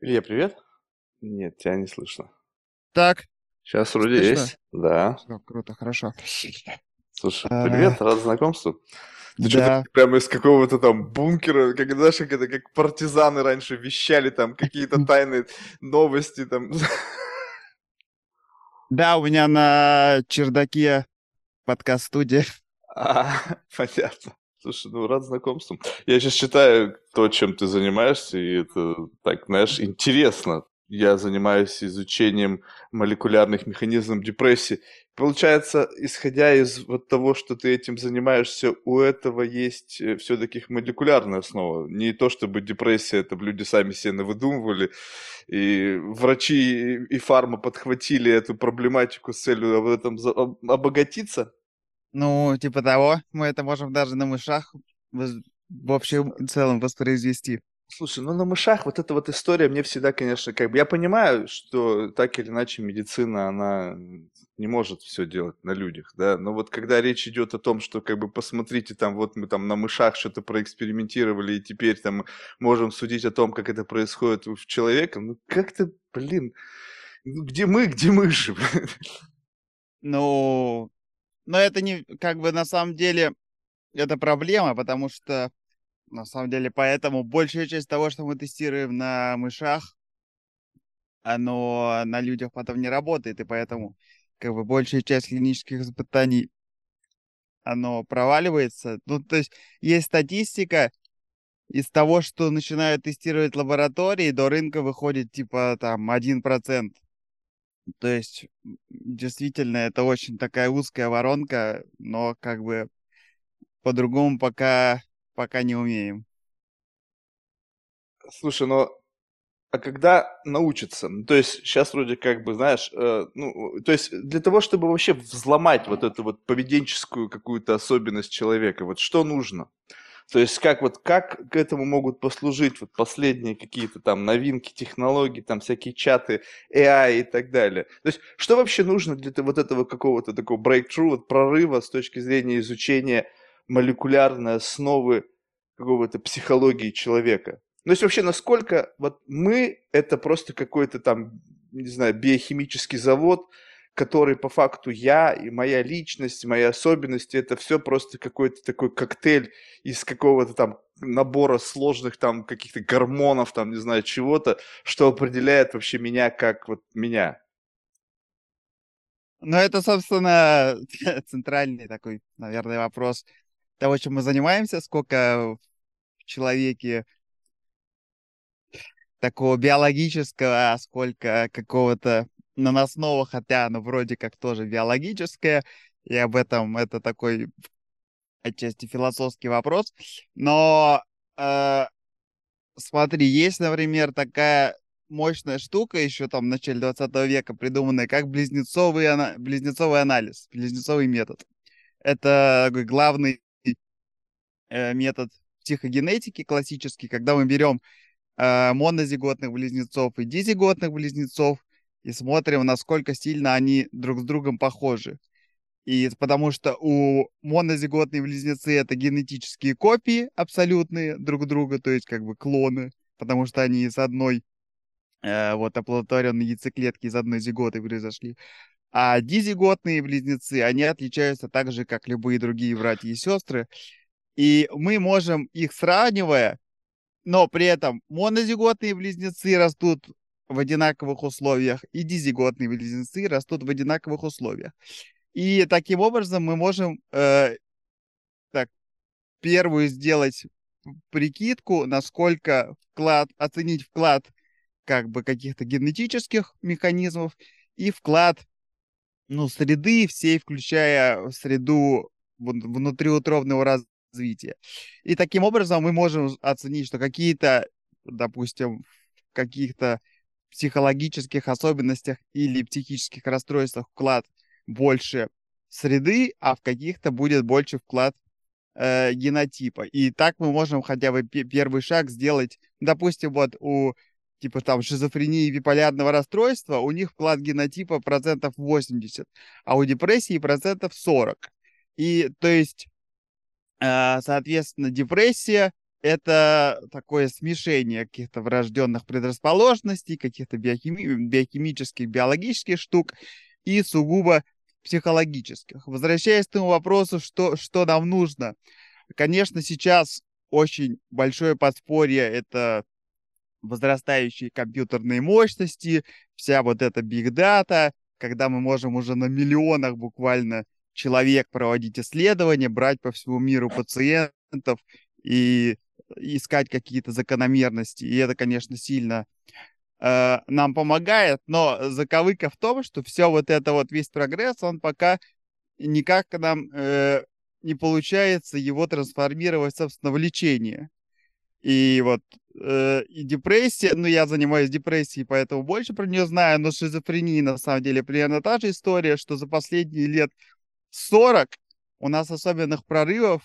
Илья, привет. Нет, тебя не слышно. Так, Сейчас вроде слышно? есть. Да. Всё, круто, хорошо. Слушай, А, привет, рад знакомству. Ты что-то да. прямо из какого-то там бункера, как, знаешь, как это, как партизаны раньше вещали там какие-то тайные новости там. Да, у меня на чердаке подкаст-студия. А, понятно. Слушай, ну рад знакомству. Я сейчас читаю то, чем ты занимаешься, и это так, знаешь, интересно. Я занимаюсь изучением молекулярных механизмов депрессии. Получается, исходя из вот того, что ты этим занимаешься, у этого есть все-таки молекулярная основа. Не то, чтобы депрессия, это люди сами себе выдумывали, и врачи и фарма подхватили эту проблематику с целью в этом об- обогатиться. Ну, типа того, мы это можем даже на мышах в общем и целом воспроизвести. Слушай, ну на мышах вот эта вот история мне всегда, конечно, как бы я понимаю, что так или иначе медицина, она не может все делать на людях, да, но вот когда речь идет о том, что как бы посмотрите, там вот мы там на мышах что-то проэкспериментировали и теперь там можем судить о том, как это происходит у человека, ну как-то, блин, ну где мы, где мыши? Ну, но это не, как бы на самом деле, это проблема, потому что, на самом деле, поэтому большая часть того, что мы тестируем на мышах, оно на людях потом не работает, и поэтому, как бы, большая часть клинических испытаний, оно проваливается. Ну, то есть, есть статистика, из того, что начинают тестировать лаборатории, до рынка выходит типа там 1%. То есть, действительно, это очень такая узкая воронка, но как бы по-другому пока, пока не умеем. Слушай, но А когда научатся? Ну, то есть сейчас вроде как бы, знаешь, э, ну, то есть для того, чтобы вообще взломать вот эту вот поведенческую какую-то особенность человека, вот что нужно? То есть как вот как к этому могут послужить вот последние какие-то там новинки, технологии, там всякие чаты, AI и так далее. То есть что вообще нужно для вот этого какого-то такого breakthrough, вот прорыва с точки зрения изучения молекулярной основы какого-то психологии человека? Ну, есть вообще, насколько вот мы это просто какой-то там, не знаю, биохимический завод, который по факту я и моя личность, мои особенности, это все просто какой-то такой коктейль из какого-то там набора сложных там каких-то гормонов, там, не знаю, чего-то, что определяет вообще меня как вот меня. Но это, собственно, центральный такой, наверное, вопрос того, чем мы занимаемся, сколько в человеке такого биологического, а сколько какого-то наносного, хотя оно вроде как тоже биологическое, и об этом это такой отчасти философский вопрос. Но э, смотри, есть, например, такая мощная штука еще там в начале 20 века придуманная, как близнецовый, ана- близнецовый анализ, близнецовый метод. Это главный э, метод психогенетики классический, когда мы берем э, монозиготных близнецов и дизиготных близнецов и смотрим, насколько сильно они друг с другом похожи. И потому что у монозиготные близнецы это генетические копии абсолютные друг друга, то есть как бы клоны, потому что они из одной э, вот оплодотворенной яйцеклетки из одной зиготы произошли. А дизиготные близнецы, они отличаются так же, как любые другие братья и сестры. И мы можем их сравнивая, но при этом монозиготные близнецы растут в одинаковых условиях, и дизиготные близнецы растут в одинаковых условиях. И таким образом мы можем э, так, первую сделать прикидку, насколько вклад, оценить вклад как бы каких-то генетических механизмов и вклад ну, среды всей, включая среду внутриутробного развития. И таким образом мы можем оценить, что какие-то, допустим, каких-то психологических особенностях или психических расстройствах вклад больше среды, а в каких-то будет больше вклад э, генотипа. И так мы можем хотя бы пе- первый шаг сделать. Допустим, вот у типа там шизофрении и биполярного расстройства, у них вклад генотипа процентов 80, а у депрессии процентов 40. И то есть, соответственно, депрессия это такое смешение каких-то врожденных предрасположенностей, каких-то биохими... биохимических, биологических штук и сугубо психологических. Возвращаясь к тому вопросу, что, что нам нужно. Конечно, сейчас очень большое подспорье — это возрастающие компьютерные мощности, вся вот эта data, когда мы можем уже на миллионах буквально человек проводить исследования, брать по всему миру пациентов и искать какие-то закономерности. И это, конечно, сильно э, нам помогает, но заковыка в том, что все вот это вот, весь прогресс, он пока никак нам э, не получается его трансформировать, собственно, в лечение. И вот э, и депрессия, ну, я занимаюсь депрессией, поэтому больше про нее знаю, но шизофрения, на самом деле, примерно та же история, что за последние лет 40 у нас особенных прорывов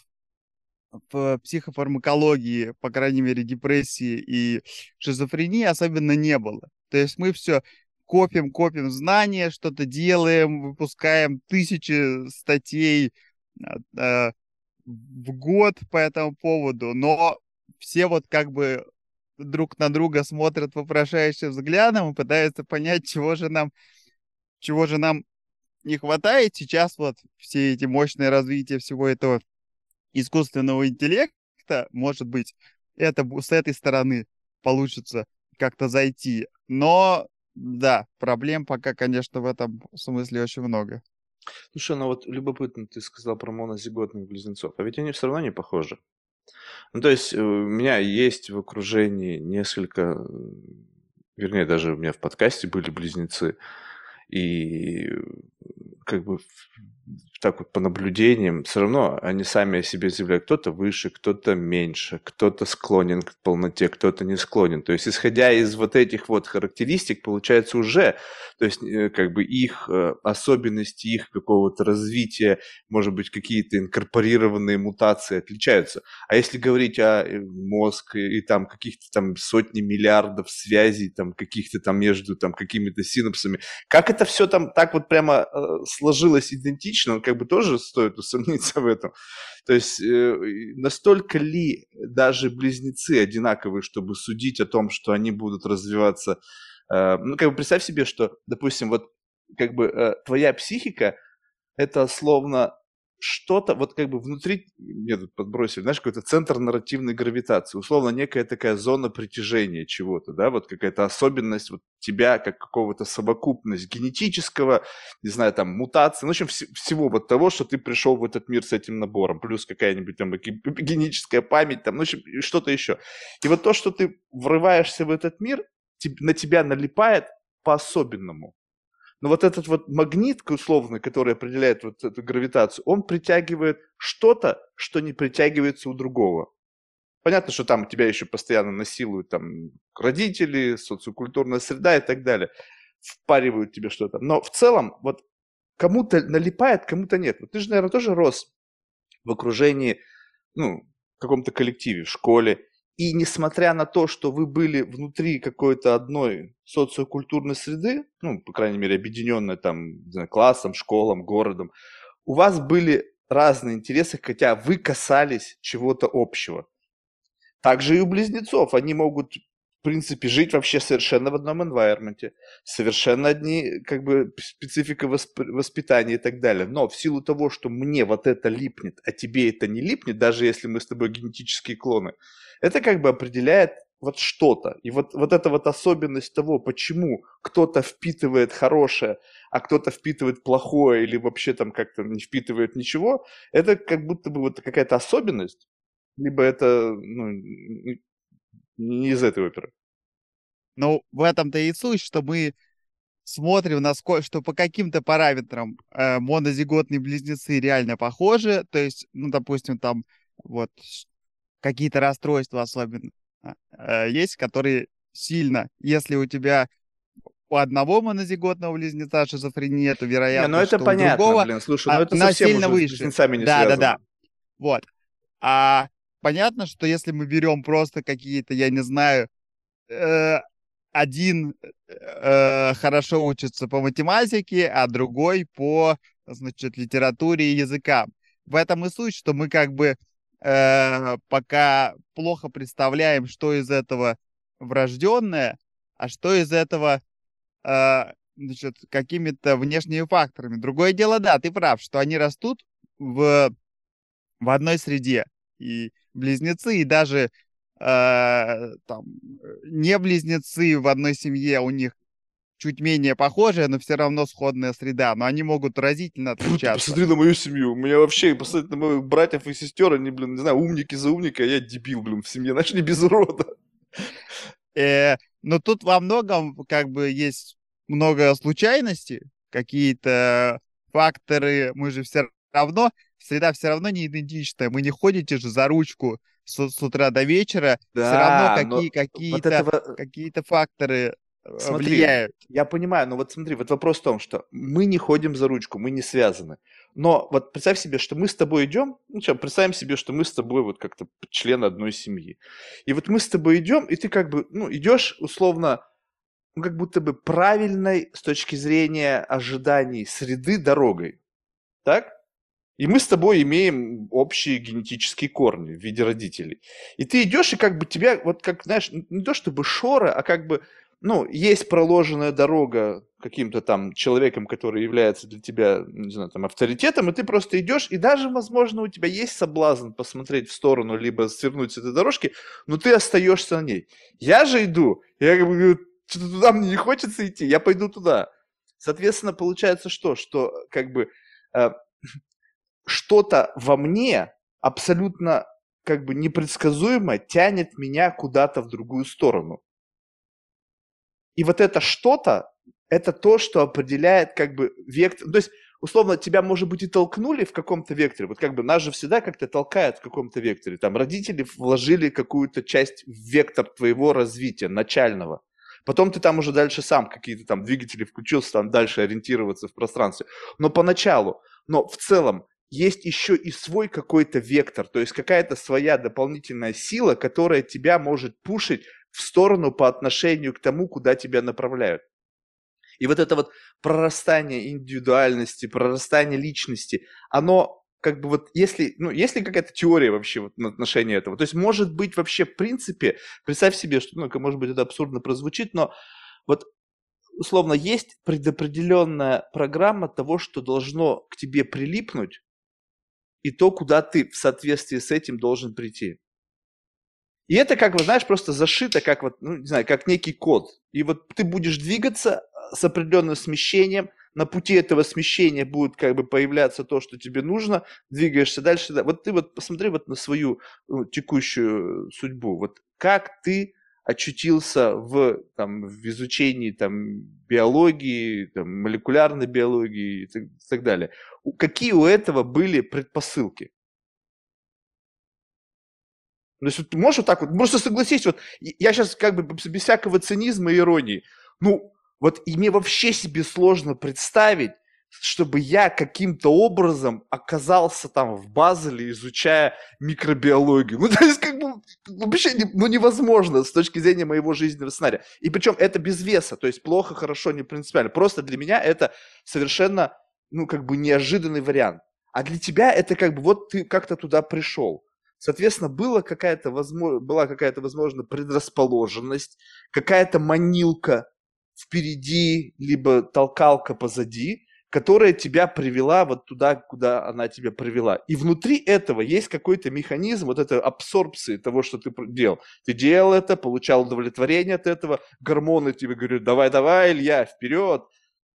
в психофармакологии, по крайней мере, депрессии и шизофрении особенно не было. То есть мы все копим, копим знания, что-то делаем, выпускаем тысячи статей э, в год по этому поводу, но все вот как бы друг на друга смотрят вопрошающим взглядом и пытаются понять, чего же нам, чего же нам не хватает. Сейчас вот все эти мощные развития всего этого искусственного интеллекта, может быть, это с этой стороны получится как-то зайти. Но да, проблем пока, конечно, в этом смысле очень много. Слушай, ну вот любопытно, ты сказал про монозиготных близнецов, а ведь они все равно не похожи. Ну, то есть э, у меня есть в окружении несколько, вернее, даже у меня в подкасте были близнецы, и как бы так вот по наблюдениям, все равно они сами о себе заявляют, кто-то выше, кто-то меньше, кто-то склонен к полноте, кто-то не склонен. То есть, исходя из вот этих вот характеристик, получается уже, то есть, э, как бы их э, особенности, их какого-то развития, может быть, какие-то инкорпорированные мутации отличаются. А если говорить о э, мозг и, и там каких-то там сотни миллиардов связей, там каких-то там между там какими-то синапсами, как это все там так вот прямо сложилось идентично, как бы тоже стоит усомниться в этом. То есть э, настолько ли даже близнецы одинаковые, чтобы судить о том, что они будут развиваться? Э, ну, как бы представь себе, что, допустим, вот как бы э, твоя психика это словно что-то, вот как бы внутри, мне тут подбросили, знаешь, какой-то центр нарративной гравитации, условно некая такая зона притяжения чего-то, да, вот какая-то особенность вот тебя, как какого-то совокупность генетического, не знаю, там, мутации, ну, в общем, вс- всего вот того, что ты пришел в этот мир с этим набором, плюс какая-нибудь там генетическая память, там, ну, в общем, что-то еще. И вот то, что ты врываешься в этот мир, на тебя налипает по-особенному. Но вот этот вот магнит, условно, который определяет вот эту гравитацию, он притягивает что-то, что не притягивается у другого. Понятно, что там тебя еще постоянно насилуют там родители, социокультурная среда и так далее. Впаривают тебе что-то. Но в целом, вот кому-то налипает, кому-то нет. Вот ты же, наверное, тоже рос в окружении, ну, в каком-то коллективе, в школе. И несмотря на то, что вы были внутри какой-то одной социокультурной среды, ну, по крайней мере, объединенной там, знаю, классом, школом, городом, у вас были разные интересы, хотя вы касались чего-то общего. Также и у близнецов. Они могут принципе, жить вообще совершенно в одном environment, совершенно одни, как бы, специфика восп- воспитания и так далее. Но в силу того, что мне вот это липнет, а тебе это не липнет, даже если мы с тобой генетические клоны, это как бы определяет вот что-то. И вот, вот эта вот особенность того, почему кто-то впитывает хорошее, а кто-то впитывает плохое или вообще там как-то не впитывает ничего, это как будто бы вот какая-то особенность, либо это ну, не из этой оперы. Ну, в этом-то и суть, что мы смотрим, насколько, что по каким-то параметрам э, монозиготные близнецы реально похожи. То есть, ну, допустим, там вот какие-то расстройства особенно э, есть, которые сильно, если у тебя у одного монозиготного близнеца шизофрения, то вероятно, не, ну это что понятно, у другого блин, слушай, ну это она совсем сильно выше. с близнецами не да, связано. да, да. Вот. А понятно, что если мы берем просто какие-то, я не знаю, э, один э, хорошо учится по математике, а другой по, значит, литературе и языкам. В этом и суть, что мы как бы э, пока плохо представляем, что из этого врожденное, а что из этого э, значит, какими-то внешними факторами. Другое дело, да, ты прав, что они растут в, в одной среде. И близнецы, и даже э, там, не близнецы в одной семье, у них чуть менее похожая, но все равно сходная среда, но они могут разительно отличаться. Посмотри на мою семью, у меня вообще, посмотри на моих братьев и сестер, они, блин, не знаю, умники за умника, а я дебил, блин, в семье, знаешь, не без урода. Э, но тут во многом как бы есть много случайностей, какие-то факторы, мы же все равно, среда все равно не идентичная, мы не ходите же за ручку с, с утра до вечера, да, все равно какие, какие-то, вот этого... какие-то факторы э, смотри, влияют. Я понимаю, но вот смотри, вот вопрос в том, что мы не ходим за ручку, мы не связаны. Но вот представь себе, что мы с тобой идем, ну что, представим себе, что мы с тобой вот как-то член одной семьи. И вот мы с тобой идем, и ты как бы, ну, идешь условно, ну, как будто бы правильной с точки зрения ожиданий среды дорогой. Так? И мы с тобой имеем общие генетические корни в виде родителей. И ты идешь, и как бы тебя, вот как, знаешь, не то чтобы шора, а как бы ну, есть проложенная дорога каким-то там человеком, который является для тебя, не знаю, там, авторитетом, и ты просто идешь, и даже, возможно, у тебя есть соблазн посмотреть в сторону, либо свернуть с этой дорожки, но ты остаешься на ней. Я же иду, я как бы говорю, что-то туда мне не хочется идти, я пойду туда. Соответственно, получается что? Что как бы э, что-то во мне абсолютно как бы непредсказуемо тянет меня куда-то в другую сторону. И вот это что-то, это то, что определяет как бы вектор. То есть, условно, тебя, может быть, и толкнули в каком-то векторе. Вот как бы нас же всегда как-то толкают в каком-то векторе. Там родители вложили какую-то часть в вектор твоего развития начального. Потом ты там уже дальше сам какие-то там двигатели включился, там дальше ориентироваться в пространстве. Но поначалу, но в целом есть еще и свой какой-то вектор, то есть какая-то своя дополнительная сила, которая тебя может пушить в сторону по отношению к тому, куда тебя направляют. И вот это вот прорастание индивидуальности, прорастание личности, оно как бы вот если, ну, есть ли какая-то теория вообще вот на отношение этого? То есть, может быть, вообще, в принципе, представь себе, что, ну, может быть, это абсурдно прозвучит, но вот условно есть предопределенная программа того, что должно к тебе прилипнуть, и то, куда ты в соответствии с этим должен прийти. И это, как бы, знаешь, просто зашито, как вот, ну, не знаю, как некий код. И вот ты будешь двигаться э, с определенным смещением, на пути этого смещения будет как бы появляться то, что тебе нужно, двигаешься дальше. Вот ты вот посмотри вот на свою ну, текущую судьбу. Вот как ты очутился в, там, в изучении там, биологии, там, молекулярной биологии и так, и так далее. Какие у этого были предпосылки? Ну, если ты можешь вот так вот, просто согласись, вот я сейчас как бы без всякого цинизма и иронии, ну, вот и мне вообще себе сложно представить, чтобы я каким-то образом оказался там в Базеле, изучая микробиологию. Ну, то есть, как бы, вообще ну, невозможно с точки зрения моего жизненного сценария. И причем это без веса, то есть плохо, хорошо, не принципиально. Просто для меня это совершенно, ну, как бы неожиданный вариант. А для тебя это как бы вот ты как-то туда пришел. Соответственно, была какая-то, возможно, была какая-то, возможно, предрасположенность, какая-то манилка впереди, либо толкалка позади, которая тебя привела вот туда, куда она тебя привела. И внутри этого есть какой-то механизм вот этой абсорбции того, что ты делал. Ты делал это, получал удовлетворение от этого, гормоны тебе говорят, давай-давай, Илья, вперед.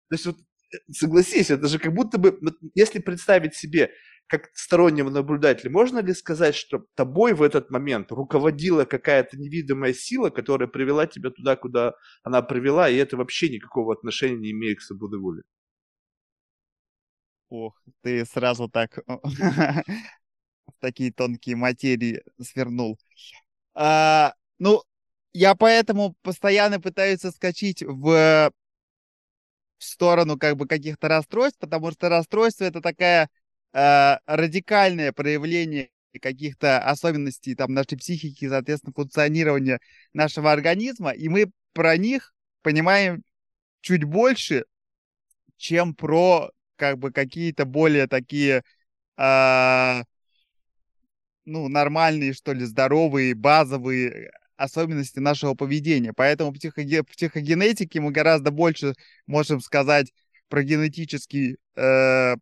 То есть вот э, согласись, это же как будто бы, если представить себе как стороннего наблюдателя, можно ли сказать, что тобой в этот момент руководила какая-то невидимая сила, которая привела тебя туда, куда она привела, и это вообще никакого отношения не имеет к свободе воли? Ох, ты сразу так в такие тонкие материи свернул. А, ну, я поэтому постоянно пытаюсь соскочить в в сторону как бы каких-то расстройств, потому что расстройство это такая э, радикальное проявление каких-то особенностей там нашей психики, соответственно, функционирования нашего организма, и мы про них понимаем чуть больше, чем про как бы какие-то более такие э, ну, нормальные, что ли, здоровые, базовые особенности нашего поведения. Поэтому в, психоге... в психогенетике мы гораздо больше можем сказать про генетический э,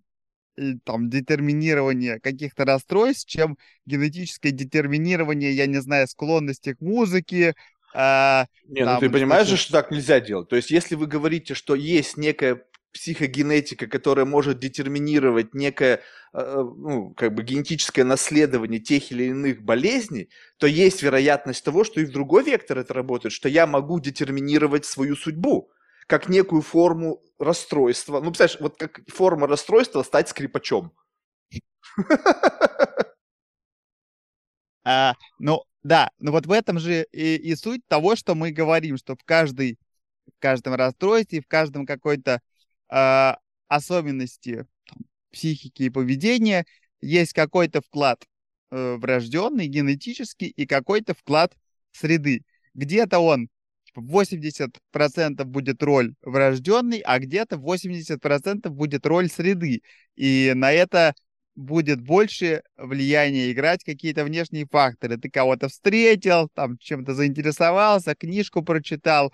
там, детерминирование каких-то расстройств, чем генетическое детерминирование, я не знаю, склонности к музыке. Э, не, там, ну ты понимаешь же, что так нельзя делать. То есть, если вы говорите, что есть некая психогенетика, которая может детерминировать некое э, э, ну, как бы генетическое наследование тех или иных болезней, то есть вероятность того, что и в другой вектор это работает, что я могу детерминировать свою судьбу как некую форму расстройства. Ну, представляешь, вот как форма расстройства стать скрипачом. А, ну, да, но вот в этом же и, и суть того, что мы говорим, что в каждой в каждом расстройстве, в каждом какой-то э, особенности психики и поведения есть какой-то вклад э, врожденный, генетический и какой-то вклад среды. Где-то он 80% типа, будет роль врожденный, а где-то 80% будет роль среды. И на это будет больше влияния играть какие-то внешние факторы. Ты кого-то встретил, там чем-то заинтересовался, книжку прочитал,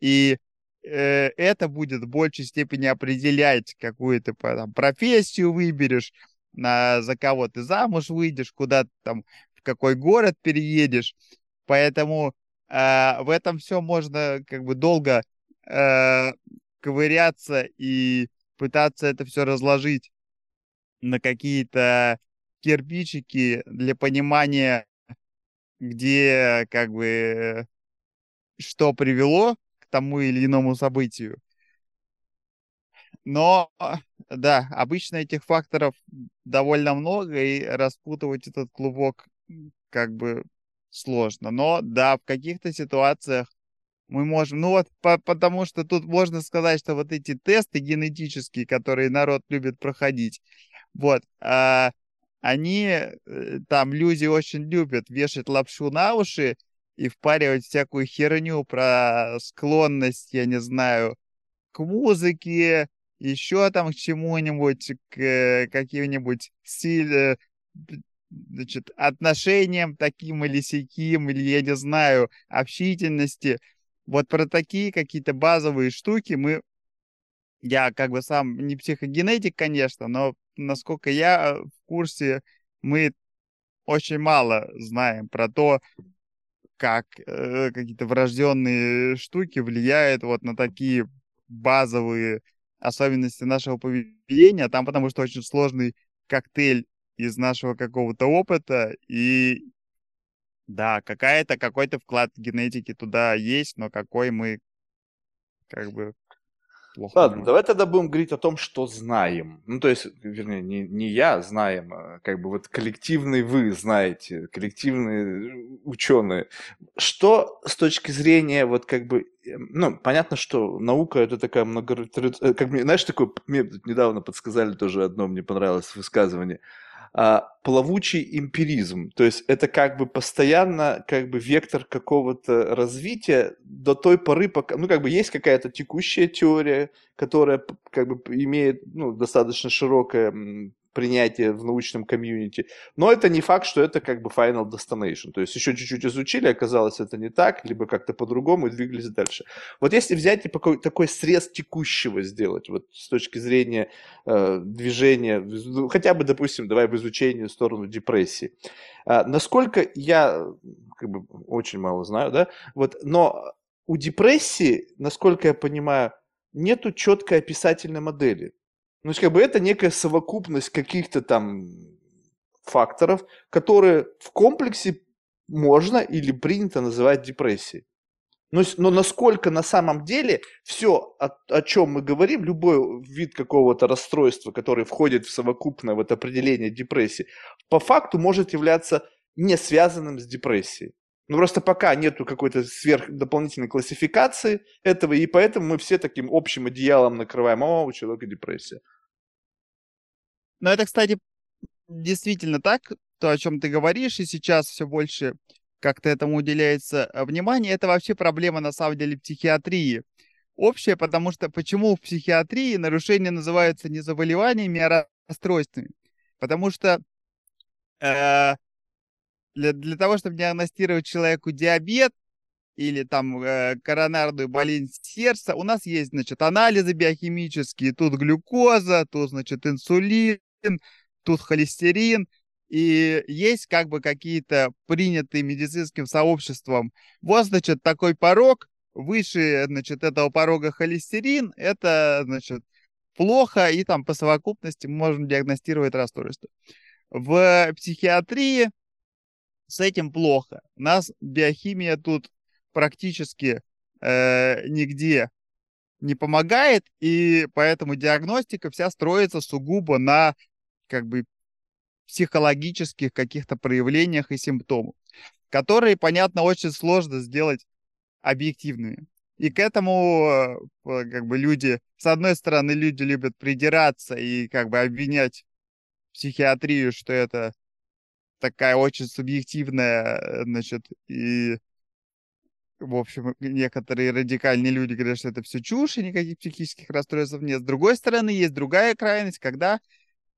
и э, это будет в большей степени определять какую-то там, профессию выберешь, на, за кого ты замуж выйдешь, куда ты там, в какой город переедешь. Поэтому э, в этом все можно как бы долго э, ковыряться и пытаться это все разложить на какие-то кирпичики для понимания, где как бы что привело тому или иному событию. Но, да, обычно этих факторов довольно много, и распутывать этот клубок как бы сложно. Но, да, в каких-то ситуациях мы можем, ну вот, по потому что тут можно сказать, что вот эти тесты генетические, которые народ любит проходить, вот, а, они, э, там люди очень любят вешать лапшу на уши, и впаривать всякую херню про склонность, я не знаю, к музыке, еще там к чему-нибудь, к э, каким-нибудь силе, значит, отношениям таким или сяким, или, я не знаю, общительности. Вот про такие какие-то базовые штуки мы... Я как бы сам не психогенетик, конечно, но насколько я в курсе, мы очень мало знаем про то, как э, какие-то врожденные штуки влияют вот на такие базовые особенности нашего поведения, там потому что очень сложный коктейль из нашего какого-то опыта, и да, какая-то, какой-то вклад генетики туда есть, но какой мы как бы плохо. Ладно, понимаю. давай тогда будем говорить о том, что знаем. Ну, то есть, вернее, не, не я знаем, а как бы вот коллективный вы знаете, коллективные ученые. Что с точки зрения вот как бы, эм, ну, понятно, что наука это такая много... Э, как мне, знаешь, такое, мне недавно подсказали тоже одно, мне понравилось высказывание – плавучий эмпиризм. То есть это как бы постоянно как бы вектор какого-то развития до той поры, пока, ну как бы есть какая-то текущая теория, которая как бы имеет ну, достаточно широкое принятие в научном комьюнити. Но это не факт, что это как бы final destination. То есть еще чуть-чуть изучили, оказалось это не так, либо как-то по-другому и двигались дальше. Вот если взять типа, такой, такой срез текущего сделать, вот с точки зрения э, движения, ну, хотя бы, допустим, давай в изучении в сторону депрессии. Э, насколько я как бы очень мало знаю, да, вот, но у депрессии, насколько я понимаю, нету четкой описательной модели. Ну, то как бы это некая совокупность каких-то там факторов, которые в комплексе можно или принято называть депрессией. Но, но насколько на самом деле все, о, о чем мы говорим, любой вид какого-то расстройства, который входит в совокупное вот определение депрессии, по факту может являться не связанным с депрессией. Ну, просто пока нету какой-то сверх дополнительной классификации этого, и поэтому мы все таким общим одеялом накрываем, о, у человека депрессия. Но это, кстати, действительно так, то, о чем ты говоришь, и сейчас все больше как-то этому уделяется э, внимание, это вообще проблема, на самом деле, психиатрии. Общая, потому что почему в психиатрии нарушения называются не заболеваниями, а расстройствами? Потому что э, для, для того, чтобы диагностировать человеку диабет или там э, коронарную болезнь сердца, у нас есть, значит, анализы биохимические, тут глюкоза, тут, значит, инсулин, тут холестерин, и есть как бы какие-то принятые медицинским сообществом. Вот, значит, такой порог, выше, значит, этого порога холестерин, это, значит, плохо, и там по совокупности мы можем диагностировать расстройство. В психиатрии с этим плохо. У нас биохимия тут практически э, нигде не помогает, и поэтому диагностика вся строится сугубо на как бы психологических каких-то проявлениях и симптомах, которые, понятно, очень сложно сделать объективными. И к этому э, как бы люди, с одной стороны, люди любят придираться и как бы обвинять психиатрию, что это такая очень субъективная, э, значит, и в общем, некоторые радикальные люди говорят, что это все чушь, и никаких психических расстройств нет. С другой стороны, есть другая крайность, когда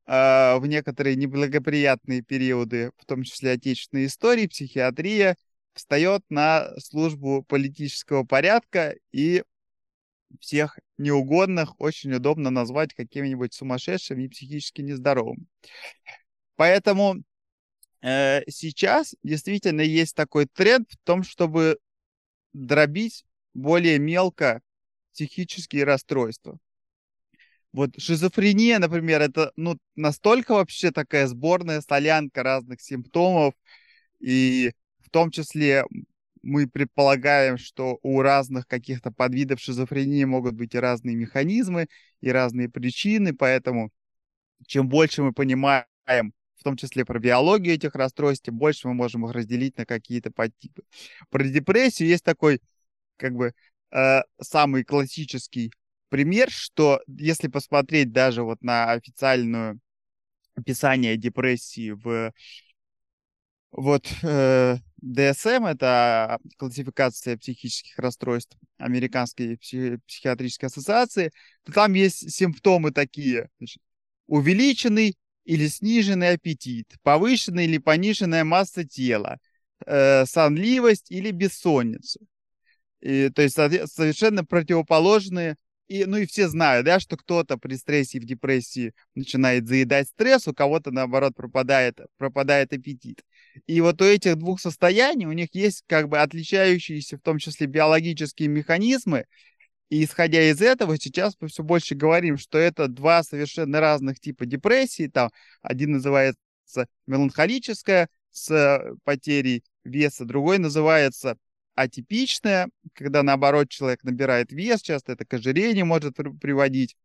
э, в некоторые неблагоприятные периоды, в том числе отечественной истории, психиатрия встает на службу политического порядка, и всех неугодных очень удобно назвать какими-нибудь сумасшедшими и психически нездоровыми. Поэтому э, сейчас действительно есть такой тренд в том, чтобы дробить более мелко психические расстройства. Вот шизофрения, например, это ну, настолько вообще такая сборная солянка разных симптомов, и в том числе мы предполагаем, что у разных каких-то подвидов шизофрении могут быть и разные механизмы, и разные причины, поэтому чем больше мы понимаем, в том числе про биологию этих расстройств, тем больше мы можем их разделить на какие-то подтипы. Про депрессию есть такой, как бы, э, самый классический пример, что если посмотреть даже вот на официальную описание депрессии в вот э, DSM это классификация психических расстройств Американской психи- психиатрической ассоциации, то там есть симптомы такие. Значит, увеличенный или сниженный аппетит, повышенная или пониженная масса тела, э, сонливость или бессонница. И, то есть совершенно противоположные и, ну и все знают, да, что кто-то при стрессе и в депрессии начинает заедать стресс, у кого-то, наоборот, пропадает, пропадает аппетит. И вот у этих двух состояний у них есть как бы отличающиеся в том числе биологические механизмы, и исходя из этого, сейчас мы все больше говорим, что это два совершенно разных типа депрессии. Там один называется меланхолическая с потерей веса, другой называется атипичная, когда наоборот человек набирает вес, часто это к ожирению может приводить.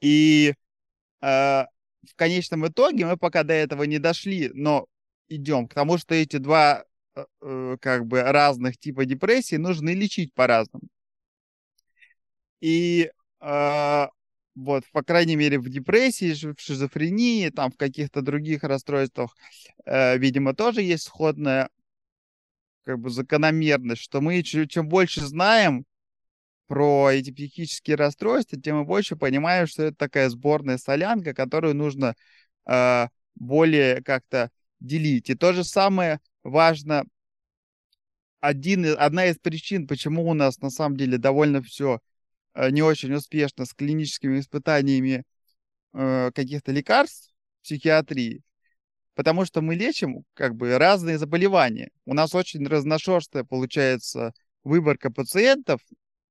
И э, в конечном итоге мы пока до этого не дошли, но идем к тому, что эти два э, э как бы разных типа депрессии нужно лечить по-разному. И э, вот, по крайней мере, в депрессии, в шизофрении, там в каких-то других расстройствах, э, видимо, тоже есть сходная как бы закономерность, что мы чем больше знаем про эти психические расстройства, тем мы больше понимаем, что это такая сборная солянка, которую нужно э, более как-то делить. И то же самое важно, один, одна из причин, почему у нас на самом деле довольно все не очень успешно с клиническими испытаниями э, каких-то лекарств в психиатрии, потому что мы лечим как бы разные заболевания. У нас очень разношерстная получается выборка пациентов,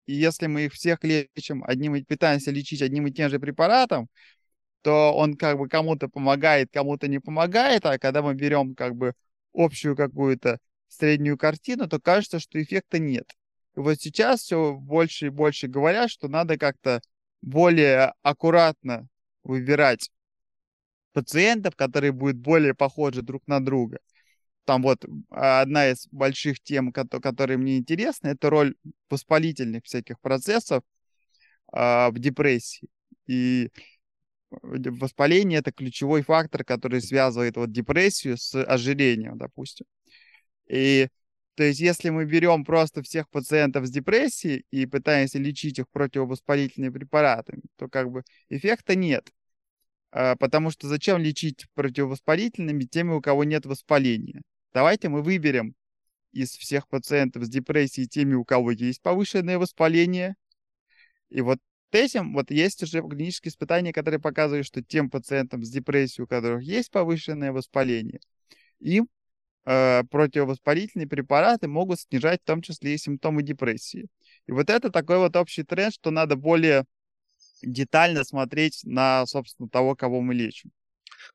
и если мы их всех лечим одним и пытаемся лечить одним и тем же препаратом, то он как бы кому-то помогает, кому-то не помогает, а когда мы берем как бы общую какую-то среднюю картину, то кажется, что эффекта нет. Вот сейчас все больше и больше говорят, что надо как-то более аккуратно выбирать пациентов, которые будут более похожи друг на друга. Там вот а, одна из больших тем, которые мне интересны, это роль воспалительных всяких процессов э, в депрессии. И воспаление это ключевой фактор, который связывает вот депрессию с ожирением, допустим. И то есть, если мы берем просто всех пациентов с депрессией и пытаемся лечить их противовоспалительными препаратами, то как бы эффекта нет. А, потому что зачем лечить противовоспалительными теми, у кого нет воспаления? давайте мы выберем из всех пациентов с депрессией теми, у кого есть повышенное воспаление. И вот этим вот есть уже клинические испытания, которые показывают, что тем пациентам с депрессией, у которых есть повышенное воспаление, им противовоспалительные препараты могут снижать в том числе и симптомы депрессии. И вот это такой вот общий тренд, что надо более детально смотреть на, собственно, того, кого мы лечим.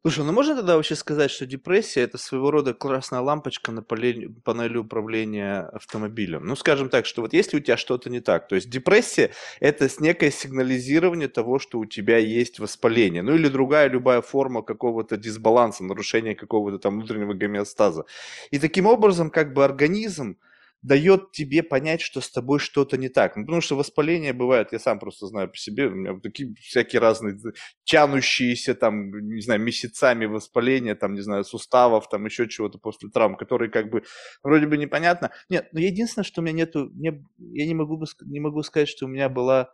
Слушай, ну можно тогда вообще сказать, что депрессия это своего рода красная лампочка на панели управления автомобилем? Ну, скажем так, что вот если у тебя что-то не так, то есть депрессия это некое сигнализирование того, что у тебя есть воспаление, ну или другая любая форма какого-то дисбаланса, нарушения какого-то там внутреннего гомеостаза. И таким образом как бы организм, дает тебе понять, что с тобой что-то не так. Ну, потому что воспаление бывает, я сам просто знаю по себе, у меня такие всякие разные тянущиеся там, не знаю, месяцами воспаления, там, не знаю, суставов, там еще чего-то после травм, которые как бы вроде бы непонятно. Нет, но единственное, что у меня нету, мне, я не могу, не могу сказать, что у меня была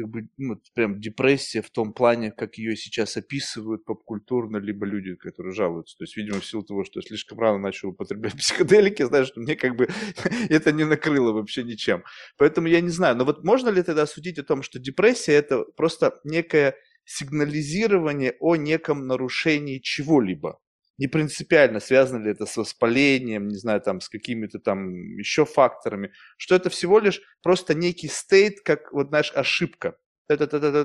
как бы, ну, прям депрессия в том плане, как ее сейчас описывают попкультурно, либо люди, которые жалуются. То есть, видимо, в силу того, что я слишком рано начал употреблять психоделики, знаешь, что мне как бы это не накрыло вообще ничем. Поэтому я не знаю. Но вот можно ли тогда судить о том, что депрессия это просто некое сигнализирование о неком нарушении чего-либо? Не принципиально, связано ли это с воспалением, не знаю, там, с какими-то там еще факторами, что это всего лишь просто некий стейт, как, вот, знаешь, ошибка. И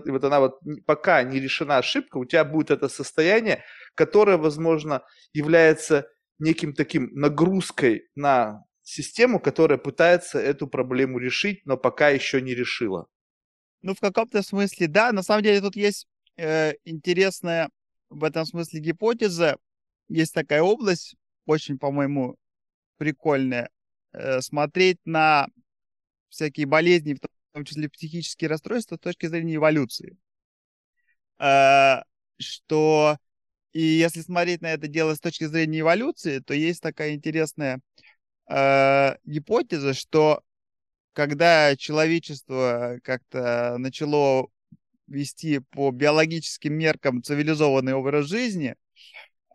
вот она вот, пока не решена ошибка, у тебя будет это состояние, которое, возможно, является неким таким нагрузкой на систему, которая пытается эту проблему решить, но пока еще не решила. Ну, в каком-то смысле, да. На самом деле тут есть э, интересная в этом смысле гипотеза, есть такая область, очень, по-моему, прикольная, э, смотреть на всякие болезни, в том числе психические расстройства, с точки зрения эволюции. Э, что и если смотреть на это дело с точки зрения эволюции, то есть такая интересная э, гипотеза, что когда человечество как-то начало вести по биологическим меркам цивилизованный образ жизни,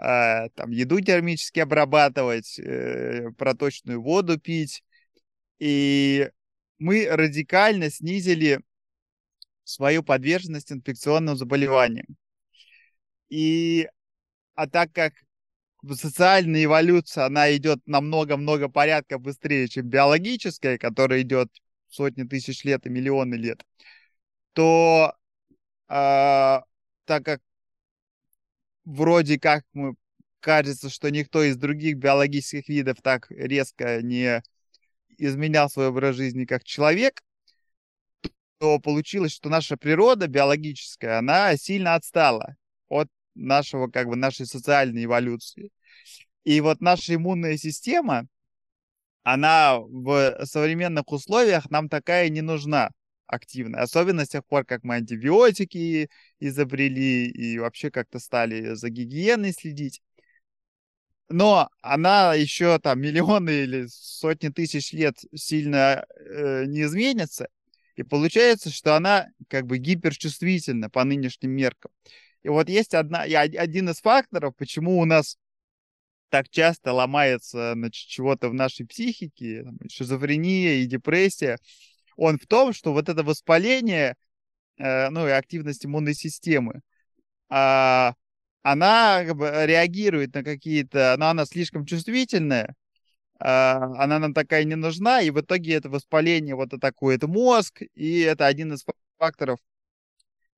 а, там еду термически обрабатывать, э, проточную воду пить. И мы радикально снизили свою подверженность инфекционным заболеваниям. И, а так как социальная эволюция, она идет намного-много порядка быстрее, чем биологическая, которая идет сотни тысяч лет и миллионы лет, то э, так как вроде как мы кажется, что никто из других биологических видов так резко не изменял свой образ жизни, как человек, то получилось, что наша природа биологическая, она сильно отстала от нашего, как бы, нашей социальной эволюции. И вот наша иммунная система, она в современных условиях нам такая не нужна активно. Особенно с тех пор, как мы антибиотики изобрели и вообще как-то стали за гигиеной следить. Но она еще там миллионы или сотни тысяч лет сильно э, не изменится. И получается, что она как бы гиперчувствительна по нынешним меркам. И вот есть одна, один из факторов, почему у нас так часто ломается значит, чего-то в нашей психике, шизофрения и депрессия, он в том, что вот это воспаление, э, ну и активность иммунной системы, э, она как бы реагирует на какие-то, но она слишком чувствительная, э, она нам такая не нужна, и в итоге это воспаление вот атакует мозг, и это один из факторов,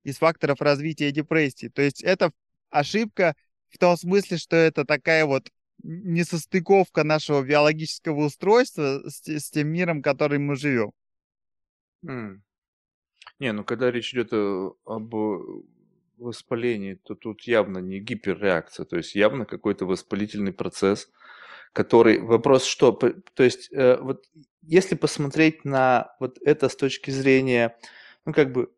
из факторов развития депрессии. То есть это ошибка в том смысле, что это такая вот несостыковка нашего биологического устройства с, с тем миром, в котором мы живем. М. Не, ну когда речь идет э, об э, воспалении, то тут явно не гиперреакция, то есть явно какой-то воспалительный процесс, который... Вопрос что? То есть э, вот если посмотреть на вот это с точки зрения, ну как бы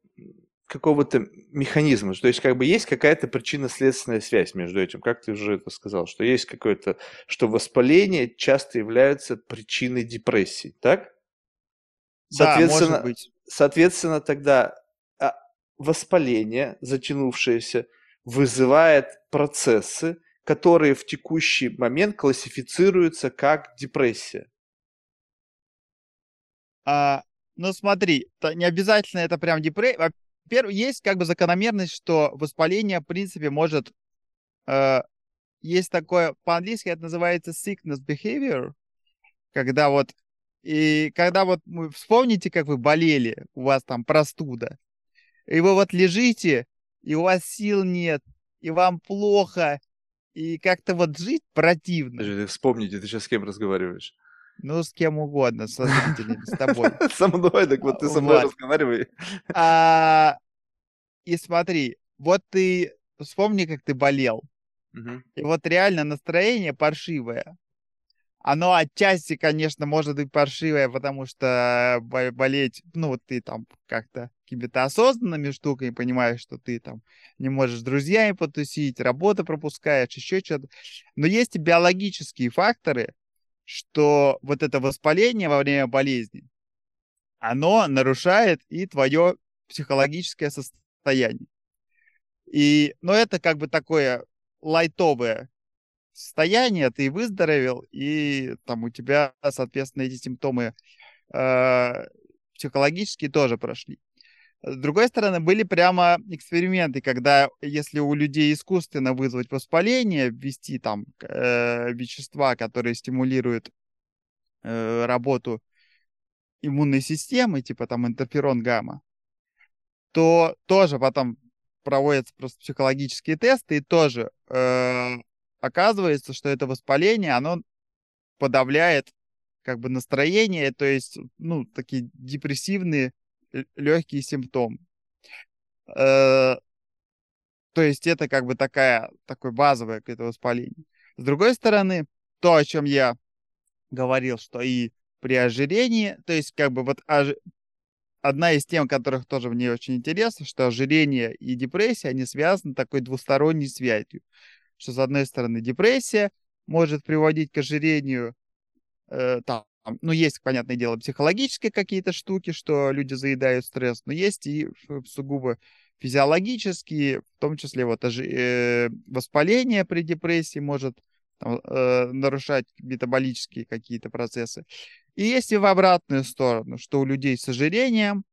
какого-то механизма, то есть как бы есть какая-то причинно-следственная связь между этим, как ты уже это сказал, что есть какое-то, что воспаление часто является причиной депрессии, так? Соответственно, да, может быть. соответственно, тогда а, воспаление, затянувшееся, вызывает процессы, которые в текущий момент классифицируются как депрессия? А, ну смотри, не обязательно это прям депрессия. Во-первых, есть как бы закономерность, что воспаление, в принципе, может... Э, есть такое, по-английски это называется sickness behavior, когда вот... И когда вот вы вспомните, как вы болели, у вас там простуда, и вы вот лежите, и у вас сил нет, и вам плохо, и как-то вот жить противно. Подожди, вспомните, ты сейчас с кем разговариваешь? Ну, с кем угодно, со зрителями, с тобой. Со мной, так вот ты со мной разговаривай. А, и смотри, вот ты вспомни, как ты болел. И вот реально настроение паршивое. Оно отчасти, конечно, может быть паршивое, потому что болеть, ну, вот ты там как-то какими-то осознанными штуками понимаешь, что ты там не можешь с друзьями потусить, работу пропускаешь, еще что-то. Но есть и биологические факторы, что вот это воспаление во время болезни, оно нарушает и твое психологическое состояние. И, но это как бы такое лайтовое состояние, ты выздоровел, и там у тебя, соответственно, эти симптомы э, психологические тоже прошли. С другой стороны, были прямо эксперименты, когда если у людей искусственно вызвать воспаление, ввести там э, вещества, которые стимулируют э, работу иммунной системы, типа там интерферон гамма, то тоже потом проводятся просто психологические тесты, и тоже э, оказывается, что это воспаление, оно подавляет как бы настроение, то есть, ну, такие депрессивные легкие симптомы. Э, то есть это как бы такая, такое базовое какое-то воспаление. С другой стороны, то, о чем я говорил, что и при ожирении, то есть как бы вот ож... одна из тем, которых тоже мне очень интересно, что ожирение и депрессия, они связаны такой двусторонней связью. Что с одной стороны депрессия может приводить к ожирению, э, там, ну, есть, понятное дело, психологические какие-то штуки, что люди заедают стресс, но есть и сугубо физиологические, в том числе вот э, воспаление при депрессии может там, э, нарушать метаболические какие-то процессы. И есть и в обратную сторону, что у людей с ожирением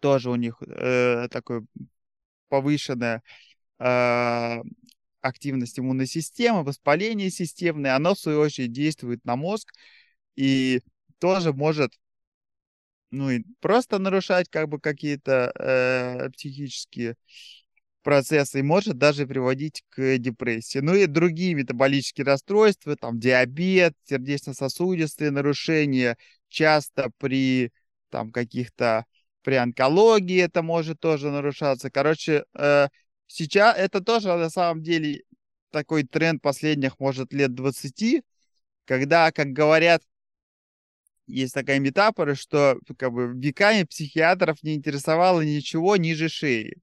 тоже у них э, такое повышенная э, активность иммунной системы, воспаление системное, оно в свою очередь действует на мозг и тоже может ну и просто нарушать как бы какие-то э, психические процессы и может даже приводить к депрессии. Ну и другие метаболические расстройства, там диабет, сердечно-сосудистые нарушения, часто при там каких-то при онкологии это может тоже нарушаться. Короче, э, сейчас это тоже на самом деле такой тренд последних, может, лет 20, когда, как говорят, есть такая метафора, что как бы веками психиатров не интересовало ничего ниже шеи.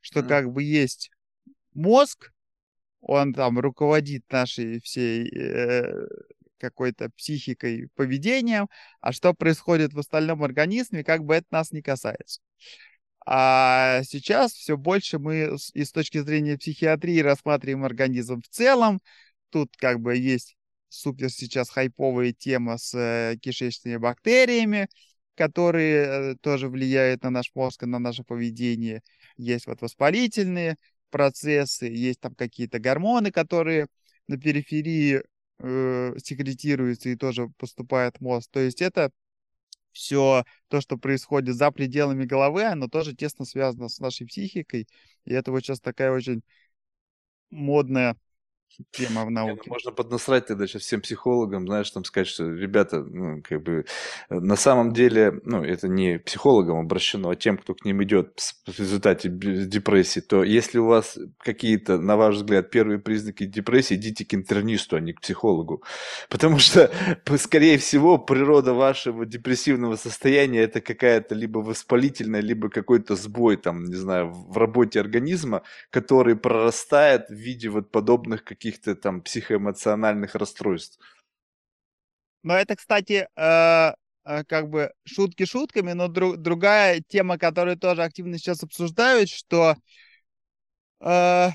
Что mm. как бы есть мозг, он там руководит нашей всей э, какой-то психикой, поведением, а что происходит в остальном организме, как бы это нас не касается. А сейчас все больше мы и с точки зрения психиатрии рассматриваем организм в целом. Тут как бы есть супер сейчас хайповая тема с э, кишечными бактериями, которые э, тоже влияют на наш мозг и на наше поведение. Есть вот воспалительные процессы, есть там какие-то гормоны, которые на периферии э, секретируются и тоже поступают в мозг. То есть это все то, что происходит за пределами головы, оно тоже тесно связано с нашей психикой. И это вот сейчас такая очень модная тема в ну, науке. Не, можно поднасрать тогда сейчас всем психологам, знаешь, там сказать, что ребята, ну, как бы, э, на самом деле, ну, это не психологам обращено, а тем, кто к ним идет в результате депрессии, то если у вас какие-то, на ваш взгляд, первые признаки депрессии, идите к интернисту, а не к психологу. Потому что, скорее всего, природа вашего депрессивного состояния это какая-то либо воспалительная, либо какой-то сбой, там, не знаю, в работе организма, который прорастает в виде вот подобных каких каких-то там психоэмоциональных расстройств. Но это, кстати, э, э, как бы шутки шутками, но друг, другая тема, которую тоже активно сейчас обсуждают, что э,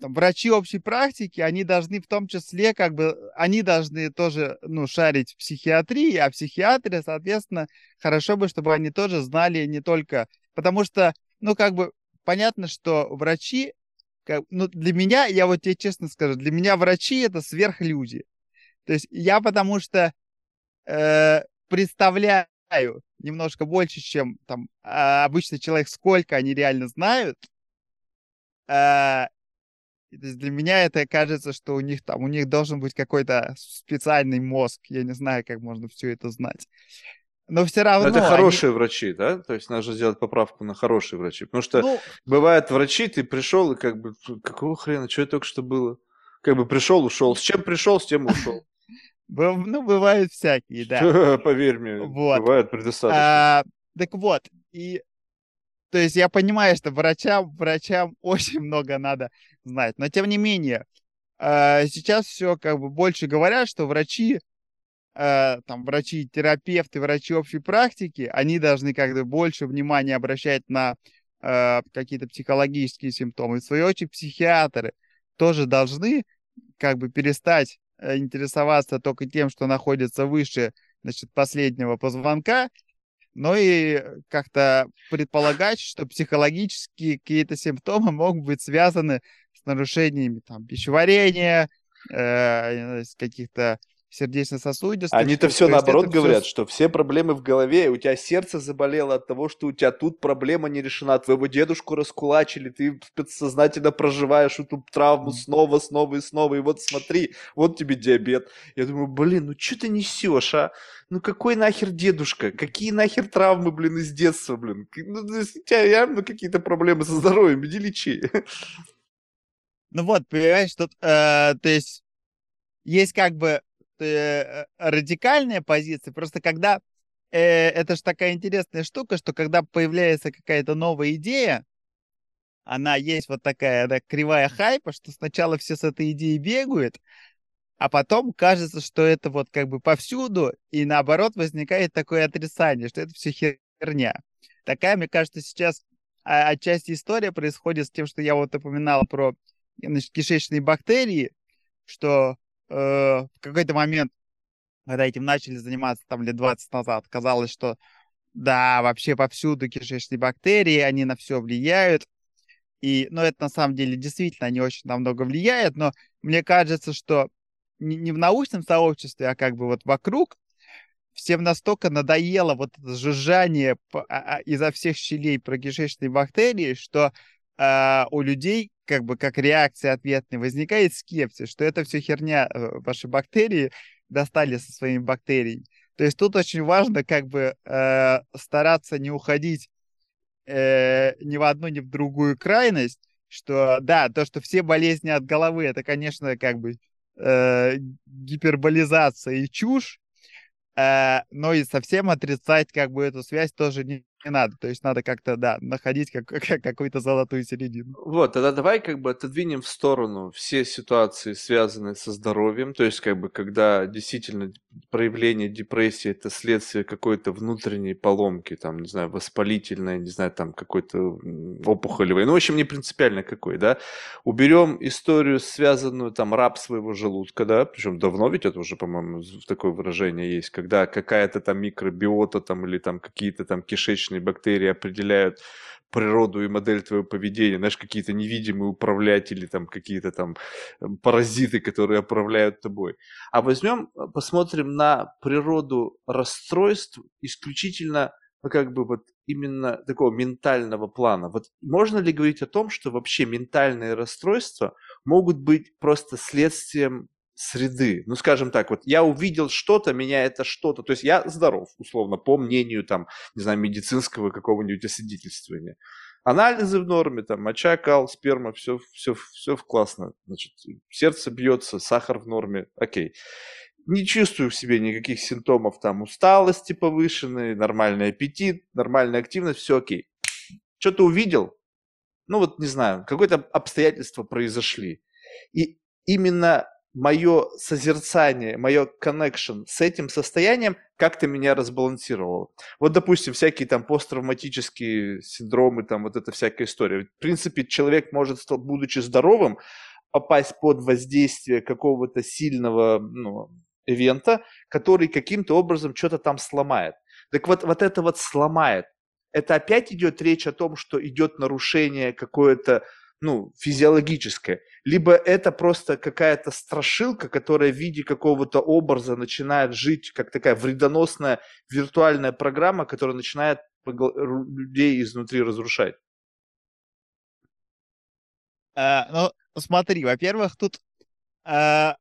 врачи общей практики, они должны в том числе, как бы, они должны тоже, ну, шарить в психиатрии, а психиатры, соответственно, хорошо бы, чтобы они тоже знали не только, потому что, ну, как бы, понятно, что врачи, как, ну, для меня, я вот тебе честно скажу, для меня врачи это сверхлюди. То есть я потому что э, представляю немножко больше, чем там а, обычный человек, сколько они реально знают, э, для меня это кажется, что у них там, у них должен быть какой-то специальный мозг. Я не знаю, как можно все это знать. Но все равно... Но это хорошие они... врачи, да? То есть надо сделать поправку на хорошие врачи. Потому что ну... бывают врачи, ты пришел и как бы, какого хрена, что это только что было? Как бы пришел, ушел. С чем пришел, с тем ушел. Ну, бывают всякие, да. Поверь мне, вот. бывают предостаточно. А, так вот, и то есть я понимаю, что врачам, врачам очень много надо знать. Но тем не менее, э, сейчас все как бы больше говорят, что врачи, э, там, врачи-терапевты, врачи общей практики, они должны как бы больше внимания обращать на э, какие-то психологические симптомы. В свою очередь, психиатры тоже должны как бы перестать интересоваться только тем, что находится выше значит, последнего позвонка, но и как-то предполагать, что психологические какие-то симптомы могут быть связаны с нарушениями там, пищеварения, э, каких-то сердечно-сосудистых. Они-то все наоборот говорят, все... что все проблемы в голове, у тебя сердце заболело от того, что у тебя тут проблема не решена, твоего дедушку раскулачили, ты подсознательно проживаешь эту травму снова, снова и снова, и вот смотри, вот тебе диабет. Я думаю, блин, ну что ты несешь, а? Ну какой нахер дедушка? Какие нахер травмы, блин, из детства, блин? Ну, у тебя явно какие-то проблемы со здоровьем, иди лечи. Ну вот, понимаешь, тут, э, то есть, есть как бы э, радикальная позиция, просто когда э, это же такая интересная штука, что когда появляется какая-то новая идея, она есть вот такая да, кривая хайпа, что сначала все с этой идеей бегают, а потом кажется, что это вот как бы повсюду, и наоборот возникает такое отрицание, что это все херня. Такая, мне кажется, сейчас а, отчасти история происходит с тем, что я вот упоминал про значит, кишечные бактерии, что э, в какой-то момент, когда этим начали заниматься там лет 20 назад, казалось, что да, вообще повсюду кишечные бактерии, они на все влияют. И, ну, это на самом деле действительно они очень на много влияют, но мне кажется, что не, не в научном сообществе, а как бы вот вокруг всем настолько надоело вот это жужжание а, а, изо всех щелей про кишечные бактерии, что а, у людей как бы как реакция ответная возникает скепсис, что это все херня, э, ваши бактерии достали со своими бактериями. То есть тут очень важно как бы э, стараться не уходить э, ни в одну, ни в другую крайность, что да, то, что все болезни от головы, это, конечно, как бы э, гиперболизация и чушь, э, но и совсем отрицать как бы эту связь тоже не, не надо. То есть надо как-то, да, находить как, как, какую-то золотую середину. Вот, тогда давай как бы отодвинем в сторону все ситуации, связанные со здоровьем. То есть как бы когда действительно проявление депрессии это следствие какой-то внутренней поломки, там, не знаю, воспалительной, не знаю, там какой-то опухолевой. Ну, в общем, не принципиально какой, да. Уберем историю, связанную там раб своего желудка, да, причем давно ведь это уже, по-моему, такое выражение есть, когда какая-то там микробиота там или там какие-то там кишечные различные бактерии определяют природу и модель твоего поведения, знаешь, какие-то невидимые управлятели, там какие-то там э, паразиты, которые управляют тобой. А возьмем, э, посмотрим на природу расстройств исключительно ну, как бы вот именно такого ментального плана. Вот можно ли говорить о том, что вообще ментальные расстройства могут быть просто следствием среды. Ну, скажем так, вот я увидел что-то, меня это что-то, то есть я здоров, условно, по мнению, там, не знаю, медицинского какого-нибудь освидетельствования. Анализы в норме, там, моча, кал, сперма, все, все, все классно. Значит, сердце бьется, сахар в норме, окей. Не чувствую в себе никаких симптомов, там, усталости повышенной, нормальный аппетит, нормальная активность, все окей. Что-то увидел, ну вот, не знаю, какое-то обстоятельства произошли. И именно мое созерцание, мое connection с этим состоянием как-то меня разбалансировало. Вот, допустим, всякие там посттравматические синдромы, там вот эта всякая история. В принципе, человек может, будучи здоровым, попасть под воздействие какого-то сильного ну, ивента, который каким-то образом что-то там сломает. Так вот, вот это вот сломает. Это опять идет речь о том, что идет нарушение какое-то ну, физиологическое, либо это просто какая-то страшилка, которая в виде какого-то образа начинает жить, как такая вредоносная виртуальная программа, которая начинает людей изнутри разрушать. А, ну, смотри, во-первых, тут а,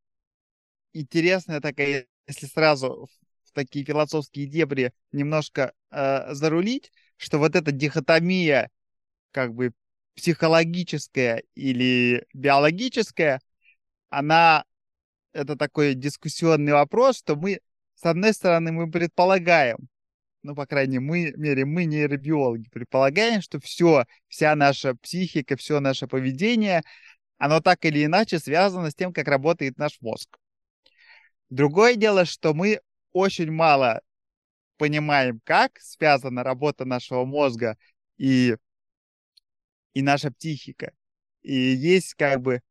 интересная такая, если сразу в такие философские дебри немножко а, зарулить, что вот эта дихотомия как бы психологическая или биологическая, она это такой дискуссионный вопрос, что мы, с одной стороны, мы предполагаем, ну, по крайней мере, мы нейробиологи, предполагаем, что все, вся наша психика, все наше поведение, оно так или иначе связано с тем, как работает наш мозг. Другое дело, что мы очень мало понимаем, как связана работа нашего мозга и и наша психика. И есть как бы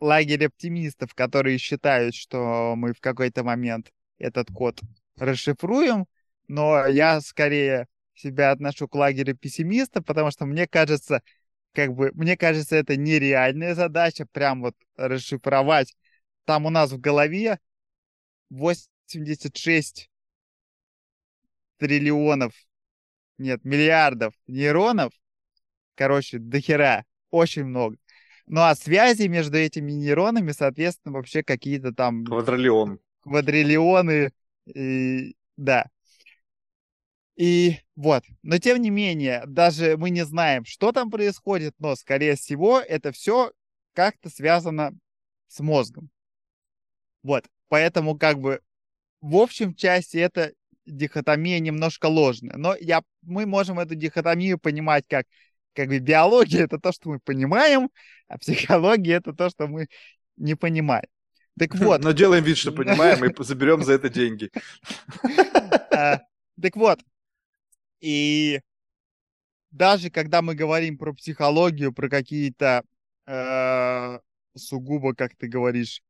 лагерь оптимистов, которые считают, что мы в какой-то момент этот код расшифруем, но я скорее себя отношу к лагерю пессимистов, потому что мне кажется, как бы, мне кажется, это нереальная задача, прям вот расшифровать. Там у нас в голове 86 триллионов, нет, миллиардов нейронов, короче, дохера, очень много. Ну а связи между этими нейронами, соответственно, вообще какие-то там... Квадриллион. Квадриллионы, и... да. И вот, но тем не менее, даже мы не знаем, что там происходит, но, скорее всего, это все как-то связано с мозгом. Вот, поэтому как бы в общем части это дихотомия немножко ложная. Но я, мы можем эту дихотомию понимать как как бы биология это то, что мы понимаем, а психология это то, что мы не понимаем. Так вот. Но делаем вид, что понимаем, и заберем за это деньги. А, так вот. И даже когда мы говорим про психологию, про какие-то э, сугубо, как ты говоришь,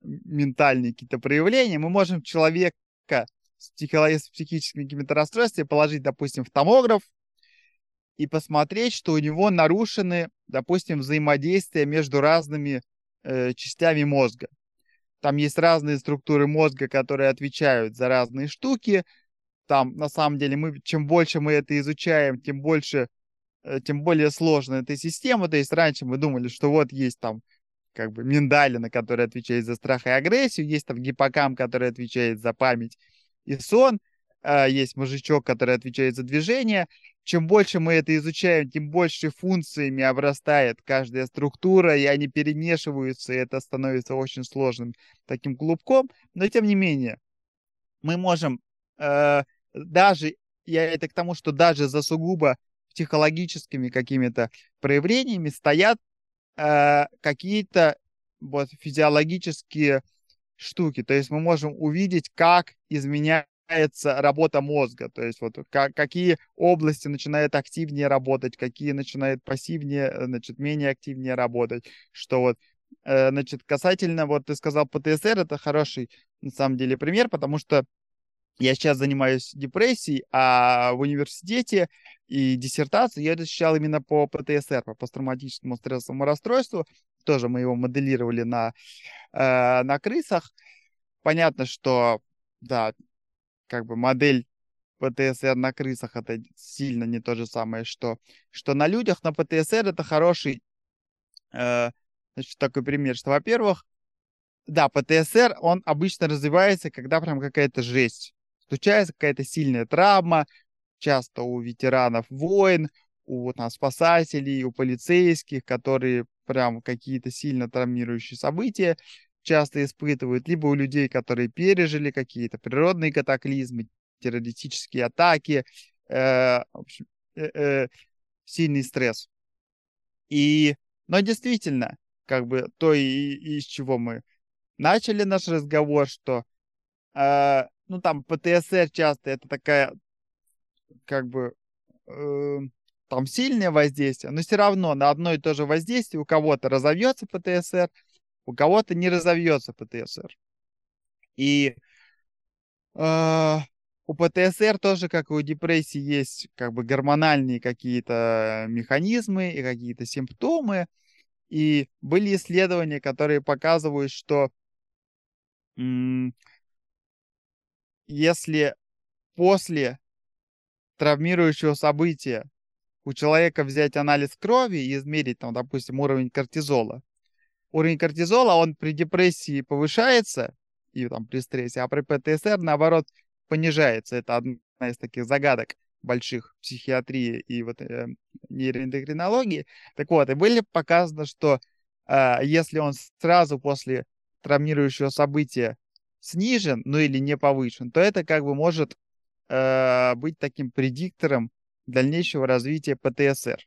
ментальные какие-то проявления, мы можем человека с, психическими какими-то расстройствами положить, допустим, в томограф, и посмотреть, что у него нарушены, допустим, взаимодействия между разными э, частями мозга. Там есть разные структуры мозга, которые отвечают за разные штуки. Там, на самом деле, мы, чем больше мы это изучаем, тем больше, э, тем более сложна эта система. То есть раньше мы думали, что вот есть там как бы миндалина, которая отвечает за страх и агрессию, есть там гиппокам, который отвечает за память и сон, есть мозжечок, который отвечает за движение, чем больше мы это изучаем, тем больше функциями обрастает каждая структура, и они перемешиваются, и это становится очень сложным таким клубком. Но тем не менее, мы можем э, даже, я это к тому, что даже за сугубо психологическими какими-то проявлениями стоят э, какие-то вот физиологические штуки. То есть мы можем увидеть, как изменяется меняется работа мозга, то есть вот как, какие области начинают активнее работать, какие начинают пассивнее, э, значит, менее активнее работать, что вот, э, значит, касательно, вот ты сказал ПТСР, это хороший, на самом деле, пример, потому что я сейчас занимаюсь депрессией, а в университете и диссертацию я изучал именно по ПТСР, по посттравматическому стрессовому расстройству. Тоже мы его моделировали на, э, на крысах. Понятно, что да, как бы модель ПТСР на крысах это сильно не то же самое, что, что на людях, но ПТСР это хороший э, значит, такой пример, что, во-первых, да, ПТСР, он обычно развивается, когда прям какая-то жесть. Случается какая-то сильная травма, часто у ветеранов войн, у там, спасателей, у полицейских, которые прям какие-то сильно травмирующие события часто испытывают, либо у людей, которые пережили какие-то природные катаклизмы, террористические атаки, э, общем, э, э, сильный стресс. И, но действительно, как бы то, и, и из чего мы начали наш разговор, что, э, ну, там, ПТСР часто это такая, как бы, э, там сильное воздействие, но все равно на одно и то же воздействие у кого-то разовьется ПТСР, у кого-то не разовьется ПТСР. И э, у ПТСР тоже, как и у депрессии, есть как бы гормональные какие-то механизмы и какие-то симптомы. И были исследования, которые показывают, что если после травмирующего события у человека взять анализ крови и измерить, там, допустим, уровень кортизола, уровень кортизола, он при депрессии повышается, и там при стрессе, а при ПТСР, наоборот, понижается. Это одна из таких загадок больших психиатрии и вот э, нейроэндокринологии. Так вот, и были показано, что э, если он сразу после травмирующего события снижен, ну или не повышен, то это как бы может э, быть таким предиктором дальнейшего развития ПТСР.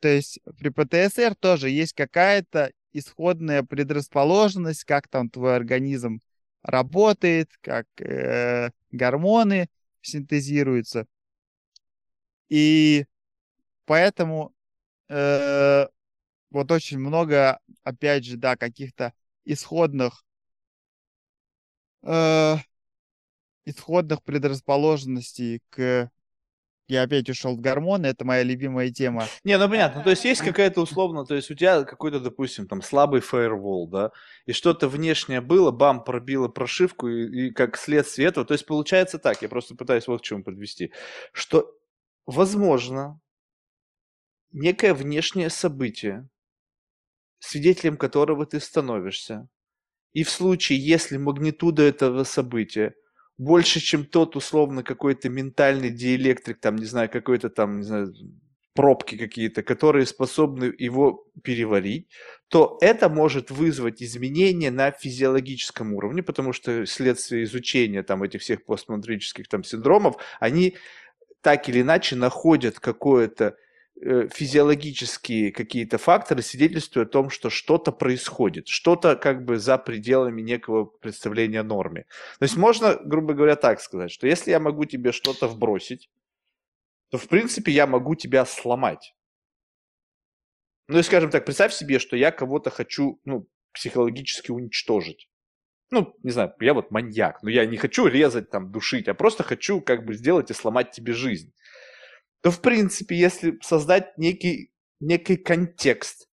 То есть при ПТСР тоже есть какая-то исходная предрасположенность, как там твой организм работает, как э, гормоны синтезируются. И поэтому э, вот очень много, опять же, да, каких-то исходных э, исходных предрасположенностей к я опять ушел в гормоны, это моя любимая тема. Не, ну понятно, то есть есть какая-то условно, то есть у тебя какой-то, допустим, там слабый фаервол, да, и что-то внешнее было, бам, пробило прошивку, и, и как следствие этого, то есть получается так, я просто пытаюсь вот к чему подвести, что, возможно, некое внешнее событие, свидетелем которого ты становишься, и в случае, если магнитуда этого события больше, чем тот условно какой-то ментальный диэлектрик, там, не знаю, какой-то там, не знаю, пробки какие-то, которые способны его переварить, то это может вызвать изменения на физиологическом уровне, потому что следствие изучения там этих всех постмандрических там синдромов, они так или иначе находят какое-то физиологические какие-то факторы свидетельствуют о том, что что-то происходит, что-то как бы за пределами некого представления о норме. То есть можно, грубо говоря, так сказать, что если я могу тебе что-то вбросить, то в принципе я могу тебя сломать. Ну и скажем так, представь себе, что я кого-то хочу ну, психологически уничтожить. Ну, не знаю, я вот маньяк, но я не хочу резать, там, душить, а просто хочу как бы сделать и сломать тебе жизнь то, в принципе, если создать некий, некий контекст,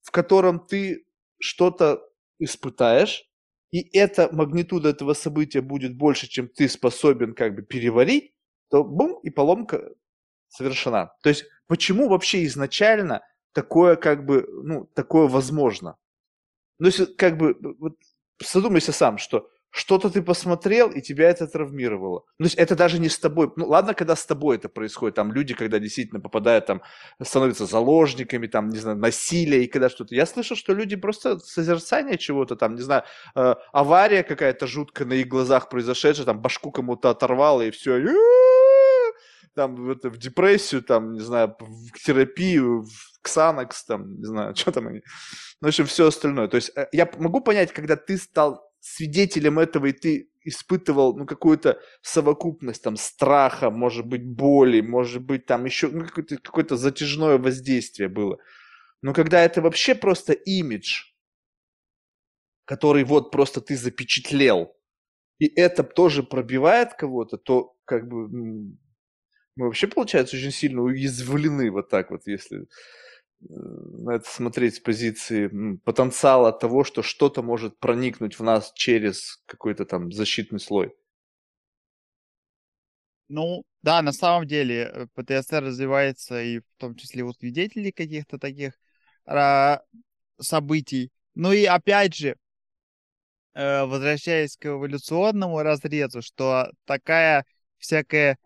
в котором ты что-то испытаешь, и эта магнитуда этого события будет больше, чем ты способен как бы переварить, то бум, и поломка совершена. То есть, почему вообще изначально такое как бы, ну, такое возможно? Ну, если как бы, вот задумайся сам, что что-то ты посмотрел, и тебя это травмировало. То есть это даже не с тобой. Ну, ладно, когда с тобой это происходит, там люди, когда действительно попадают, там, становятся заложниками, там, не знаю, насилие и когда что-то. Я слышал, что люди просто созерцание чего-то, там, не знаю, э, авария какая-то жуткая на их глазах произошедшая, там, башку кому-то оторвало, и все, там, в, это, в депрессию, там, не знаю, в терапию, в ксанакс, там, не знаю, что там они. Ну, в общем, все остальное. То есть э, я могу понять, когда ты стал свидетелем этого, и ты испытывал ну, какую-то совокупность там страха, может быть, боли, может быть, там еще ну, какое-то, какое-то затяжное воздействие было. Но когда это вообще просто имидж, который вот просто ты запечатлел, и это тоже пробивает кого-то, то как бы мы вообще, получается, очень сильно уязвлены вот так вот, если на это смотреть с позиции потенциала того, что что-то может проникнуть в нас через какой-то там защитный слой. Ну, да, на самом деле э, ПТСР развивается и в том числе у свидетелей каких-то таких а, событий. Ну и опять же, э, возвращаясь к эволюционному разрезу, что такая всякая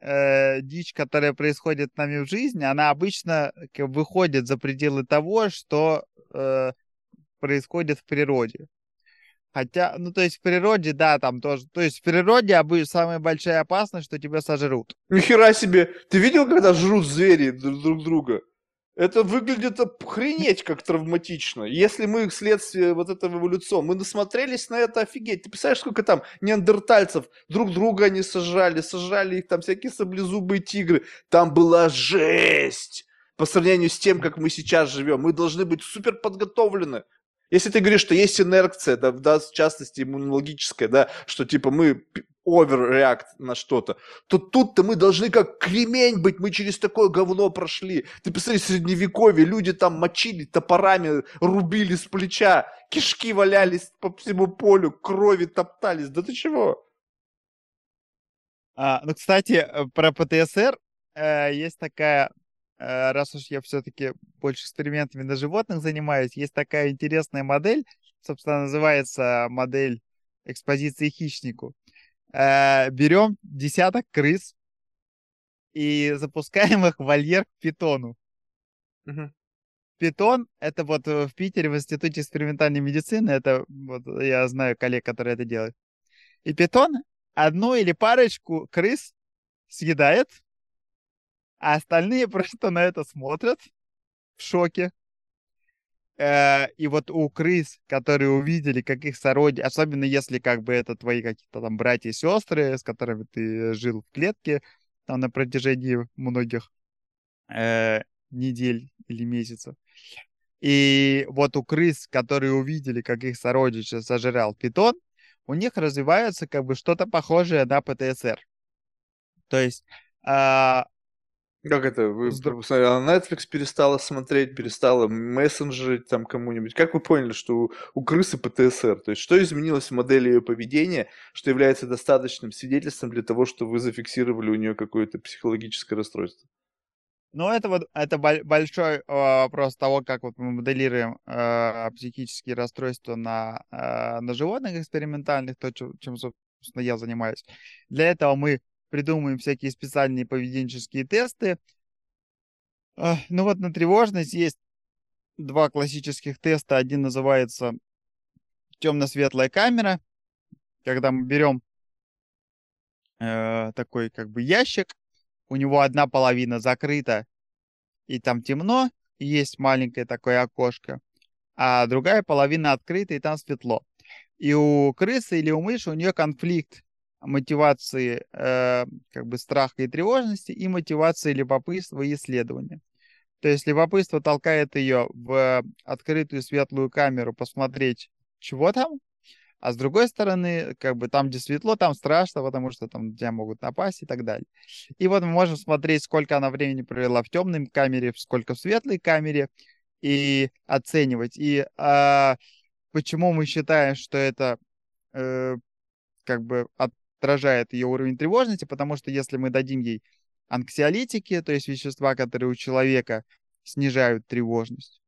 э, дичь, которая происходит с нами в жизни, она обычно как, выходит за пределы того, что э, происходит в природе. Хотя, ну, то есть в природе, да, там тоже. То есть в природе самая большая опасность, что тебя сожрут. Нихера себе! Ты видел, когда жрут звери друг друга? Это выглядит охренеть как травматично. Если мы следствие вот этого эволюциона, мы насмотрелись на это, офигеть. Ты представляешь, сколько там неандертальцев друг друга они сажали, сажали их там всякие саблезубые тигры. Там была жесть по сравнению с тем, как мы сейчас живем. Мы должны быть супер подготовлены. Если ты говоришь, что есть инерция, да, в частности иммунологическая, да, что типа мы overreact на что-то, то тут-то мы должны как кремень быть, мы через такое говно прошли. Ты посмотри, средневековье, люди там мочили топорами, рубили с плеча, кишки валялись по всему полю, крови топтались. Да ты чего? А, ну, кстати, э, про ПТСР э, есть такая раз уж я все-таки больше экспериментами на животных занимаюсь, есть такая интересная модель, собственно, называется модель экспозиции хищнику. Э, берем десяток крыс и запускаем их в вольер к питону. Угу. Питон — это вот в Питере в Институте экспериментальной медицины, это вот я знаю коллег, которые это делают. И питон одну или парочку крыс съедает, а остальные просто на это смотрят в шоке. Э, и вот у крыс, которые увидели, как их сородичи, особенно если как бы это твои какие-то там братья и сестры, с которыми ты жил в клетке там на протяжении многих э, недель или месяцев. И вот у крыс, которые увидели, как их сородича сожрал питон, у них развивается как бы что-то похожее на ПТСР. То есть э, как это? Вы посмотрели, а Netflix перестала смотреть, перестала мессенджерить там кому-нибудь. Как вы поняли, что у, у крысы ПТСР? То есть что изменилось в модели ее поведения, что является достаточным свидетельством для того, что вы зафиксировали у нее какое-то психологическое расстройство? Ну, это вот это большой э, вопрос того, как вот мы моделируем э, психические расстройства на, э, на животных экспериментальных, то, чем, собственно, я занимаюсь. Для этого мы придумываем всякие специальные поведенческие тесты. Ну вот на тревожность есть два классических теста. Один называется темно-светлая камера, когда мы берем э, такой как бы ящик, у него одна половина закрыта, и там темно, и есть маленькое такое окошко, а другая половина открыта, и там светло. И у крысы или у мыши у нее конфликт мотивации э, как бы страха и тревожности и мотивации любопытства и исследования. То есть любопытство толкает ее в открытую светлую камеру посмотреть, чего там, а с другой стороны, как бы там, где светло, там страшно, потому что там тебя могут напасть и так далее. И вот мы можем смотреть, сколько она времени провела в темной камере, сколько в светлой камере, и оценивать. И а, почему мы считаем, что это э, как бы от, отражает ее уровень тревожности, потому что если мы дадим ей анксиолитики, то есть вещества, которые у человека снижают тревожность,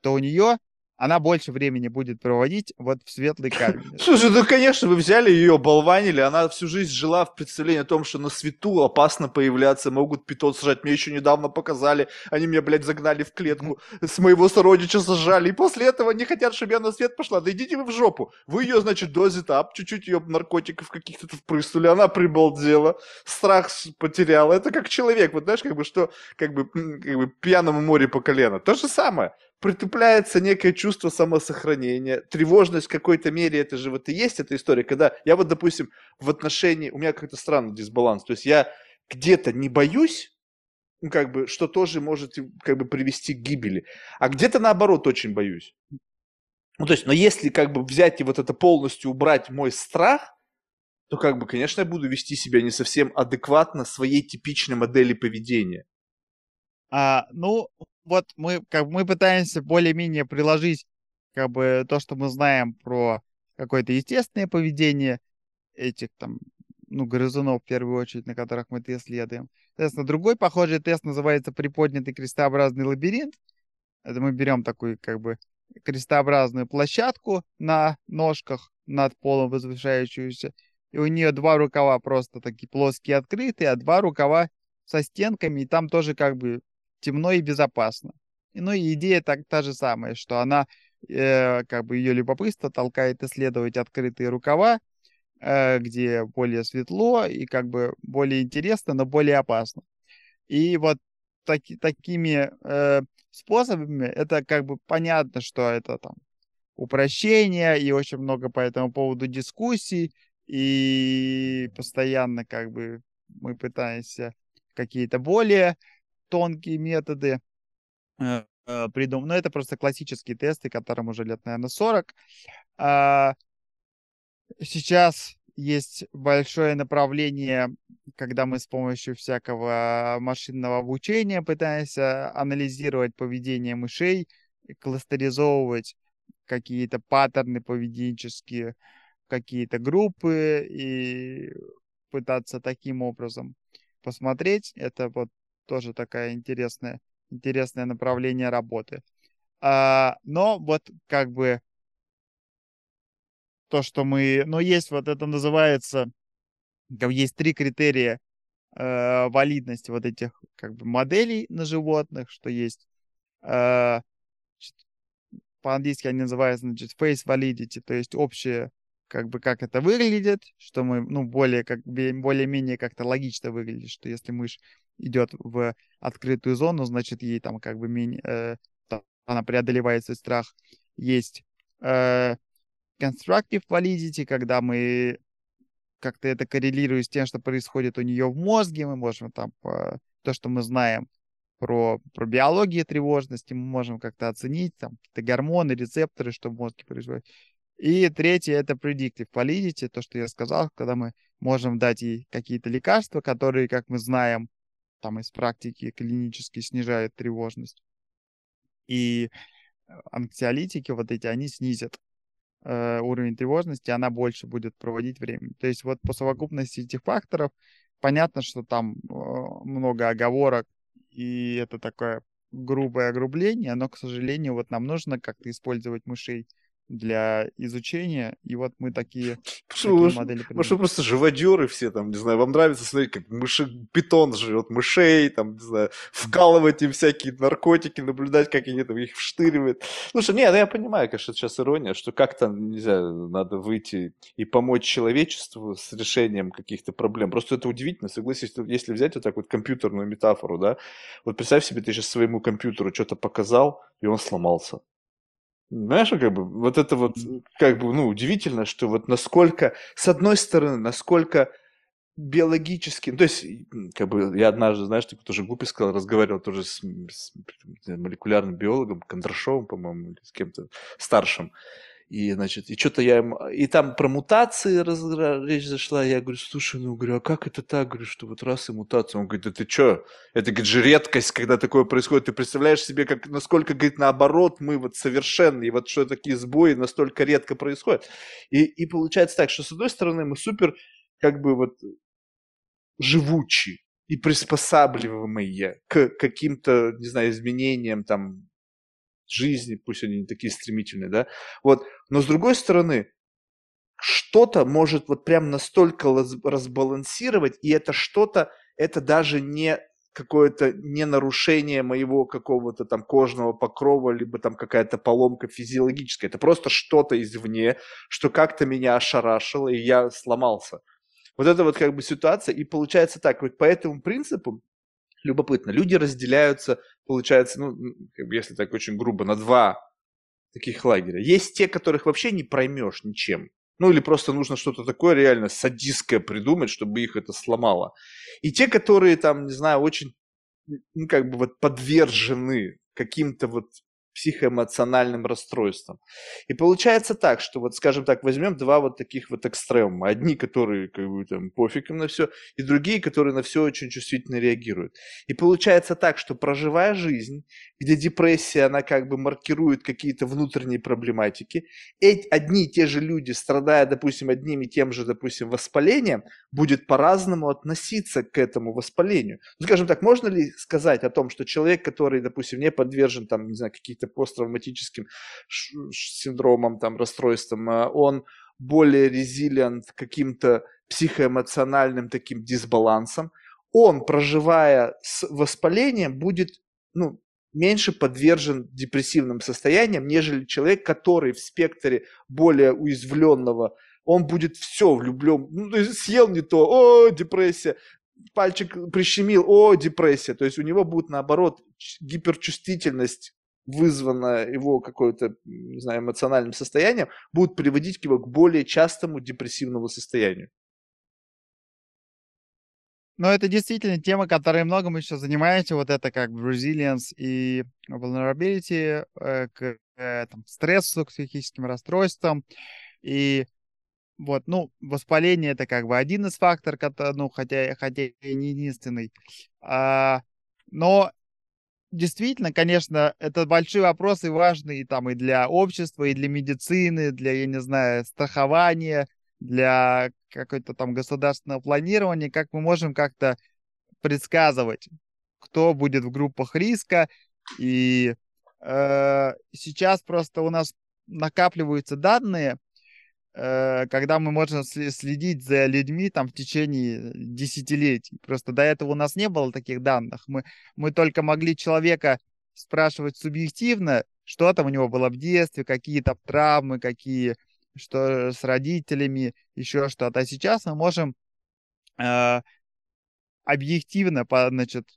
то у нее она больше времени будет проводить вот в светлой камере. Слушай, ну, конечно, вы взяли ее, болванили, она всю жизнь жила в представлении о том, что на свету опасно появляться, могут питон сажать. Мне еще недавно показали, они меня, блядь, загнали в клетку, с моего сородича сажали, и после этого не хотят, чтобы я на свет пошла. Да идите вы в жопу. Вы ее, значит, дозит ап, чуть-чуть ее наркотиков каких-то впрыснули, она прибалдела, страх потеряла. Это как человек, вот знаешь, как бы что, как бы, как бы пьяному море по колено. То же самое притупляется некое чувство самосохранения, тревожность в какой-то мере, это же вот и есть эта история, когда я вот, допустим, в отношении, у меня какой-то странный дисбаланс, то есть я где-то не боюсь, ну, как бы, что тоже может как бы привести к гибели, а где-то наоборот очень боюсь. Ну, то есть, но если как бы взять и вот это полностью убрать мой страх, то как бы, конечно, я буду вести себя не совсем адекватно своей типичной модели поведения. А, ну, вот мы, как мы пытаемся более-менее приложить как бы то, что мы знаем про какое-то естественное поведение этих там, ну, грызунов в первую очередь, на которых мы это исследуем. Соответственно, другой похожий тест называется приподнятый крестообразный лабиринт. Это мы берем такую как бы крестообразную площадку на ножках над полом возвышающуюся, и у нее два рукава просто такие плоские открытые, а два рукава со стенками, и там тоже как бы темно и безопасно. Ну и идея так, та же самая, что она, э, как бы ее любопытство толкает исследовать открытые рукава, э, где более светло и как бы более интересно, но более опасно. И вот таки, такими э, способами, это как бы понятно, что это там упрощение, и очень много по этому поводу дискуссий, и постоянно как бы мы пытаемся какие-то более тонкие методы э, э, придумать. Но это просто классические тесты, которым уже лет, наверное, 40. А, сейчас есть большое направление, когда мы с помощью всякого машинного обучения пытаемся анализировать поведение мышей, кластеризовывать какие-то паттерны поведенческие, какие-то группы и пытаться таким образом посмотреть. Это вот тоже такая интересная, интересное направление работы. А, но вот как бы то, что мы... Ну, есть вот это называется... Есть три критерия э, валидности вот этих как бы моделей на животных, что есть э, по-английски они называются, значит, face validity, то есть общее, как бы, как это выглядит, что мы, ну, более, как, более-менее как-то логично выглядит, что если мышь идет в открытую зону, значит, ей там как бы менее, э, она преодолевает свой страх. Есть э, constructive validity, когда мы как-то это коррелируем с тем, что происходит у нее в мозге, мы можем там по, то, что мы знаем про, про биологию тревожности, мы можем как-то оценить там какие-то гормоны, рецепторы, что в мозге происходит. И третье — это predictive validity, то, что я сказал, когда мы можем дать ей какие-то лекарства, которые, как мы знаем, там из практики клинически снижают тревожность. И э, анксиолитики вот эти, они снизят э, уровень тревожности, она больше будет проводить время. То есть вот по совокупности этих факторов понятно, что там э, много оговорок, и это такое грубое огрубление, но, к сожалению, вот нам нужно как-то использовать мышей для изучения, и вот мы такие, Почему, такие модели придумали. Может, просто живодеры все там, не знаю, вам нравится смотреть, как мыши, питон живет мышей, там, не знаю, вкалывать им всякие наркотики, наблюдать, как они там их вштыривают. Слушай, нет, ну я понимаю, конечно, сейчас ирония, что как-то, не знаю, надо выйти и помочь человечеству с решением каких-то проблем. Просто это удивительно, согласись, если взять вот так вот компьютерную метафору, да, вот представь себе, ты сейчас своему компьютеру что-то показал, и он сломался. Знаешь, как бы, вот это вот, как бы, ну, удивительно, что вот насколько, с одной стороны, насколько биологически, ну, то есть, как бы, я однажды, знаешь, такой тоже глупый сказал, разговаривал тоже с, с молекулярным биологом, Кондрашовым, по-моему, или с кем-то старшим, и, значит, и что-то я им... И там про мутации раз, речь зашла. Я говорю, слушай, ну, говорю, а как это так? Говорю, что вот раз и мутация. Он говорит, да ты что? Это, говорит, же редкость, когда такое происходит. Ты представляешь себе, как, насколько, говорит, наоборот, мы вот совершенные, вот что такие сбои настолько редко происходят. И, и получается так, что с одной стороны мы супер, как бы вот живучие и приспосабливаемые к каким-то, не знаю, изменениям там жизни, пусть они не такие стремительные, да, вот, но с другой стороны, что-то может вот прям настолько разбалансировать, и это что-то, это даже не какое-то не нарушение моего какого-то там кожного покрова, либо там какая-то поломка физиологическая. Это просто что-то извне, что как-то меня ошарашило, и я сломался. Вот это вот как бы ситуация, и получается так, вот по этому принципу любопытно. Люди разделяются, получается, ну, как бы, если так очень грубо, на два таких лагеря. Есть те, которых вообще не проймешь ничем. Ну или просто нужно что-то такое реально садистское придумать, чтобы их это сломало. И те, которые там, не знаю, очень, ну как бы вот подвержены каким-то вот психоэмоциональным расстройством. И получается так, что вот, скажем так, возьмем два вот таких вот экстремума. Одни, которые как бы там пофиг на все, и другие, которые на все очень чувствительно реагируют. И получается так, что проживая жизнь, где депрессия, она как бы маркирует какие-то внутренние проблематики, эти, одни и те же люди, страдая, допустим, одним и тем же, допустим, воспалением, будет по-разному относиться к этому воспалению. Ну, скажем так, можно ли сказать о том, что человек, который, допустим, не подвержен, там, не знаю, какие-то каким-то посттравматическим синдромом, там, расстройством, а он более резилиент каким-то психоэмоциональным таким дисбалансом, он, проживая с воспалением, будет ну, меньше подвержен депрессивным состояниям, нежели человек, который в спектре более уязвленного, он будет все влюблен, ну, съел не то, о, депрессия, пальчик прищемил, о, депрессия. То есть у него будет, наоборот, гиперчувствительность вызвана его какое-то, не знаю, эмоциональным состоянием, будет приводить его к более частому депрессивному состоянию. Но это действительно тема, которой много мы еще занимаемся, вот это как resilience и vulnerability э, к э, там, стрессу, к психическим расстройствам. И вот, ну, воспаление это как бы один из факторов, ну, хотя, хотя и не единственный. А, но действительно, конечно, это большой вопрос и важный там и для общества, и для медицины, для, я не знаю, страхования, для какой-то там государственного планирования, как мы можем как-то предсказывать, кто будет в группах риска. И э, сейчас просто у нас накапливаются данные, когда мы можем следить за людьми там в течение десятилетий. Просто до этого у нас не было таких данных. Мы, мы только могли человека спрашивать субъективно, что там у него было в детстве, какие то травмы, какие что с родителями, еще что-то. А сейчас мы можем э, объективно, по, значит,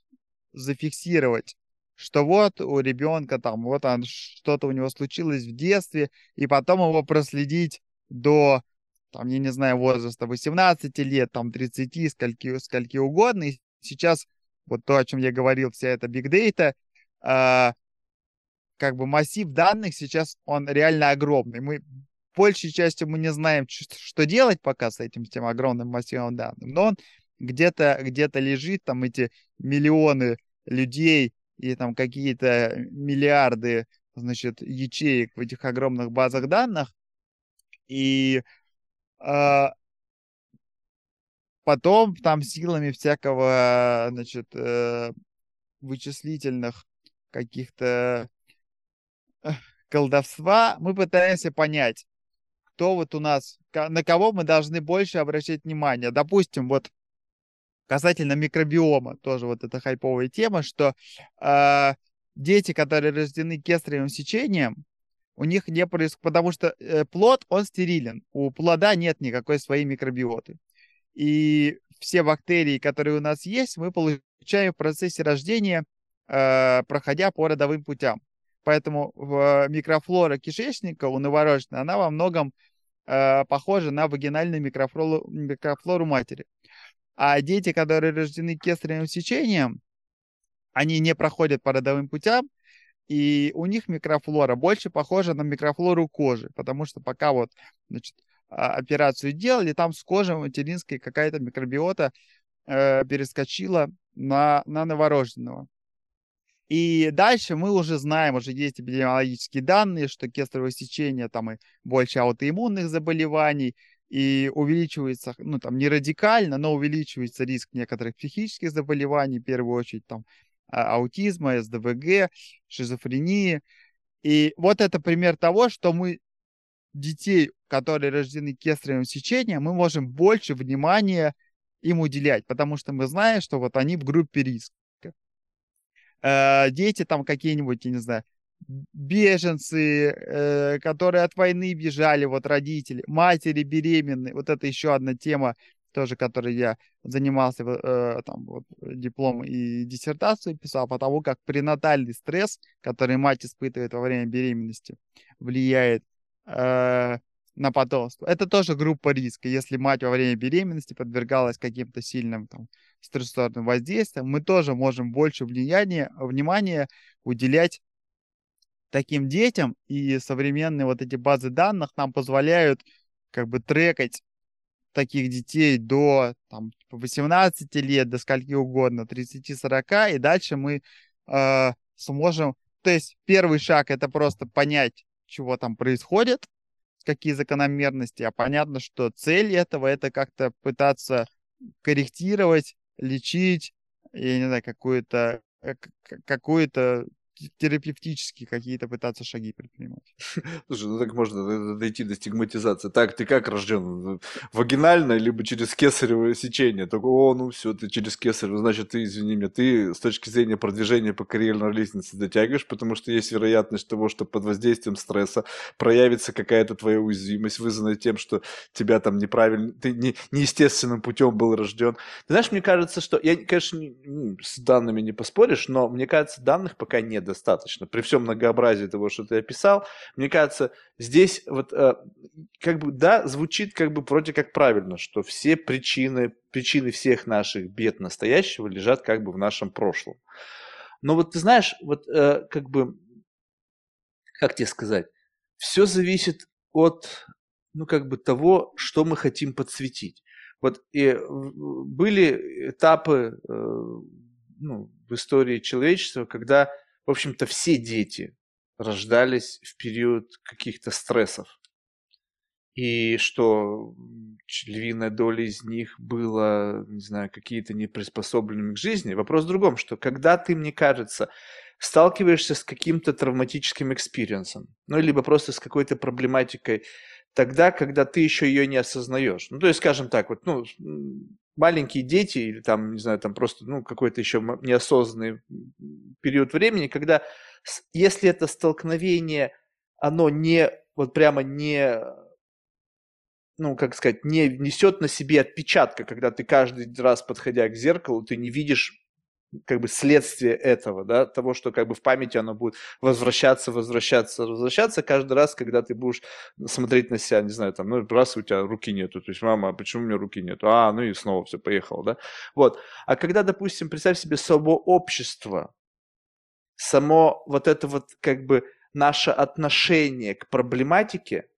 зафиксировать, что вот у ребенка там, вот он, что-то у него случилось в детстве, и потом его проследить до, там, я не знаю, возраста 18 лет, там, 30, скольки, скольки угодно. И сейчас вот то, о чем я говорил, вся эта big data, э, как бы массив данных сейчас, он реально огромный. Мы большей частью мы не знаем, что делать пока с этим, с тем огромным массивом данных, но он где-то где лежит, там эти миллионы людей и там какие-то миллиарды, значит, ячеек в этих огромных базах данных, и э, потом там силами всякого, значит, э, вычислительных каких-то колдовства мы пытаемся понять, кто вот у нас, на кого мы должны больше обращать внимание. Допустим, вот касательно микробиома, тоже вот эта хайповая тема, что э, дети, которые рождены кесаревым сечением, у них не происходит, потому что э, плод, он стерилен, у плода нет никакой своей микробиоты. И все бактерии, которые у нас есть, мы получаем в процессе рождения, э, проходя по родовым путям. Поэтому микрофлора кишечника у новорожденного, она во многом э, похожа на вагинальную микрофлору, микрофлору матери. А дети, которые рождены кесаревым сечением, они не проходят по родовым путям, и у них микрофлора больше похожа на микрофлору кожи, потому что пока вот, значит, а, операцию делали, там с кожи материнской какая-то микробиота э, перескочила на, на новорожденного. И дальше мы уже знаем, уже есть эпидемиологические данные, что кестровое сечение там и больше аутоиммунных заболеваний, и увеличивается, ну там не радикально, но увеличивается риск некоторых психических заболеваний, в первую очередь там аутизма, СДВГ, шизофрении. И вот это пример того, что мы детей, которые рождены кесаревым сечением, мы можем больше внимания им уделять, потому что мы знаем, что вот они в группе риска э, дети там какие-нибудь, я не знаю, беженцы, э, которые от войны бежали, вот родители, матери беременные, вот это еще одна тема, тоже, которой я занимался, э, там, вот, диплом и диссертацию писал, потому как пренатальный стресс, который мать испытывает во время беременности, влияет э, на потомство. Это тоже группа риска. Если мать во время беременности подвергалась каким-то сильным там, стрессорным воздействиям, мы тоже можем больше влияния, внимания уделять таким детям. И современные вот эти базы данных нам позволяют как бы трекать таких детей до там, 18 лет, до скольки угодно, 30-40, и дальше мы э, сможем... То есть первый шаг — это просто понять, чего там происходит, какие закономерности, а понятно, что цель этого это как-то пытаться корректировать, лечить, я не знаю, какую-то э, какую-то терапевтические какие-то пытаться шаги предпринимать. Слушай, ну так можно дойти до стигматизации. Так, ты как рожден? Вагинально, либо через кесарево сечение? Только, о, ну все, ты через кесарево, значит, ты, извини меня, ты с точки зрения продвижения по карьерной лестнице дотягиваешь, потому что есть вероятность того, что под воздействием стресса проявится какая-то твоя уязвимость, вызванная тем, что тебя там неправильно, ты не, неестественным путем был рожден. Ты знаешь, мне кажется, что, я, конечно, с данными не поспоришь, но мне кажется, данных пока недостаточно. При всем многообразии того, что ты описал, мне кажется, здесь вот э, как бы, да, звучит как бы вроде как правильно, что все причины, причины всех наших бед настоящего лежат как бы в нашем прошлом. Но вот ты знаешь, вот э, как бы, как тебе сказать, все зависит от, ну как бы того, что мы хотим подсветить. Вот и были этапы э, ну, в истории человечества, когда, в общем-то, все дети рождались в период каких-то стрессов. И что львиная доля из них была, не знаю, какие-то неприспособленными к жизни. Вопрос в другом, что когда ты, мне кажется, сталкиваешься с каким-то травматическим experience ом, ну, либо просто с какой-то проблематикой, тогда, когда ты еще ее не осознаешь. Ну, то есть, скажем так, вот, ну, маленькие дети или там, не знаю, там просто, ну, какой-то еще неосознанный период времени, когда, если это столкновение, оно не, вот прямо не, ну, как сказать, не несет на себе отпечатка, когда ты каждый раз, подходя к зеркалу, ты не видишь как бы следствие этого, да, того, что как бы в памяти оно будет возвращаться, возвращаться, возвращаться каждый раз, когда ты будешь смотреть на себя, не знаю, там, ну, раз у тебя руки нету, то есть, мама, а почему у меня руки нету? А, ну и снова все, поехало, да, вот. А когда, допустим, представь себе само общество, само вот это вот как бы наше отношение к проблематике,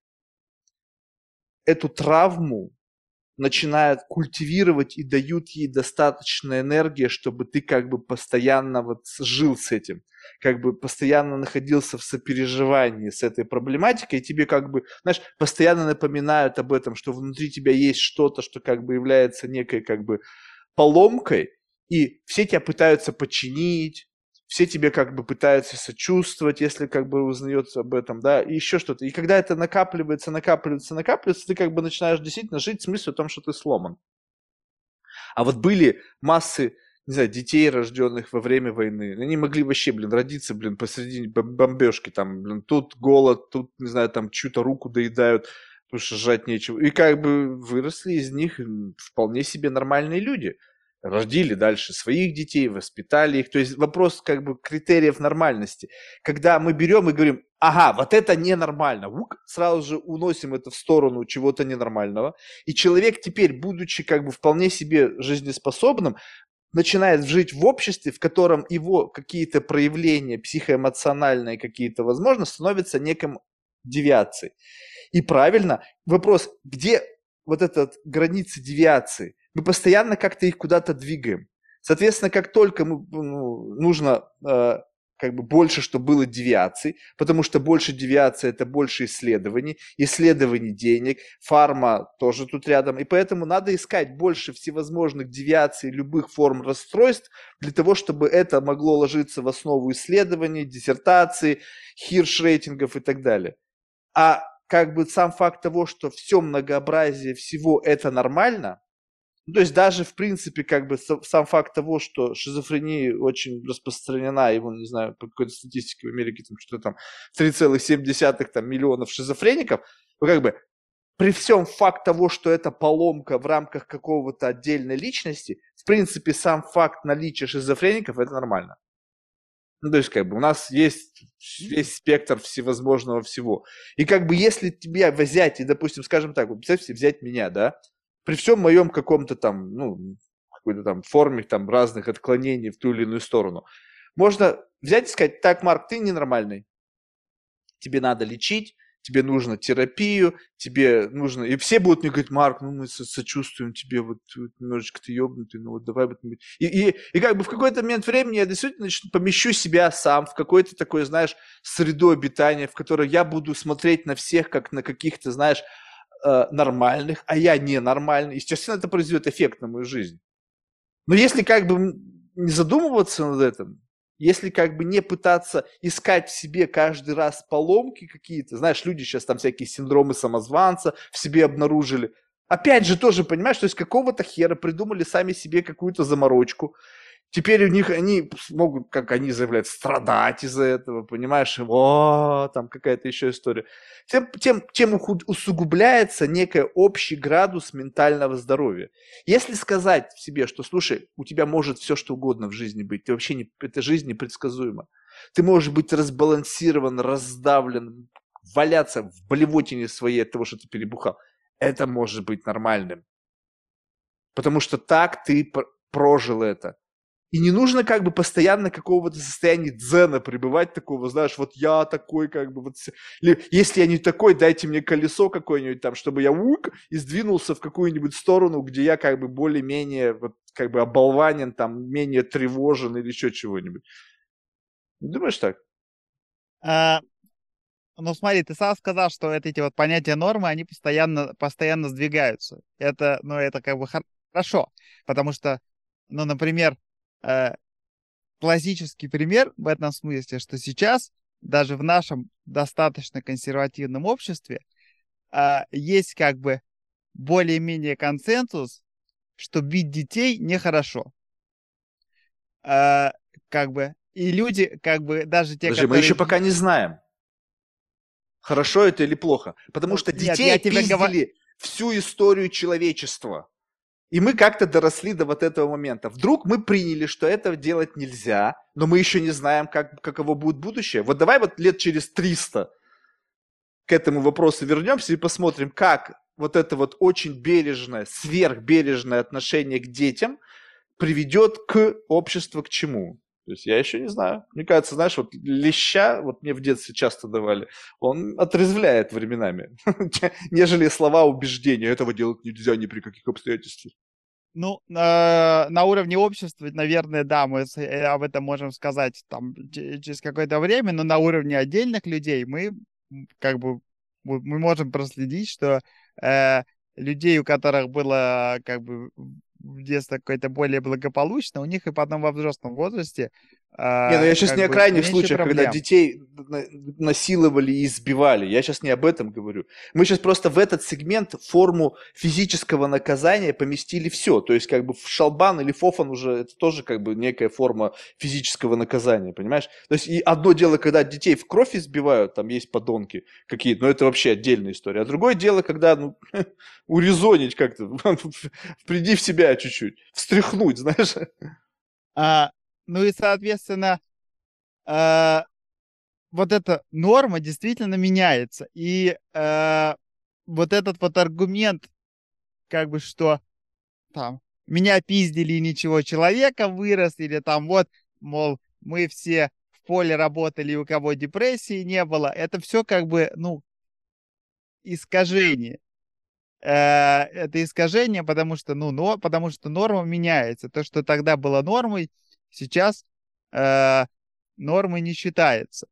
эту травму начинают культивировать и дают ей достаточно энергии, чтобы ты как бы постоянно вот жил с этим, как бы постоянно находился в сопереживании с этой проблематикой, и тебе как бы, знаешь, постоянно напоминают об этом, что внутри тебя есть что-то, что как бы является некой как бы поломкой, и все тебя пытаются починить, все тебе как бы пытаются сочувствовать, если как бы узнается об этом, да, и еще что-то. И когда это накапливается, накапливается, накапливается, ты как бы начинаешь действительно жить с мыслью о том, что ты сломан. А вот были массы, не знаю, детей, рожденных во время войны. Они могли вообще, блин, родиться, блин, посреди бомбежки, там, блин, тут голод, тут, не знаю, там чью-то руку доедают, потому что жать нечего. И как бы выросли из них вполне себе нормальные люди – родили дальше своих детей, воспитали их. То есть вопрос как бы критериев нормальности. Когда мы берем и говорим, ага, вот это ненормально, ук, сразу же уносим это в сторону чего-то ненормального. И человек теперь, будучи как бы вполне себе жизнеспособным, начинает жить в обществе, в котором его какие-то проявления психоэмоциональные какие-то, возможно, становятся неким девиацией. И правильно, вопрос, где вот эта граница девиации? Мы постоянно как-то их куда-то двигаем. Соответственно, как только мы, ну, нужно э, как бы больше, чтобы было девиаций, потому что больше девиаций – это больше исследований, исследований денег, фарма тоже тут рядом, и поэтому надо искать больше всевозможных девиаций любых форм расстройств для того, чтобы это могло ложиться в основу исследований, диссертаций, хирш-рейтингов и так далее. А как бы сам факт того, что все многообразие всего это нормально – ну, то есть даже, в принципе, как бы сам факт того, что шизофрения очень распространена, его, не знаю, по какой-то статистике в Америке, там что-то там 3,7 там, миллионов шизофреников, ну, как бы при всем факт того, что это поломка в рамках какого-то отдельной личности, в принципе, сам факт наличия шизофреников – это нормально. Ну, то есть, как бы, у нас есть весь спектр всевозможного всего. И как бы, если тебя взять, и, допустим, скажем так, вот, взять меня, да, при всем моем каком-то там, ну, какой-то там форме там разных отклонений в ту или иную сторону, можно взять и сказать, так, Марк, ты ненормальный, тебе надо лечить, тебе нужно терапию, тебе нужно... И все будут мне говорить, Марк, ну мы сочувствуем тебе, вот, вот немножечко ты ебнутый, ну вот давай... Вот... И, и, и как бы в какой-то момент времени я действительно начну, помещу себя сам в какой-то такой, знаешь, среду обитания, в которой я буду смотреть на всех, как на каких-то, знаешь, э, нормальных, а я ненормальный, естественно, это произведет эффект на мою жизнь. Но если как бы не задумываться над этим, если как бы не пытаться искать в себе каждый раз поломки какие-то, знаешь, люди сейчас там всякие синдромы самозванца в себе обнаружили, опять же тоже, понимаешь, то есть какого-то хера придумали сами себе какую-то заморочку, Теперь у них они могут, как они заявляют, страдать из-за этого, понимаешь? О, там какая-то еще история. Тем, тем, тем усугубляется некий общий градус ментального здоровья. Если сказать себе, что, слушай, у тебя может все что угодно в жизни быть, ты вообще не, эта жизнь непредсказуема. Ты можешь быть разбалансирован, раздавлен, валяться в болевотине своей от того, что ты перебухал. Это может быть нормальным. Потому что так ты прожил это. И не нужно как бы постоянно какого-то состояния дзена пребывать такого, знаешь, вот я такой как бы, вот, или если я не такой, дайте мне колесо какое-нибудь там, чтобы я ук и сдвинулся в какую-нибудь сторону, где я как бы более-менее вот как бы оболванен, там, менее тревожен или еще чего-нибудь. Думаешь так? А, ну смотри, ты сам сказал, что это эти вот понятия нормы, они постоянно, постоянно сдвигаются. Это, ну, это как бы хорошо, потому что, ну, например, э, классический пример в этом смысле, что сейчас даже в нашем достаточно консервативном обществе э, есть как бы более-менее консенсус, что бить детей нехорошо. Э, как бы и люди, как бы даже те, Подожди, которые... мы еще пока не знаем, хорошо это или плохо, потому что детей Нет, я пиздили говор... всю историю человечества. И мы как-то доросли до вот этого момента. Вдруг мы приняли, что этого делать нельзя, но мы еще не знаем, как, каково будет будущее. Вот давай вот лет через 300 к этому вопросу вернемся и посмотрим, как вот это вот очень бережное, сверхбережное отношение к детям приведет к обществу к чему. То есть я еще не знаю. Мне кажется, знаешь, вот леща, вот мне в детстве часто давали, он отрезвляет временами, нежели слова убеждения. Этого делать нельзя ни при каких обстоятельствах. Ну, на, на уровне общества, наверное, да, мы э, об этом можем сказать там через какое-то время, но на уровне отдельных людей мы как бы мы можем проследить, что э, людей, у которых было как бы в детстве какое-то более благополучное, у них и потом во взрослом возрасте не, ну я сейчас не о крайних случаях, проблем. когда детей насиловали и избивали. Я сейчас не об этом говорю. Мы сейчас просто в этот сегмент форму физического наказания поместили все. То есть как бы в шалбан или фофан уже это тоже как бы некая форма физического наказания, понимаешь? То есть и одно дело, когда детей в кровь избивают, там есть подонки какие-то, но это вообще отдельная история. А другое дело, когда ну, урезонить как-то, приди в себя чуть-чуть, встряхнуть, знаешь. А, ну и, соответственно, э, вот эта норма действительно меняется. И э, вот этот вот аргумент, как бы, что там меня пиздили и ничего, человека вырос, или там вот, мол, мы все в поле работали, у кого депрессии не было, это все как бы, ну, искажение. Э, это искажение, потому что, ну, но, потому что норма меняется. То, что тогда было нормой, сейчас э, нормой не считается.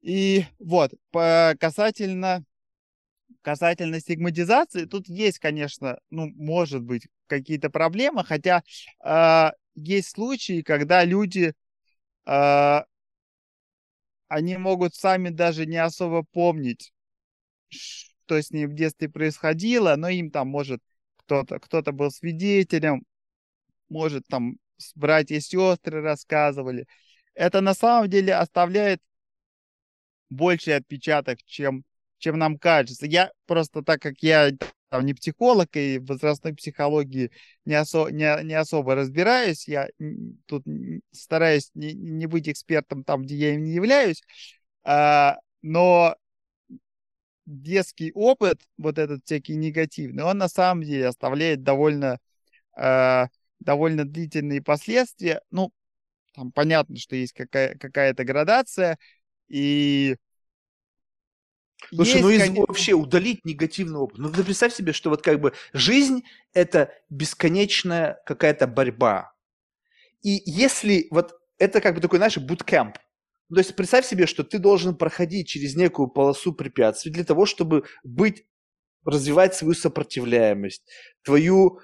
И вот, по, касательно, касательно стигматизации, тут есть, конечно, ну, может быть, какие-то проблемы, хотя э, есть случаи, когда люди, э, они могут сами даже не особо помнить, что с ним в детстве происходило, но им там может кто-то кто был свидетелем, может там братья и сестры рассказывали. Это на самом деле оставляет больший отпечаток, чем, чем нам кажется. Я просто, так как я там не психолог и в возрастной психологии не, осо не, не особо разбираюсь, я тут стараюсь не, не быть экспертом там, где я им не являюсь, а, но детский опыт, вот этот всякий негативный, он на самом деле оставляет довольно а, довольно длительные последствия. Ну, там понятно, что есть какая- какая-то градация, и Слушай, есть, ну из, конечно... вообще удалить негативный опыт. Ну, ты представь себе, что вот как бы жизнь – это бесконечная какая-то борьба. И если вот это как бы такой, знаешь, буткемп, то есть представь себе, что ты должен проходить через некую полосу препятствий для того, чтобы быть развивать свою сопротивляемость, твою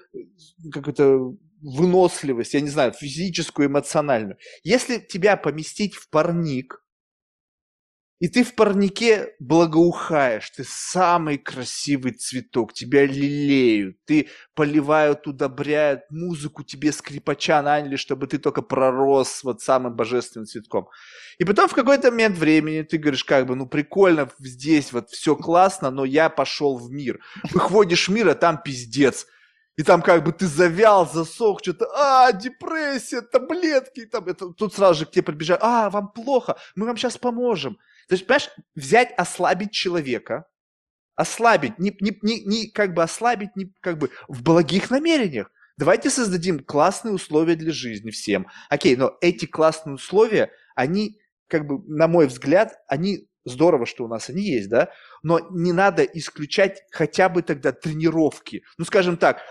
как это выносливость, я не знаю, физическую, эмоциональную. Если тебя поместить в парник, и ты в парнике благоухаешь, ты самый красивый цветок, тебя лелеют, ты поливают, удобряют, музыку тебе скрипача наняли, чтобы ты только пророс вот самым божественным цветком. И потом в какой-то момент времени ты говоришь, как бы, ну прикольно здесь, вот все классно, но я пошел в мир. Выходишь в мир, а там пиздец. И там как бы ты завял, засох, что-то, а, депрессия, таблетки, там, это, тут сразу же к тебе прибежали, а, вам плохо, мы вам сейчас поможем. То есть, понимаешь, взять, ослабить человека, ослабить, не, не, не, не как бы ослабить, не как бы в благих намерениях. Давайте создадим классные условия для жизни всем. Окей, но эти классные условия, они, как бы, на мой взгляд, они здорово, что у нас они есть, да, но не надо исключать хотя бы тогда тренировки. Ну, скажем так,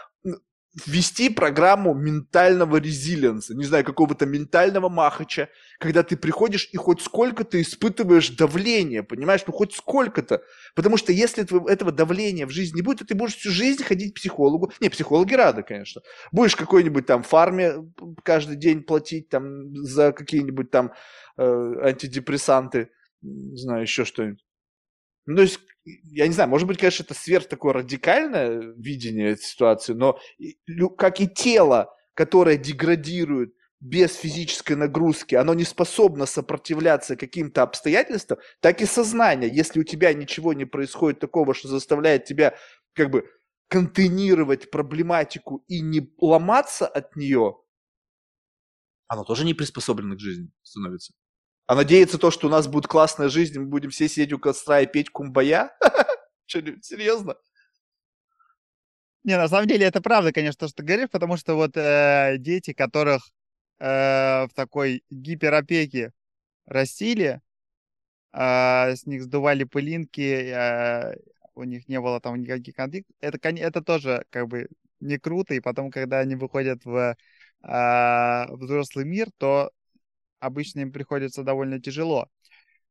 ввести программу ментального резилиенса, не знаю, какого-то ментального махача, когда ты приходишь и хоть сколько-то испытываешь давление, понимаешь, ну хоть сколько-то. Потому что если этого давления в жизни не будет, то ты будешь всю жизнь ходить к психологу. Не, психологи рады, конечно. Будешь какой-нибудь там фарме каждый день платить там за какие-нибудь там э, антидепрессанты, не знаю, еще что-нибудь. Ну, то есть, я не знаю, может быть, конечно, это сверх такое радикальное видение этой ситуации, но как и тело, которое деградирует без физической нагрузки, оно не способно сопротивляться каким-то обстоятельствам, так и сознание, если у тебя ничего не происходит такого, что заставляет тебя как бы контейнировать проблематику и не ломаться от нее, оно тоже не приспособлено к жизни становится. А надеяться то, что у нас будет классная жизнь, мы будем все сидеть у костра и петь кумбая? Серьезно? Не, на самом деле это правда, конечно, то, что ты говоришь, потому что вот э, дети, которых э, в такой гиперопеке растили, э, с них сдували пылинки, у них не было там никаких конфликтов, это, тоже как бы не круто, и потом, когда они выходят в взрослый мир, то обычно им приходится довольно тяжело.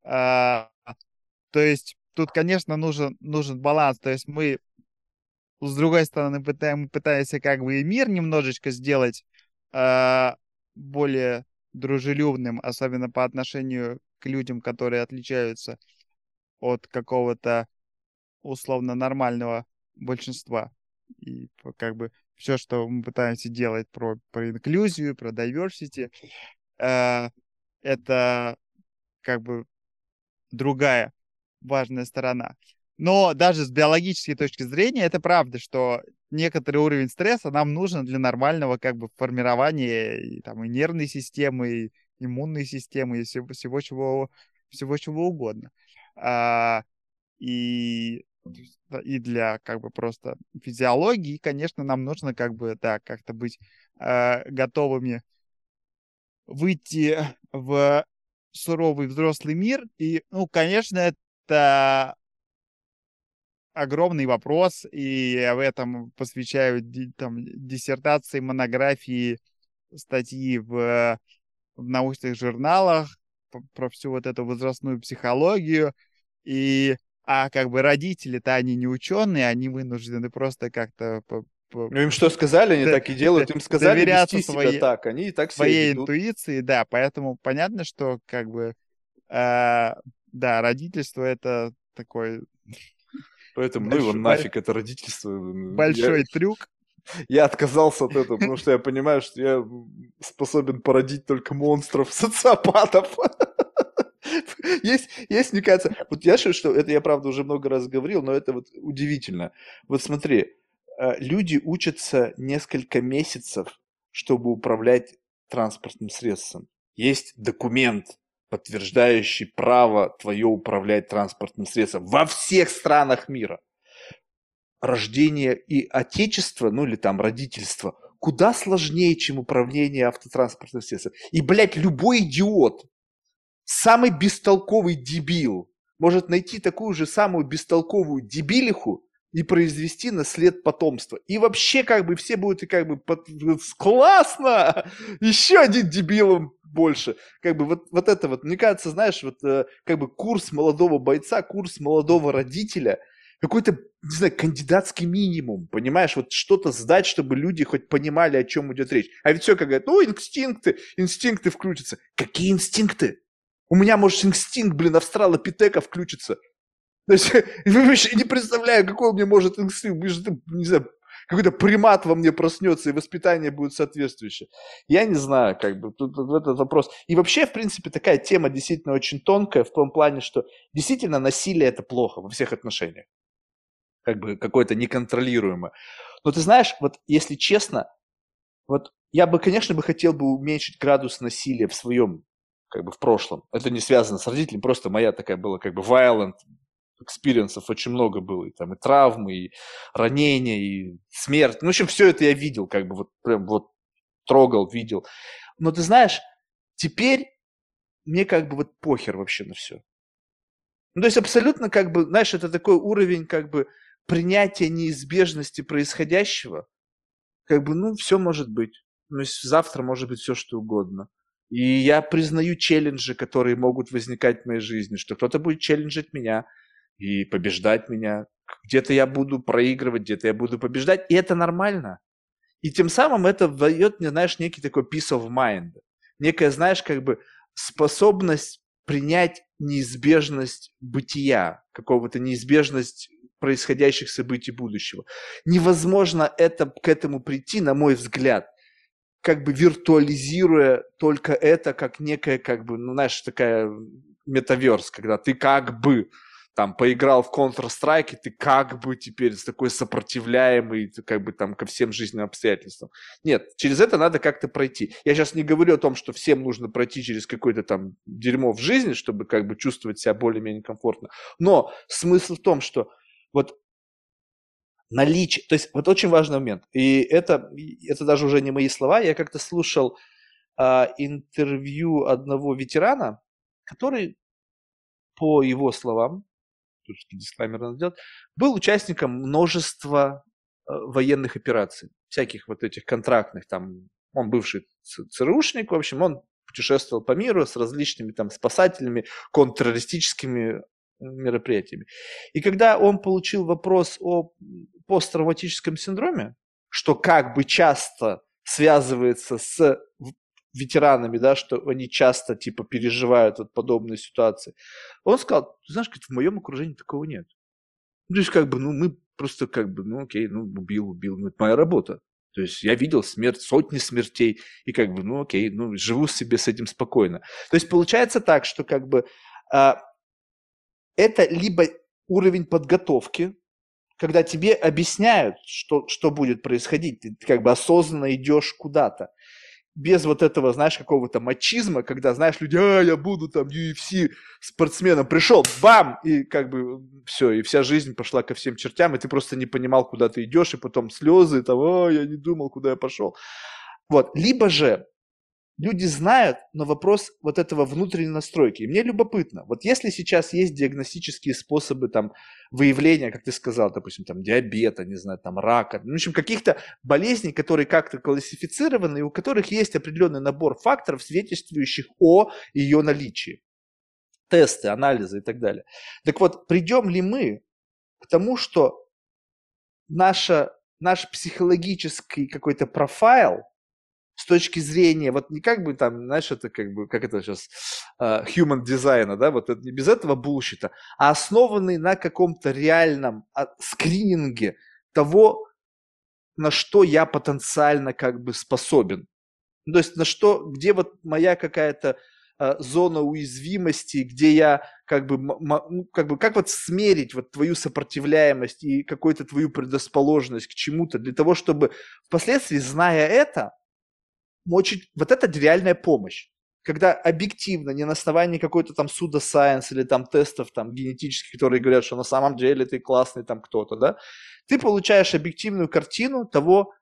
А, то есть тут, конечно, нужен, нужен баланс. То есть мы, с другой стороны, пытаем, пытаемся как бы и мир немножечко сделать а, более дружелюбным, особенно по отношению к людям, которые отличаются от какого-то условно нормального большинства. И как бы все, что мы пытаемся делать про, про инклюзию, про diversity, э, это как бы другая важная сторона. Но даже с биологической точки зрения это правда, что некоторый уровень стресса нам нужен для нормального как бы формирования и, там, и нервной системы, и иммунной системы, и всего, всего, чего, всего чего угодно. А, и, и для как бы просто физиологии, конечно, нам нужно как бы, да, как-то быть а, готовыми выйти в суровый взрослый мир. И, ну, конечно, это огромный вопрос, и в этом посвящаю там, диссертации, монографии, статьи в, в научных журналах про всю вот эту возрастную психологию. И а как бы родители-то они не ученые, они вынуждены просто как-то ну, им что сказали, они так и делают. Им сказали вести себя так, они и так Своей интуиции, да. Поэтому понятно, что как бы, э, да, родительство это такой... Поэтому, ну его нафиг, это родительство. Большой я, трюк. Я отказался от этого, потому что я понимаю, что я способен породить только монстров, социопатов. Есть, есть, мне кажется, вот я считаю, что это я, правда, уже много раз говорил, но это вот удивительно. Вот смотри, люди учатся несколько месяцев, чтобы управлять транспортным средством. Есть документ, подтверждающий право твое управлять транспортным средством во всех странах мира. Рождение и отечество, ну или там родительство, куда сложнее, чем управление автотранспортным средством. И, блядь, любой идиот, самый бестолковый дебил может найти такую же самую бестолковую дебилиху и произвести наслед потомства. И вообще как бы все будут и как бы классно! Еще один дебилом больше. Как бы вот, вот это вот, мне кажется, знаешь, вот э, как бы курс молодого бойца, курс молодого родителя, какой-то, не знаю, кандидатский минимум, понимаешь, вот что-то сдать, чтобы люди хоть понимали, о чем идет речь. А ведь все как говорят, ну, инстинкты, инстинкты включатся. Какие инстинкты? У меня, может, инстинкт, блин, австралопитека включится. То есть, вы вообще не представляю, какой у меня может инстинкт, не знаю, какой-то примат во мне проснется, и воспитание будет соответствующее. Я не знаю, как бы, тут, тут этот вопрос. И вообще, в принципе, такая тема действительно очень тонкая в том плане, что действительно насилие это плохо во всех отношениях. Как бы какое-то неконтролируемое. Но ты знаешь, вот если честно, вот я бы, конечно, бы хотел бы уменьшить градус насилия в своем, как бы в прошлом. Это не связано с родителями, просто моя такая была как бы violent experience ов очень много было, и там и травмы, и ранения, и смерть. Ну, в общем, все это я видел, как бы вот прям вот трогал, видел. Но ты знаешь, теперь мне как бы вот похер вообще на все. Ну, то есть абсолютно как бы, знаешь, это такой уровень как бы принятия неизбежности происходящего. Как бы, ну, все может быть. Ну, есть завтра может быть все, что угодно. И я признаю челленджи, которые могут возникать в моей жизни, что кто-то будет челленджить меня, и побеждать меня. Где-то я буду проигрывать, где-то я буду побеждать, и это нормально. И тем самым это дает мне, знаешь, некий такой peace of mind. Некая, знаешь, как бы способность принять неизбежность бытия, какого-то неизбежность происходящих событий будущего. Невозможно это, к этому прийти, на мой взгляд, как бы виртуализируя только это как некая, как бы, ну, знаешь, такая метаверс, когда ты как бы там поиграл в Counter-Strike, и ты как бы теперь такой сопротивляемый как бы там ко всем жизненным обстоятельствам. Нет, через это надо как-то пройти. Я сейчас не говорю о том, что всем нужно пройти через какое-то там дерьмо в жизни, чтобы как бы чувствовать себя более-менее комфортно. Но смысл в том, что вот наличие, то есть вот очень важный момент, и это, это даже уже не мои слова, я как-то слушал а, интервью одного ветерана, который, по его словам, тут дисклаймер надо сделать, был участником множества э, военных операций, всяких вот этих контрактных, там, он бывший ЦРУшник, в общем, он путешествовал по миру с различными там спасательными, контртеррористическими мероприятиями. И когда он получил вопрос о посттравматическом синдроме, что как бы часто связывается с ветеранами, да, что они часто, типа, переживают вот подобные ситуации. Он сказал, знаешь, говорит, в моем окружении такого нет. Ну, то есть, как бы, ну, мы просто, как бы, ну, окей, ну, убил, убил, ну, это моя работа. То есть я видел смерть, сотни смертей, и как бы, ну, окей, ну, живу себе с этим спокойно. То есть получается так, что как бы а, это либо уровень подготовки, когда тебе объясняют, что, что будет происходить, ты как бы осознанно идешь куда-то без вот этого, знаешь, какого-то мачизма, когда, знаешь, люди, а, я буду там UFC спортсменом, пришел, бам, и как бы все, и вся жизнь пошла ко всем чертям, и ты просто не понимал, куда ты идешь, и потом слезы, там, а, я не думал, куда я пошел. Вот, либо же люди знают, но вопрос вот этого внутренней настройки. И мне любопытно, вот если сейчас есть диагностические способы там выявления, как ты сказал, допустим, там диабета, не знаю, там рака, ну, в общем, каких-то болезней, которые как-то классифицированы, и у которых есть определенный набор факторов, свидетельствующих о ее наличии. Тесты, анализы и так далее. Так вот, придем ли мы к тому, что наша, наш психологический какой-то профайл – с точки зрения, вот не как бы там, знаешь, это как бы, как это сейчас, uh, human дизайна, да, вот это не без этого булщита, а основанный на каком-то реальном uh, скрининге того, на что я потенциально как бы способен. То есть на что, где вот моя какая-то uh, зона уязвимости, где я как бы, ну, как бы, как вот смерить вот твою сопротивляемость и какую-то твою предрасположенность к чему-то, для того, чтобы впоследствии, зная это, очень, вот это реальная помощь. Когда объективно, не на основании какой-то там суда сайенс или там тестов там генетических, которые говорят, что на самом деле ты классный там кто-то, да, ты получаешь объективную картину того,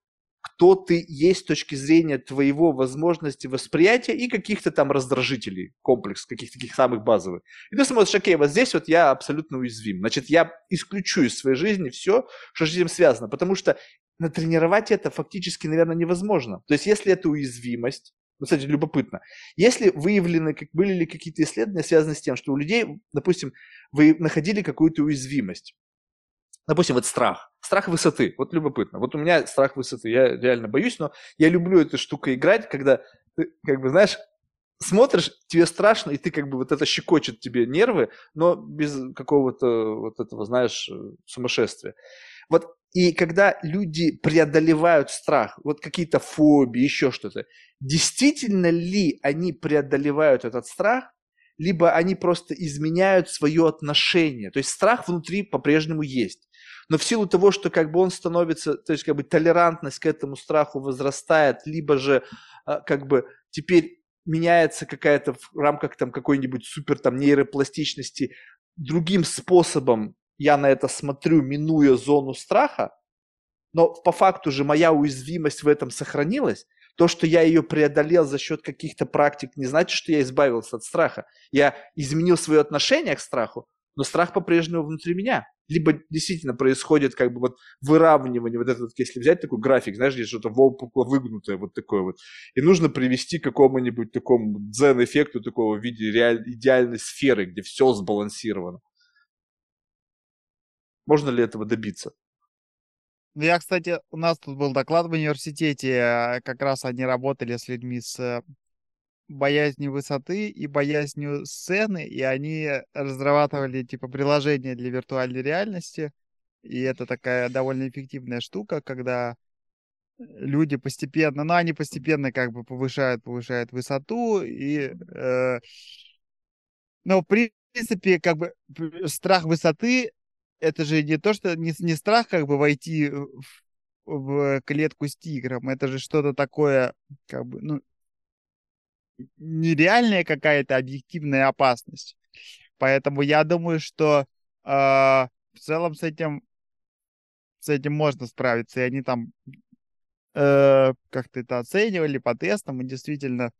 кто ты есть с точки зрения твоего возможности восприятия и каких-то там раздражителей, комплекс каких-то таких самых базовых. И ты смотришь, окей, вот здесь вот я абсолютно уязвим. Значит, я исключу из своей жизни все, что с этим связано, потому что натренировать это фактически, наверное, невозможно. То есть, если это уязвимость, ну, кстати, любопытно. Если выявлены, как, были ли какие-то исследования, связанные с тем, что у людей, допустим, вы находили какую-то уязвимость, допустим, вот страх. Страх высоты. Вот любопытно. Вот у меня страх высоты. Я реально боюсь, но я люблю эту штуку играть, когда ты, как бы, знаешь, смотришь, тебе страшно, и ты как бы вот это щекочет тебе нервы, но без какого-то вот этого, знаешь, сумасшествия. Вот и когда люди преодолевают страх, вот какие-то фобии, еще что-то, действительно ли они преодолевают этот страх, либо они просто изменяют свое отношение. То есть страх внутри по-прежнему есть. Но в силу того, что как бы он становится, то есть как бы толерантность к этому страху возрастает, либо же а, как бы теперь меняется какая-то в рамках там какой-нибудь супер там нейропластичности другим способом я на это смотрю, минуя зону страха, но по факту же моя уязвимость в этом сохранилась. То, что я ее преодолел за счет каких-то практик, не значит, что я избавился от страха. Я изменил свое отношение к страху, но страх по-прежнему внутри меня. Либо действительно происходит как бы вот выравнивание, вот это если взять такой график, знаешь, где что-то выгнутое вот такое вот, и нужно привести к какому-нибудь такому дзен-эффекту такого в виде реаль... идеальной сферы, где все сбалансировано. Можно ли этого добиться? Ну, я, кстати, у нас тут был доклад в университете, э, как раз они работали с людьми с э, боязнью высоты и боязнью сцены, и они разрабатывали типа приложение для виртуальной реальности, и это такая довольно эффективная штука, когда люди постепенно, ну, они постепенно как бы повышают, повышают высоту, и, э, ну, в принципе, как бы страх высоты это же не то, что не, не страх как бы войти в, в клетку с тигром, это же что-то такое, как бы, ну, нереальная какая-то объективная опасность. Поэтому я думаю, что э, в целом с этим с этим можно справиться. И они там э, как-то это оценивали по тестам, и действительно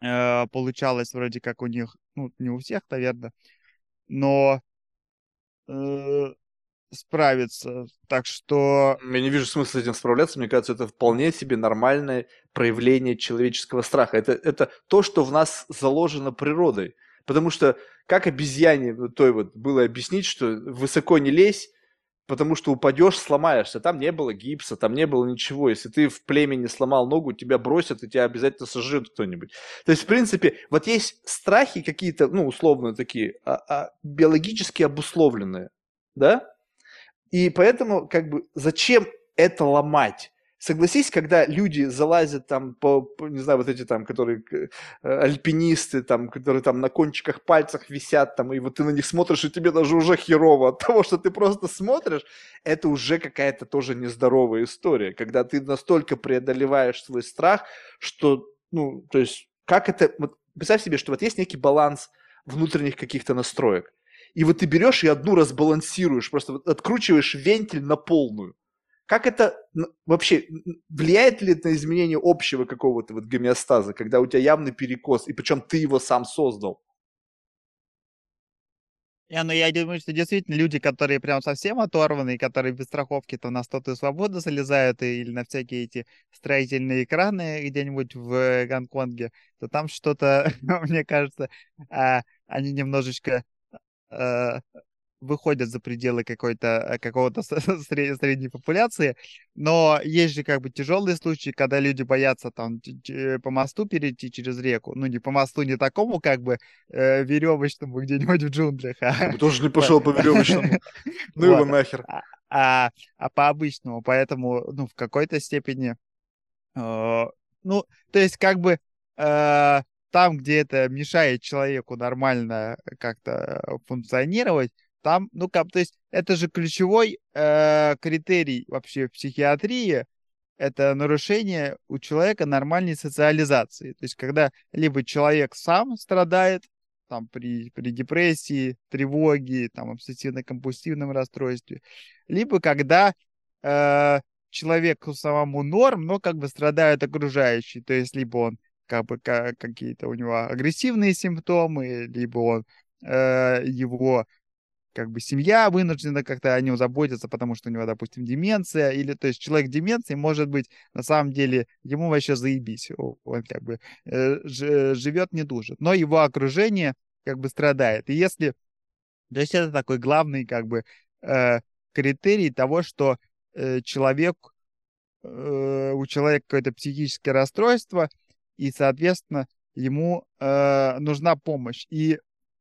э, получалось вроде как у них, ну, не у всех, наверное, но э, справиться. Так что... Я не вижу смысла с этим справляться. Мне кажется, это вполне себе нормальное проявление человеческого страха. Это, это то, что в нас заложено природой. Потому что как обезьяне той вот было объяснить, что высоко не лезь, потому что упадешь, сломаешься. Там не было гипса, там не было ничего. Если ты в племени сломал ногу, тебя бросят, и тебя обязательно сожрет кто-нибудь. То есть, в принципе, вот есть страхи какие-то, ну, условно такие, а, а, биологически обусловленные, да? И поэтому, как бы, зачем это ломать? Согласись, когда люди залазят там по, по не знаю, вот эти там, которые э, альпинисты, там, которые там на кончиках пальцах висят, там, и вот ты на них смотришь, и тебе даже уже херово от того, что ты просто смотришь, это уже какая-то тоже нездоровая история, когда ты настолько преодолеваешь свой страх, что, ну, то есть, как это, вот, представь себе, что вот есть некий баланс внутренних каких-то настроек, и вот ты берешь и одну разбалансируешь, просто вот откручиваешь вентиль на полную, как это вообще, влияет ли это на изменение общего какого-то вот гомеостаза, когда у тебя явный перекос, и причем ты его сам создал? Я, ну, я думаю, что действительно люди, которые прям совсем оторваны, которые без страховки то на статую свободы залезают или на всякие эти строительные экраны где-нибудь в Гонконге, то там что-то, мне кажется, а, они немножечко а, выходят за пределы какой-то э, какого-то средней популяции, но есть же как бы тяжелые случаи, когда люди боятся там по мосту перейти через реку, ну не по мосту не такому как бы э, веревочному где-нибудь в джунглях, а... тоже не пошел по веревочному, ну его нахер. А, а, а по обычному, поэтому ну в какой-то степени, э, ну то есть как бы э, там, где это мешает человеку нормально как-то функционировать, там, ну как, то есть это же ключевой э, критерий вообще в психиатрии, это нарушение у человека нормальной социализации. То есть когда либо человек сам страдает, там при, при депрессии, тревоге, там обсессивно-компульсивном расстройстве, либо когда э, человеку самому норм, но как бы страдают окружающие, то есть либо он как бы как, какие-то у него агрессивные симптомы, либо он э, его как бы семья вынуждена как-то о нем заботиться, потому что у него, допустим, деменция, или, то есть человек деменции, может быть, на самом деле, ему вообще заебись, он как бы э, живет, не душит, но его окружение как бы страдает. И если, то есть это такой главный как бы э, критерий того, что э, человек, э, у человека какое-то психическое расстройство, и, соответственно, ему нужна помощь. И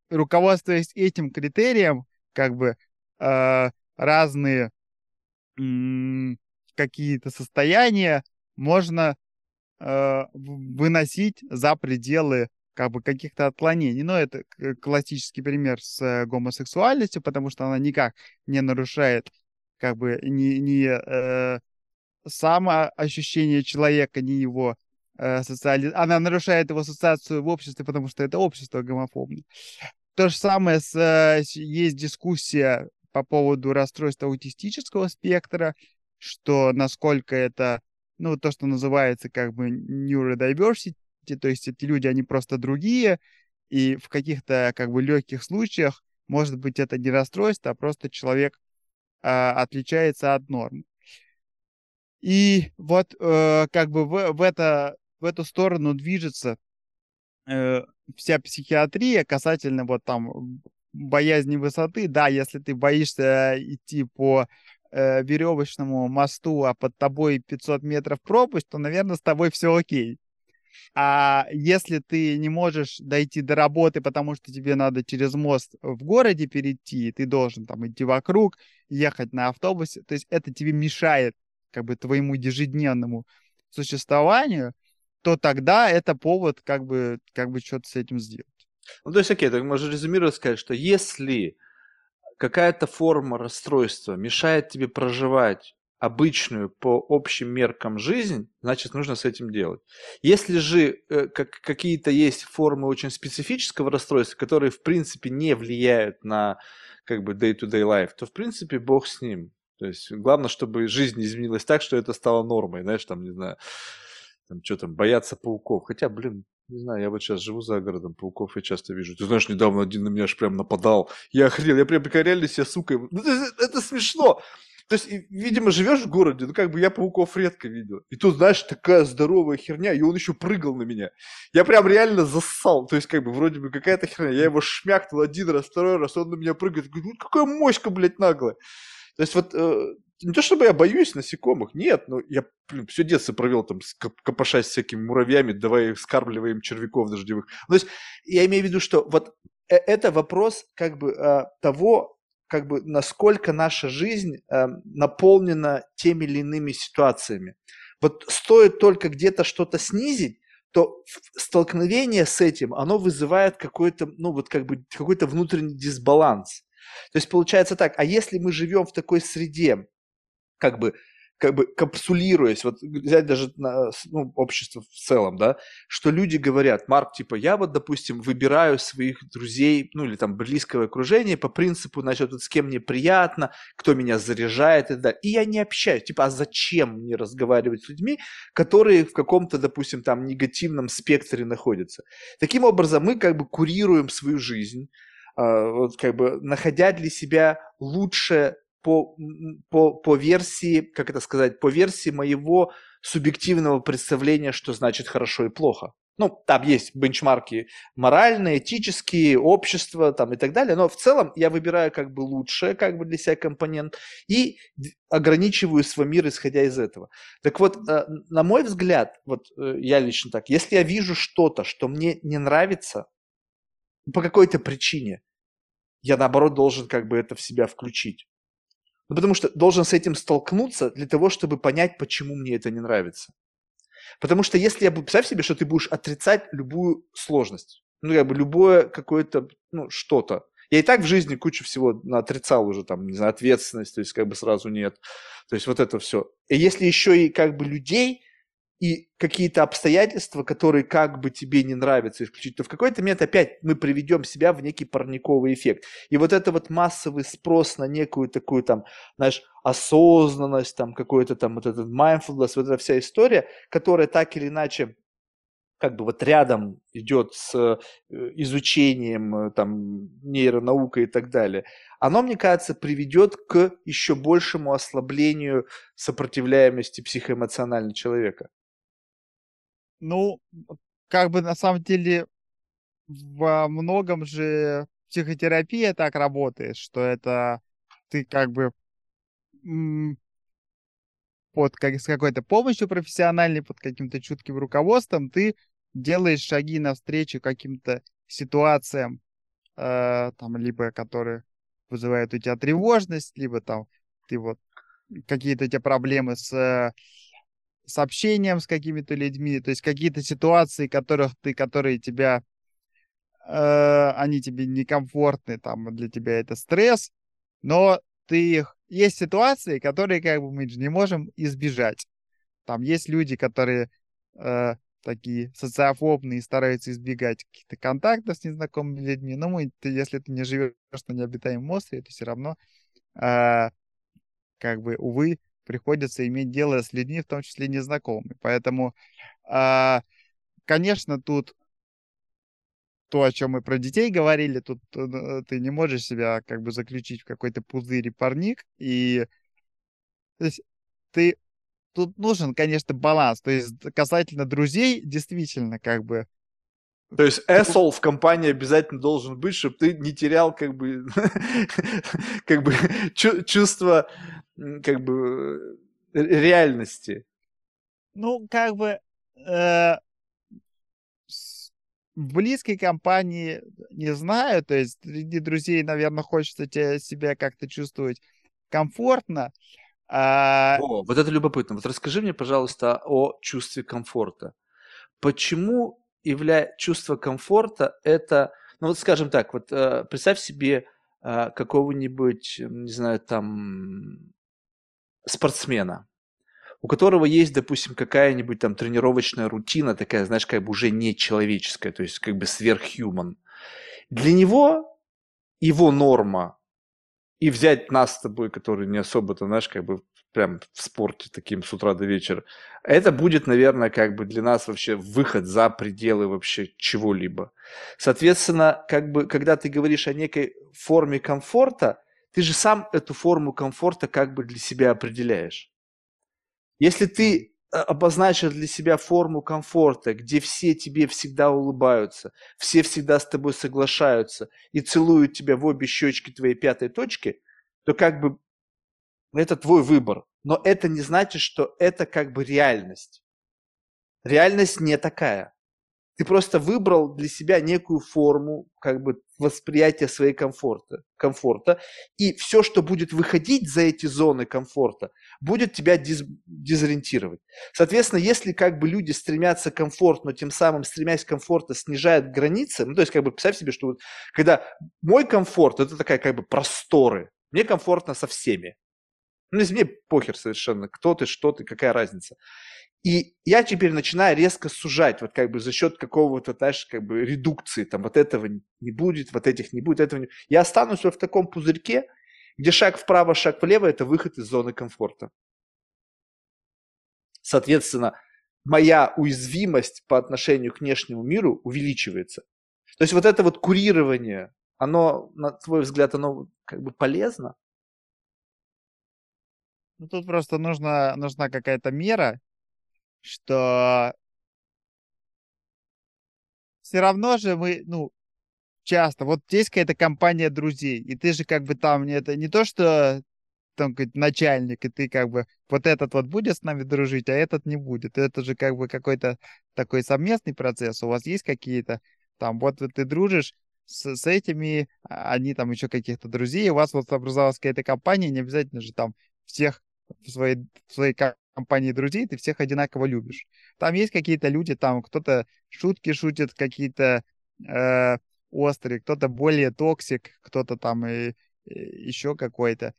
руководствуясь этим критерием, как бы э, разные какие-то состояния можно э, выносить за пределы как бы каких-то отклонений. Но это классический пример с э, гомосексуальностью, потому что она никак не нарушает как бы ни, ни э, самоощущение человека, ни его э, социали... Она нарушает его ассоциацию в обществе, потому что это общество гомофобное. То же самое с, э, есть дискуссия по поводу расстройства аутистического спектра, что насколько это, ну, то, что называется как бы neurodiversity, то есть эти люди, они просто другие, и в каких-то как бы легких случаях, может быть, это не расстройство, а просто человек а, отличается от норм. И вот э, как бы в, в, это, в эту сторону движется э, вся психиатрия касательно вот там боязни высоты, да, если ты боишься идти по э, веревочному мосту, а под тобой 500 метров пропасть, то, наверное, с тобой все окей. А если ты не можешь дойти до работы, потому что тебе надо через мост в городе перейти, ты должен там идти вокруг, ехать на автобусе, то есть это тебе мешает как бы твоему ежедневному существованию, то тогда это повод как бы, как бы что-то с этим сделать. Ну, то есть, окей, так можно резюмировать сказать, что если какая-то форма расстройства мешает тебе проживать обычную по общим меркам жизнь, значит, нужно с этим делать. Если же э, как, какие-то есть формы очень специфического расстройства, которые, в принципе, не влияют на как бы day-to-day life, то, в принципе, бог с ним. То есть, главное, чтобы жизнь изменилась так, что это стало нормой, знаешь, там, не знаю, там, что там, бояться пауков. Хотя, блин, не знаю, я вот сейчас живу за городом, пауков я часто вижу. Ты знаешь, недавно один на меня аж прям нападал. Я охренел, я прям реально себя сука. Ну, это, смешно. То есть, видимо, живешь в городе, ну как бы я пауков редко видел. И тут, знаешь, такая здоровая херня, и он еще прыгал на меня. Я прям реально зассал. То есть, как бы, вроде бы какая-то херня. Я его шмякнул один раз, второй раз, он на меня прыгает. Говорю, ну какая моська, блядь, наглая. То есть, вот э, не то чтобы я боюсь насекомых, нет, но я блин, все детство провел там, копошась всякими муравьями, давай скармливаем червяков дождевых. То есть я имею в виду, что вот э, это вопрос как бы а, того, как бы насколько наша жизнь а, наполнена теми или иными ситуациями. Вот стоит только где-то что-то снизить, то столкновение с этим, оно вызывает какой-то, ну вот как бы какой-то внутренний дисбаланс. То есть получается так, а если мы живем в такой среде, как бы как бы капсулируясь, вот взять даже на, ну, общество в целом, да, что люди говорят, Марк, типа, я вот, допустим, выбираю своих друзей, ну, или там близкого окружения по принципу, значит, вот с кем мне приятно, кто меня заряжает и далее. И я не общаюсь, типа, а зачем мне разговаривать с людьми, которые в каком-то, допустим, там негативном спектре находятся. Таким образом, мы как бы курируем свою жизнь, а, вот как бы находя для себя лучшее по, по, по версии, как это сказать, по версии моего субъективного представления, что значит хорошо и плохо. Ну, там есть бенчмарки моральные, этические, общество там и так далее, но в целом я выбираю как бы лучшее как бы для себя компонент и ограничиваю свой мир, исходя из этого. Так вот, э, на мой взгляд, вот э, я лично так, если я вижу что-то, что мне не нравится по какой-то причине, я наоборот должен как бы это в себя включить. Ну, потому что должен с этим столкнуться для того, чтобы понять, почему мне это не нравится. Потому что если я буду... Представь себе, что ты будешь отрицать любую сложность. Ну, как бы любое какое-то, ну, что-то. Я и так в жизни кучу всего отрицал уже, там, не знаю, ответственность, то есть как бы сразу нет. То есть вот это все. И если еще и как бы людей и какие-то обстоятельства, которые как бы тебе не нравятся исключить, то в какой-то момент опять мы приведем себя в некий парниковый эффект. И вот это вот массовый спрос на некую такую там, знаешь, осознанность, там какой-то там вот этот mindfulness, вот эта вся история, которая так или иначе как бы вот рядом идет с э, изучением э, там нейронаука и так далее, оно, мне кажется, приведет к еще большему ослаблению сопротивляемости психоэмоционального человека. Ну, как бы на самом деле во многом же психотерапия так работает, что это ты как бы под как, с какой-то помощью профессиональной, под каким-то чутким руководством, ты делаешь шаги навстречу каким-то ситуациям, э, там, либо которые вызывают у тебя тревожность, либо там ты вот какие-то у проблемы с, с общением с какими-то людьми, то есть какие-то ситуации, которых ты, которые тебя, э, они тебе некомфортны, там для тебя это стресс, но ты их есть ситуации, которые как бы мы не можем избежать. Там есть люди, которые э, такие социофобные стараются избегать каких-то контактов с незнакомыми людьми. Но мы, ты, если ты не живешь на необитаемом острове, то все равно, э, как бы, увы, приходится иметь дело с людьми, в том числе незнакомыми. Поэтому, э, конечно, тут то, о чем мы про детей говорили, тут э, ты не можешь себя как бы заключить в какой-то пузырь и парник, и то есть, ты тут нужен, конечно, баланс. То есть касательно друзей, действительно, как бы то есть эсол в компании обязательно должен быть, чтобы ты не терял как бы как бы чувство как бы реальности. Ну, как бы э, в близкой компании не знаю, то есть среди друзей, наверное, хочется тебе, себя как-то чувствовать комфортно. А... О, вот это любопытно. Вот расскажи мне, пожалуйста, о чувстве комфорта. Почему явля... чувство комфорта это, ну вот скажем так, вот э, представь себе э, какого-нибудь, не знаю, там спортсмена, у которого есть, допустим, какая-нибудь там тренировочная рутина, такая, знаешь, как бы уже не человеческая, то есть как бы сверххуман. Для него его норма и взять нас с тобой, которые не особо-то, знаешь, как бы прям в спорте таким с утра до вечера, это будет, наверное, как бы для нас вообще выход за пределы вообще чего-либо. Соответственно, как бы, когда ты говоришь о некой форме комфорта, ты же сам эту форму комфорта как бы для себя определяешь. Если ты э, обозначил для себя форму комфорта, где все тебе всегда улыбаются, все всегда с тобой соглашаются и целуют тебя в обе щечки твоей пятой точки, то как бы это твой выбор. Но это не значит, что это как бы реальность. Реальность не такая. Ты просто выбрал для себя некую форму как бы восприятия своей комфорта, комфорта. И все, что будет выходить за эти зоны комфорта, будет тебя диз, дезориентировать. Соответственно, если как бы люди стремятся к комфорту, но тем самым, стремясь к комфорту, снижают границы, ну, то есть как бы представь себе, что вот, когда мой комфорт, это такая как бы просторы, мне комфортно со всеми. Ну, если мне похер совершенно, кто ты, что ты, какая разница. И я теперь начинаю резко сужать, вот как бы за счет какого-то, знаешь, как бы редукции, там вот этого не будет, вот этих не будет, этого не Я останусь вот в таком пузырьке, где шаг вправо, шаг влево – это выход из зоны комфорта. Соответственно, моя уязвимость по отношению к внешнему миру увеличивается. То есть вот это вот курирование, оно, на твой взгляд, оно как бы полезно? Ну, тут просто нужна, нужна какая-то мера, что все равно же мы, ну, часто, вот есть какая-то компания друзей, и ты же как бы там, это не то, что там как начальник, и ты как бы вот этот вот будет с нами дружить, а этот не будет. Это же как бы какой-то такой совместный процесс. У вас есть какие-то там, вот ты дружишь с, с этими, а они там еще каких-то друзей, у вас вот образовалась какая-то компания, не обязательно же там всех в своей, в своей компании друзей, ты всех одинаково любишь. Там есть какие-то люди, там кто-то шутки шутит, какие-то э, острые, кто-то более toxic, кто-то там и, и еще какой-то.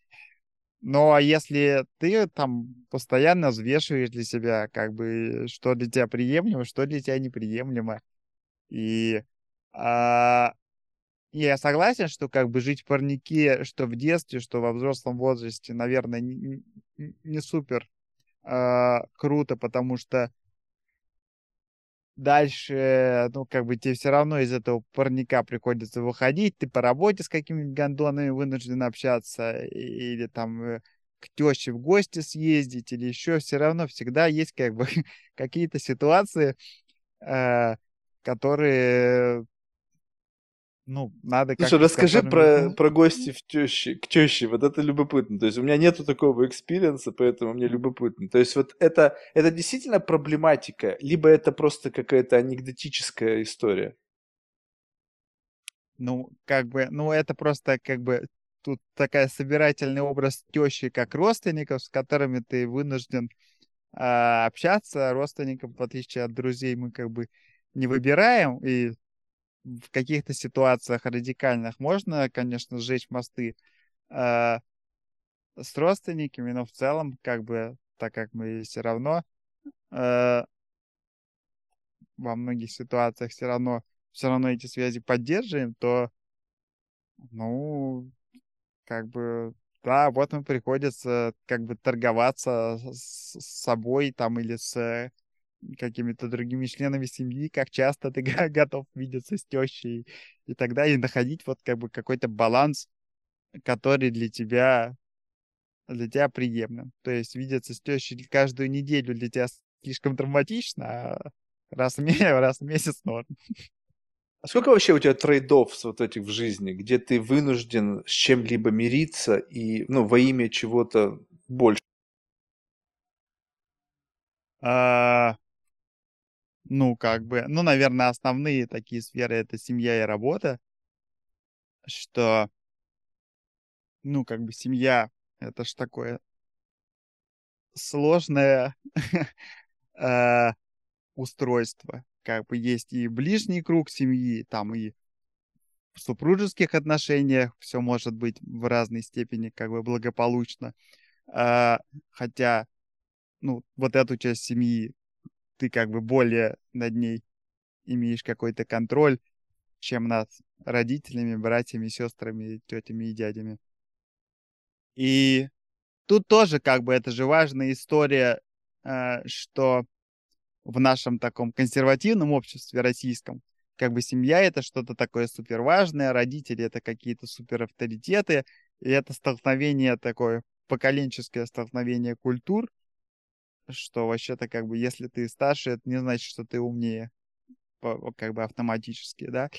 Но если ты там постоянно взвешиваешь для себя, как бы, что для тебя приемлемо, что для тебя неприемлемо, и а, я согласен, что как бы жить в парнике, что в детстве, что во взрослом возрасте, наверное, не, не супер э, круто, потому что дальше, ну, как бы тебе все равно из этого парника приходится выходить, ты по работе с какими-нибудь гондонами вынужден общаться, или там э, к теще в гости съездить, или еще все равно всегда есть как бы какие-то ситуации, э, которые Ну, надо Слушай, как-то расскажи про, про гости в тещи, к теще, вот это любопытно. То есть у меня нету такого experience а, поэтому мне любопытно. То есть вот это, это действительно проблематика, либо это просто какая-то анекдотическая история? Ну, как бы, ну, это просто как бы тут такая собирательный образ тещи как родственников, с которыми ты вынужден а, общаться. Родственников, в отличие от друзей, мы как бы не выбираем, и в каких-то ситуациях радикальных можно, конечно, сжечь мосты а, с родственниками, но в целом, как бы, так как мы все равно а, во многих ситуациях все равно все равно эти связи поддерживаем, то, ну, как бы, да, вот им приходится как бы торговаться с собой там или с какими-то другими членами семьи, как часто ты го- готов видеться с тещей и так далее, и находить вот как бы какой-то баланс, который для тебя, для тебя приемлем. То есть видеться с тещей каждую неделю для тебя слишком травматично, а раз в, ме- раз в месяц норм. А сколько вообще у тебя трейдов вот этих в жизни, где ты вынужден с чем-либо мириться и, ну, во имя чего-то больше? А, ну, как бы, ну, наверное, основные такие сферы это семья и работа, что, ну, как бы семья это ж такое сложное а, устройство. Как бы есть и ближний круг семьи, там и в супружеских отношениях все может быть в разной степени как бы благополучно. А, хотя, ну, вот эту часть семьи ты как бы более над ней имеешь какой-то контроль, чем над родителями, братьями, сестрами, тетями и дядями. И тут тоже как бы это же важная история, э, что в нашем таком консервативном обществе российском, как бы семья это что-то такое супер важное, родители это какие-то супер авторитеты, и это столкновение такое, поколенческое столкновение культур, что вообще-то как бы если ты старше, это не значит, что ты умнее, как бы автоматически, да.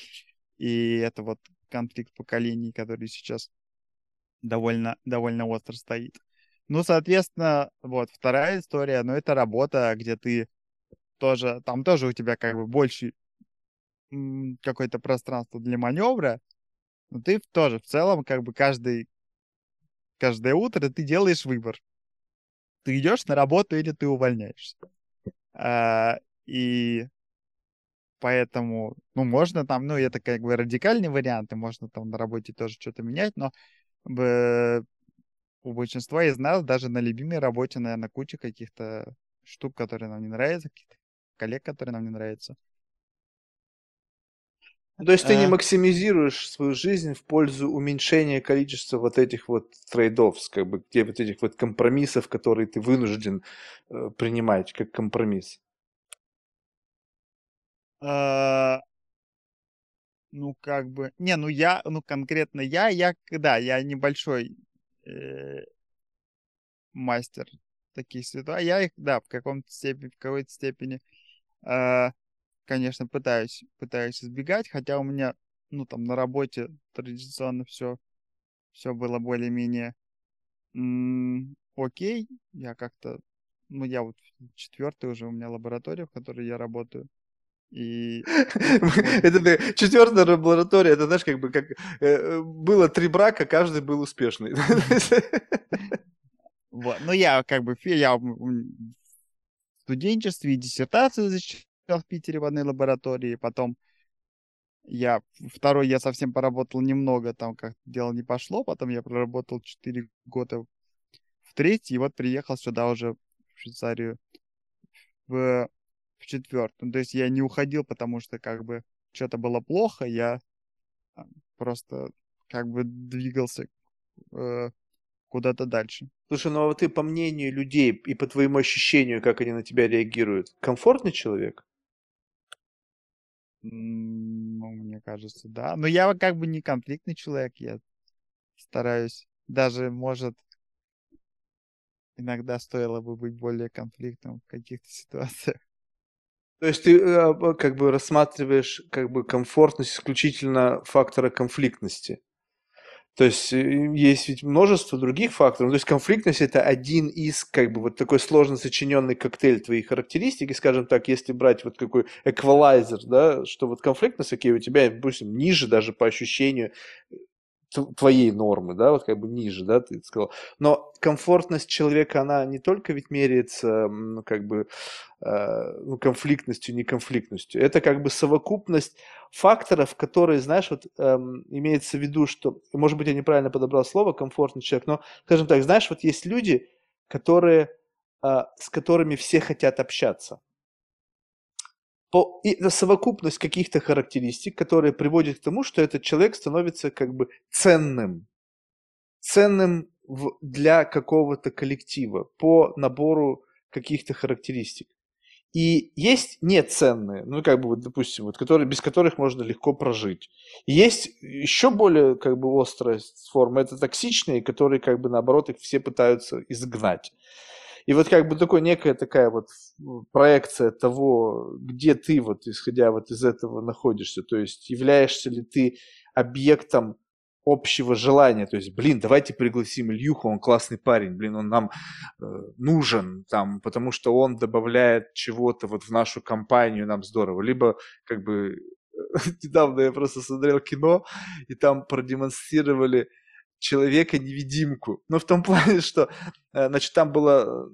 И это вот конфликт поколений, который сейчас довольно, довольно остро стоит. Ну, соответственно, вот вторая история, ну, это работа, где ты тоже, там тоже у тебя как бы больше какое-то пространство для маневра, но ты тоже в целом как бы каждый, каждое утро ты делаешь выбор. Ты идешь на работу или ты увольняешься. А, и поэтому, ну, можно там, ну, это как бы радикальные варианты, можно там на работе тоже что-то менять, но б- у большинства из нас даже на любимой работе, наверное, куча каких-то штук, которые нам не нравятся, каких-то коллег, которые нам не нравятся. То есть ты не Э, максимизируешь свою жизнь в пользу уменьшения количества вот этих вот трейдов, как бы, где вот этих вот компромиссов, которые ты вынужден э, принимать как компромисс. а, ну, как бы... Не, ну я, ну конкретно я, я, да, я небольшой э, мастер таких ситуаций. Я их, да, в каком-то степени, в какой-то степени, а, конечно, пытаюсь, пытаюсь избегать, хотя у меня, ну, там, на работе традиционно все, все было более-менее м, окей. Я как-то, ну, я вот четвертый уже у меня лаборатория, в которой я работаю. И. Это четвертая лаборатория, это знаешь, как бы как э, было три брака, каждый был успешный. Вот. Ну, я как бы, я в студенчестве и диссертацию защищал в Питере в одной лаборатории, потом Я второй я совсем поработал немного, там как дело не пошло, потом я проработал 4 года в третий, и вот приехал сюда уже в Швейцарию в, в четвертом. То есть я не уходил, потому что как бы что-то было плохо, я а, просто как бы двигался э, куда-то дальше. Слушай, ну а вот ты по мнению людей и по твоему ощущению, как они на тебя реагируют, комфортный человек? Ну, мне кажется, да. Но я как бы не конфликтный человек, я стараюсь. Даже, может, иногда стоило бы быть более конфликтным в каких-то ситуациях. То есть ты э, как бы рассматриваешь как бы комфортность исключительно фактора конфликтности. То есть э, есть ведь множество других факторов. То есть конфликтность это один из как бы вот такой сложно сочиненный коктейль твоих характеристик. И, скажем так, если брать вот какой эквалайзер, да, что вот конфликтность, окей, у тебя, допустим, ниже даже по ощущению твоей нормы, да, вот как бы ниже, да, ты сказал. Но комфортность человека, она не только ведь меряется, ну, как бы, э, ну, конфликтностью, не конфликтностью. Это как бы совокупность факторов, которые, знаешь, вот э, имеется в виду, что, может быть, я неправильно подобрал слово, комфортный человек, но, скажем так, знаешь, вот есть люди, которые, э, с которыми все хотят общаться по, и это совокупность каких-то характеристик, которые приводят к тому, что этот человек становится как бы ценным. Ценным в, для какого-то коллектива по набору каких-то характеристик. И есть неценные, ну, как бы, вот, допустим, вот, которые, без которых можно легко прожить. И есть еще более, как бы, острая форма, это токсичные, которые, как бы, наоборот, их все пытаются изгнать. И вот как бы такой некая такая вот проекция того, где ты вот исходя вот из этого находишься, то есть являешься ли ты объектом общего желания, то есть, блин, давайте пригласим Ильюху, он классный парень, блин, он нам э, нужен, там, потому что он добавляет чего-то вот в нашу компанию, нам здорово, либо как бы недавно я просто смотрел кино, и там продемонстрировали человека-невидимку. Ну, в том плане, что, э, значит, там было...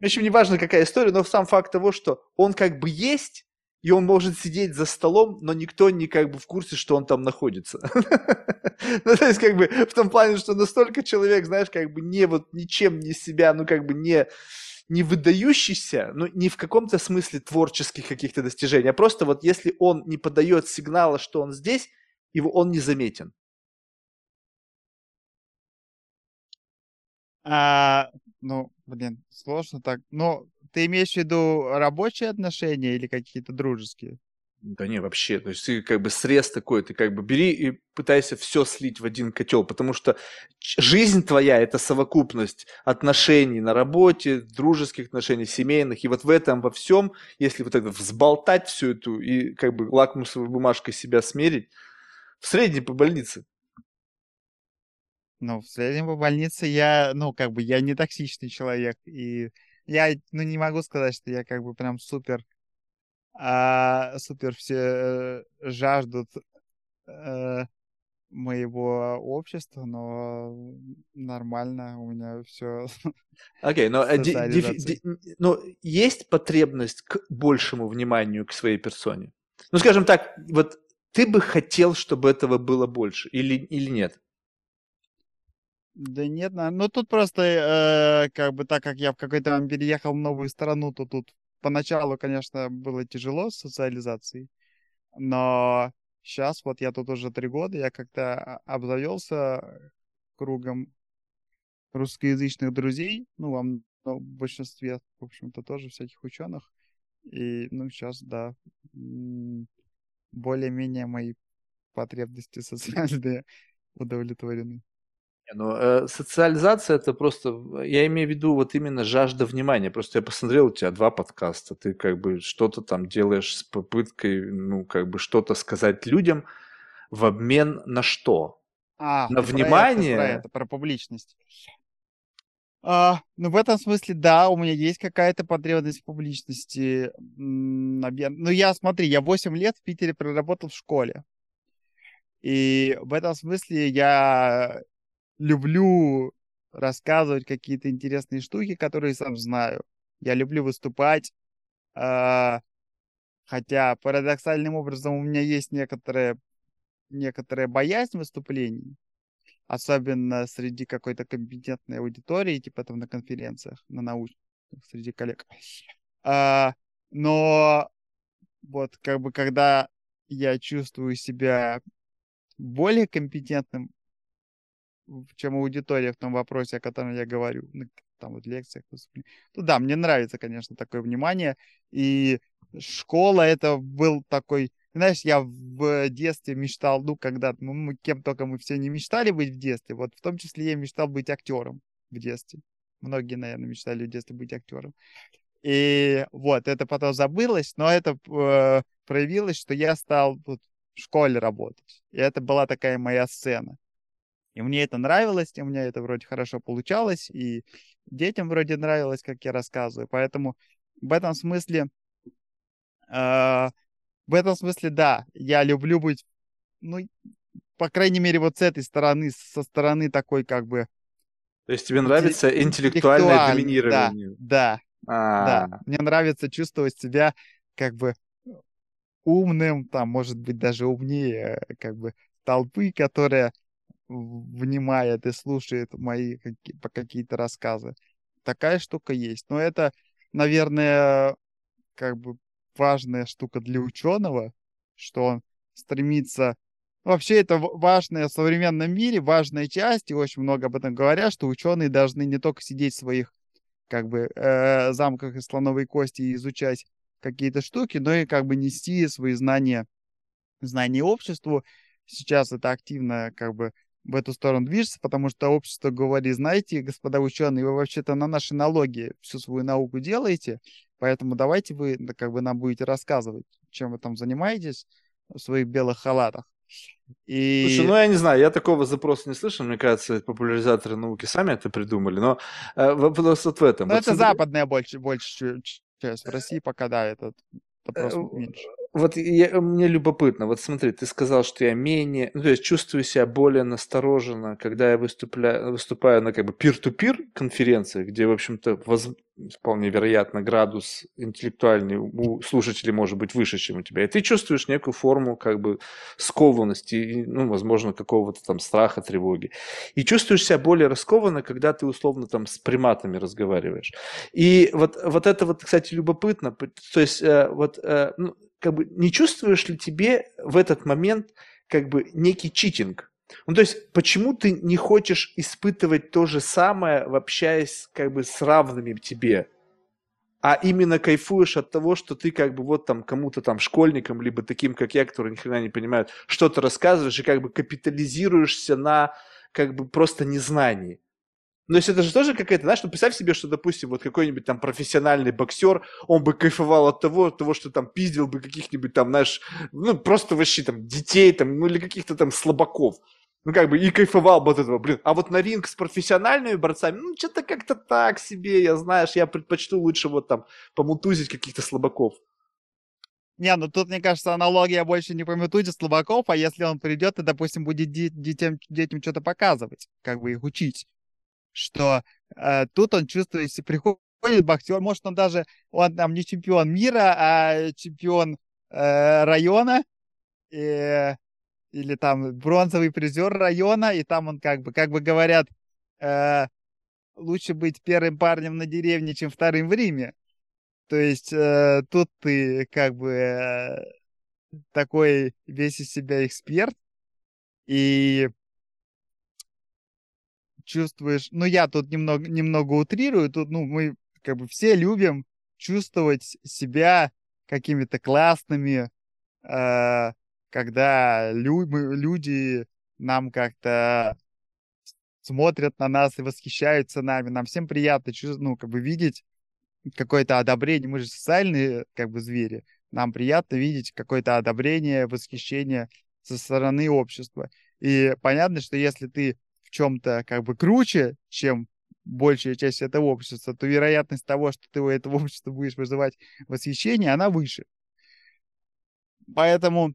В общем, неважно, какая история, но сам факт того, что он как бы есть, и он может сидеть за столом, но никто не как бы в курсе, что он там находится. Ну, то есть, как бы, в том плане, что настолько человек, знаешь, как бы не вот ничем не себя, ну, как бы не не выдающийся, ну, не в каком-то смысле творческих каких-то достижений, а просто вот если он не подает сигнала, что он здесь, его он не заметен. А, ну, блин, сложно так. Но ты имеешь в виду рабочие отношения или какие-то дружеские? Да не, вообще, то есть ты как бы срез такой, ты как бы бери и пытайся все слить в один котел, потому что жизнь твоя – это совокупность отношений на работе, дружеских отношений, семейных, и вот в этом во всем, если вот это взболтать всю эту и как бы лакмусовой бумажкой себя смерить, в среднем по больнице ну, в среднем по больнице я, ну, как бы, я не токсичный человек, и я, ну, не могу сказать, что я как бы прям супер, а, супер все э, жаждут а, моего общества, но нормально, у меня все. Окей, okay, но, но ну, есть потребность к большему вниманию к своей персоне? Ну, скажем так, вот ты бы хотел, чтобы этого было больше или, или нет? Да нет, ну тут просто, э, как бы так как я в какой-то момент переехал в новую страну, то тут поначалу, конечно, было тяжело с социализацией, но сейчас вот я тут уже три года, я как-то обзавелся кругом русскоязычных друзей, ну, во ну, в большинстве, в общем-то, тоже всяких ученых. И, ну, сейчас, да, более-менее мои потребности социальные удовлетворены. Ну, э, социализация это просто, я имею в виду вот именно жажда внимания. Просто я посмотрел, у тебя два подкаста, ты как бы что-то там делаешь с попыткой, ну, как бы что-то сказать людям в обмен на что? А, на внимание? Про это, про это, про публичность. А, ну, в этом смысле, да, у меня есть какая-то потребность в публичности. Ну, я, смотри, я 8 лет в Питере проработал в школе. И в этом смысле я люблю рассказывать какие-то интересные штуки, которые сам знаю. Я люблю выступать, э, хотя парадоксальным образом у меня есть некоторая, некоторая боязнь выступлений, особенно среди какой-то компетентной аудитории, типа там на конференциях, на научных, среди коллег. Э, но вот как бы когда я чувствую себя более компетентным чем аудитория в том вопросе, о котором я говорю, там вот лекциях, Ну да, мне нравится, конечно, такое внимание. И школа это был такой, знаешь, я в детстве мечтал, ну, когда ну, мы кем только мы все не мечтали быть в детстве, вот в том числе я мечтал быть актером в детстве. Многие, наверное, мечтали в детстве быть актером. И вот, это потом забылось, но это э, проявилось, что я стал вот, в школе работать. И это была такая моя сцена. И мне это нравилось, и у меня это вроде хорошо получалось, и детям вроде нравилось, как я рассказываю. Поэтому в этом смысле, э, в этом смысле, да, я люблю быть, ну, по крайней мере, вот с этой стороны, со стороны такой как бы... То есть тебе нравится интеллектуальное доминирование? Да, да, да. Мне нравится чувствовать себя как бы умным, там, может быть, даже умнее, как бы, толпы, которая внимает и слушает мои какие-то рассказы. Такая штука есть. Но это, наверное, как бы важная штука для ученого, что он стремится... Вообще это важная в современном мире, важная часть, и очень много об этом говорят, что ученые должны не только сидеть в своих как бы э, замках из слоновой кости и изучать какие-то штуки, но и как бы нести свои знания, знания обществу. Сейчас это активно как бы в эту сторону движется, потому что общество говорит, знаете, господа ученые, вы вообще-то на наши налоги всю свою науку делаете, поэтому давайте вы как бы нам будете рассказывать, чем вы там занимаетесь в своих белых халатах. И... Слушай, ну я не знаю, я такого запроса не слышал. Мне кажется, популяризаторы науки сами это придумали. Но э, вопрос вот в этом. Но вот это смотри... западная больше, больше часть. В России пока, да, этот вопрос э, меньше вот я, мне любопытно, вот смотри, ты сказал, что я менее, ну, то есть чувствую себя более настороженно, когда я выступляю, выступаю на как бы пир-ту-пир конференциях, где, в общем-то, воз, вполне вероятно, градус интеллектуальный у слушателей может быть выше, чем у тебя. И ты чувствуешь некую форму как бы скованности, ну, возможно, какого-то там страха, тревоги. И чувствуешь себя более раскованно, когда ты условно там с приматами разговариваешь. И вот, вот это вот, кстати, любопытно. То есть, э, вот, э, ну, как бы не чувствуешь ли тебе в этот момент как бы некий читинг? Ну, то есть, почему ты не хочешь испытывать то же самое, общаясь как бы с равными тебе? а именно кайфуешь от того, что ты как бы вот там кому-то там школьникам, либо таким, как я, которые ни хрена не понимают, что-то рассказываешь и как бы капитализируешься на как бы просто незнании. Но если это же тоже какая-то, знаешь, ну представь себе, что, допустим, вот какой-нибудь там профессиональный боксер, он бы кайфовал от того, от того, что там пиздил бы каких-нибудь там, знаешь, ну просто вообще там детей там, ну или каких-то там слабаков. Ну, как бы, и кайфовал бы от этого, блин. А вот на ринг с профессиональными борцами, ну, что-то как-то так себе, я, знаешь, я предпочту лучше вот там помутузить каких-то слабаков. Не, ну тут, мне кажется, аналогия больше не по слабаков, а если он придет и, допустим, будет детям, детям что-то показывать, как бы их учить что э, тут он чувствует, если приходит боксер, может, он даже, он там не чемпион мира, а чемпион э, района, и, или там бронзовый призер района, и там он как бы, как бы говорят, э, лучше быть первым парнем на деревне, чем вторым в Риме. То есть э, тут ты как бы э, такой весь из себя эксперт, и чувствуешь, ну я тут немного, немного утрирую, тут, ну, мы как бы все любим чувствовать себя какими-то классными, э, когда лю- люди нам как-то смотрят на нас и восхищаются нами. Нам всем приятно ну, как бы видеть какое-то одобрение. Мы же социальные как бы звери. Нам приятно видеть какое-то одобрение, восхищение со стороны общества. И понятно, что если ты чем-то как бы круче, чем большая часть этого общества, то вероятность того, что ты у этого общества будешь вызывать восхищение, она выше. Поэтому,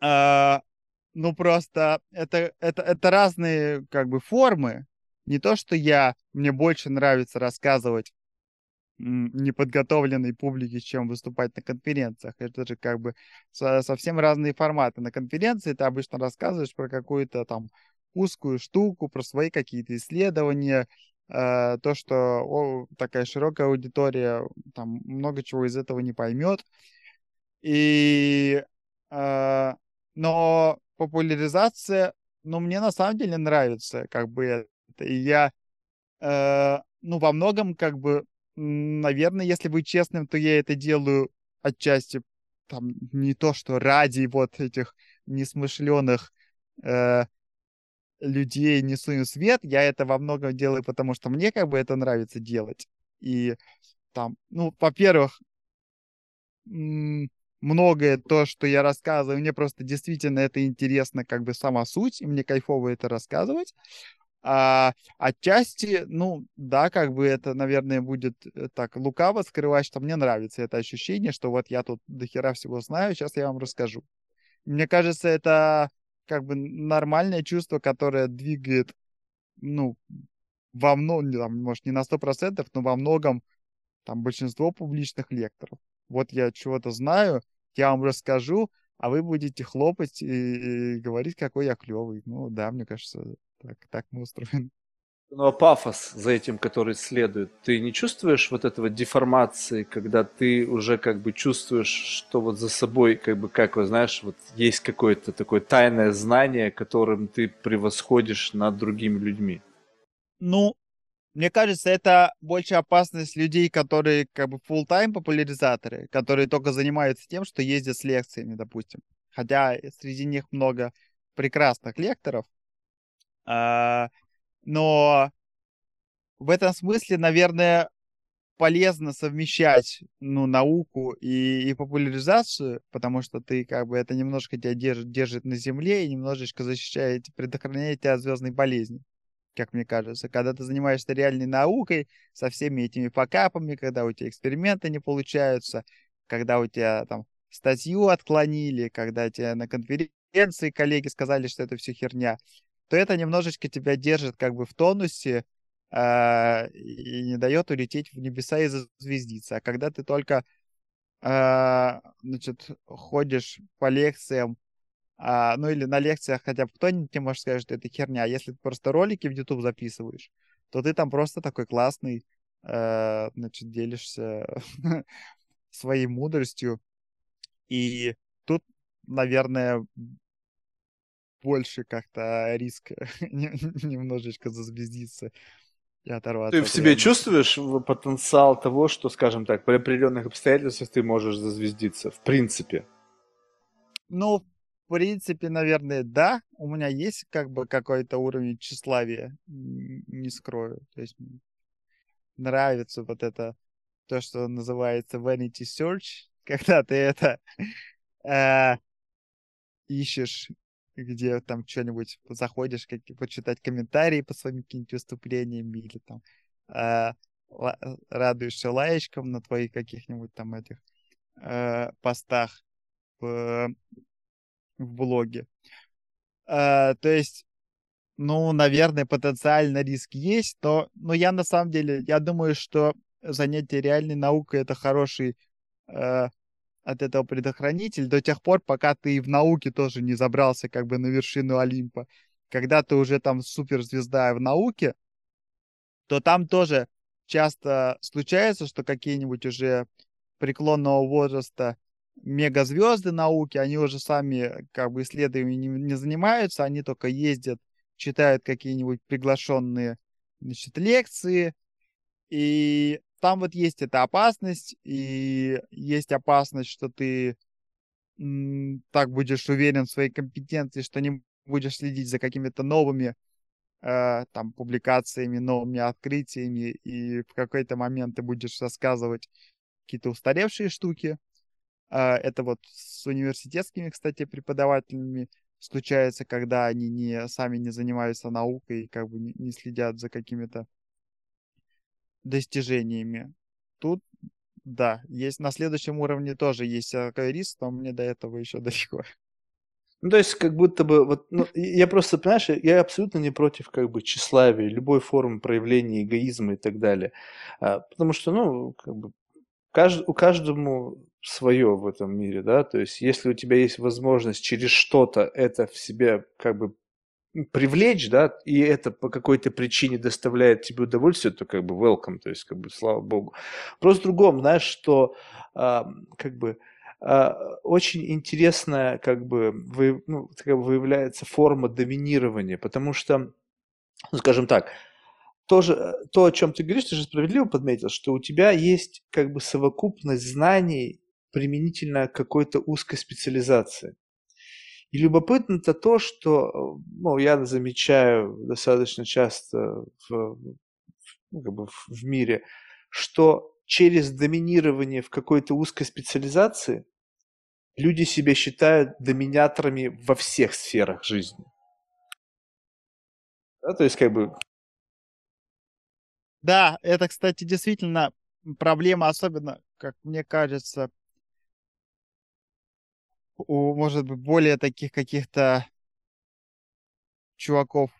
э, ну просто это, это, это разные как бы формы. Не то, что я, мне больше нравится рассказывать неподготовленной публике, чем выступать на конференциях. Это же как бы со, совсем разные форматы. На конференции ты обычно рассказываешь про какую-то там узкую штуку, про свои какие-то исследования, э, то, что о, такая широкая аудитория там много чего из этого не поймет. И, э, но популяризация, ну, мне на самом деле нравится, как бы это. И я, э, ну, во многом, как бы, наверное, если быть честным, то я это делаю отчасти там не то, что ради вот этих несмышленых э, людей несу им свет, я это во многом делаю, потому что мне как бы это нравится делать. И там, ну, во-первых, многое то, что я рассказываю, мне просто действительно это интересно, как бы сама суть, и мне кайфово это рассказывать. А отчасти, ну, да, как бы это, наверное, будет э, так лукаво скрывать, что мне нравится это ощущение, что вот я тут дохера всего знаю, сейчас я вам расскажу. Мне кажется, это как бы нормальное чувство, которое двигает, ну, во многом, может, не на сто процентов, но во многом там большинство публичных лекторов. Вот я чего-то знаю, я вам расскажу, а вы будете хлопать и, и говорить, какой я клевый. Ну да, мне кажется, так, так мы устроены. Ну а пафос за этим, который следует, ты не чувствуешь вот этого деформации, когда ты уже как бы чувствуешь, что вот за собой, как бы, как вы знаешь, вот есть какое-то такое тайное знание, которым ты превосходишь над другими людьми? Ну, мне кажется, это больше опасность людей, которые как бы full-time популяризаторы, которые только занимаются тем, что ездят с лекциями, допустим. Хотя среди них много прекрасных лекторов. А, но в этом смысле, наверное, полезно совмещать ну, науку и, и популяризацию, потому что ты как бы это немножко тебя держит, держит на земле и немножечко защищает, предохраняет тебя от звездной болезни как мне кажется, когда ты занимаешься реальной наукой со всеми этими покапами, когда у тебя эксперименты не получаются, когда у тебя там статью отклонили, когда тебе на конференции коллеги сказали, что это все херня, то это немножечко тебя держит как бы в тонусе э, и не дает улететь в небеса и зазвездиться. А когда ты только э, значит, ходишь по лекциям а, ну или на лекциях хотя бы кто-нибудь тебе может сказать, что это херня. А если ты просто ролики в YouTube записываешь, то ты там просто такой классный, э, значит, делишься своей мудростью. И тут, наверное, больше как-то риск немножечко зазвездиться и оторваться. Ты в себе чувствуешь потенциал того, что, скажем так, при определенных обстоятельствах ты можешь зазвездиться, в принципе? Ну, в принципе, наверное, да. У меня есть как бы какой-то уровень тщеславия, не скрою. То есть нравится вот это, то, что называется vanity search, когда ты это э, ищешь, где там что-нибудь заходишь, как, почитать комментарии по своим каким-нибудь выступлениям или там э, радуешься лаечкам на твоих каких-нибудь там этих э, постах в в блоге. А, то есть, ну, наверное, потенциально риск есть, но, но я на самом деле, я думаю, что занятие реальной наукой это хороший э, от этого предохранитель до тех пор, пока ты и в науке тоже не забрался как бы на вершину Олимпа. Когда ты уже там суперзвезда в науке, то там тоже часто случается, что какие-нибудь уже преклонного возраста мегазвезды науки, они уже сами как бы исследованиями не, не занимаются, они только ездят, читают какие-нибудь приглашенные значит, лекции, и там вот есть эта опасность, и есть опасность, что ты так будешь уверен в своей компетенции, что не будешь следить за какими-то новыми э, там публикациями, новыми открытиями, и в какой-то момент ты будешь рассказывать какие-то устаревшие штуки, а, это вот с университетскими, кстати, преподавателями случается, когда они не, сами не занимаются наукой, как бы не следят за какими-то достижениями. Тут, да, есть на следующем уровне тоже есть риск, но мне до этого еще далеко. Ну, то есть, как будто бы, вот, ну, я просто, понимаешь, я абсолютно не против, как бы, тщеславия, любой формы проявления эгоизма и так далее. А, потому что, ну, как бы, кажд, у каждому свое в этом мире, да, то есть если у тебя есть возможность через что-то это в себе как бы привлечь, да, и это по какой-то причине доставляет тебе удовольствие, то как бы welcome, то есть как бы слава богу. Просто в другом, знаешь, что э, как бы э, очень интересная как бы, ну, выявляется форма доминирования, потому что, ну, скажем так, тоже, э, то, о чем ты говоришь, ты же справедливо подметил, что у тебя есть как бы совокупность знаний применительно к какой-то узкой специализации. И любопытно-то то, что ну, я замечаю достаточно часто в, ну, как бы в мире, что через доминирование в какой-то узкой специализации люди себя считают доминаторами во всех сферах жизни. Да, то есть как бы... Да, это, кстати, действительно проблема, особенно, как мне кажется, у, может быть, более таких каких-то чуваков,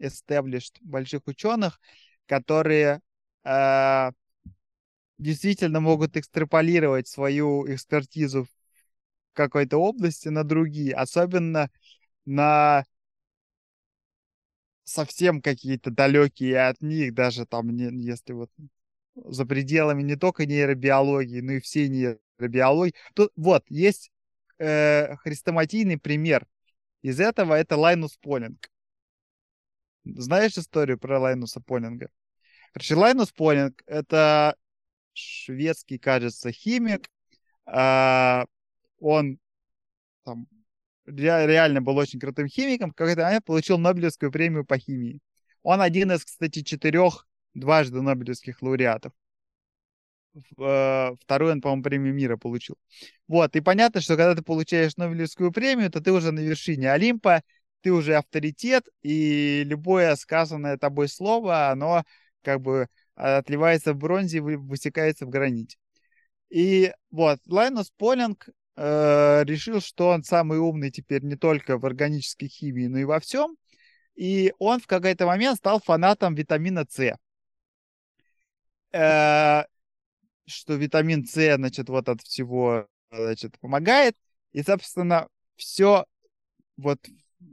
established, больших ученых, которые э, действительно могут экстраполировать свою экспертизу в какой-то области на другие, особенно на совсем какие-то далекие от них, даже там, не, если вот за пределами не только нейробиологии, но и всей нейробиологии. Тут вот есть э, хрестоматийный пример из этого, это Лайнус Полинг. Знаешь историю про Лайнуса Полинга? Короче, Лайнус Полинг — это шведский, кажется, химик. А, он там реально был очень крутым химиком. В какой-то получил Нобелевскую премию по химии. Он один из, кстати, четырех дважды Нобелевских лауреатов. Э, вторую он, по-моему, премию мира получил. Вот, и понятно, что когда ты получаешь Нобелевскую премию, то ты уже на вершине Олимпа, ты уже авторитет, и любое сказанное тобой слово, оно как бы отливается в бронзе высекается в граните. И вот, Лайнус Полинг э, решил, что он самый умный теперь не только в органической химии, но и во всем. И он в какой-то момент стал фанатом витамина С. Э, что витамин С, значит, вот от всего, значит, помогает. И, собственно, все вот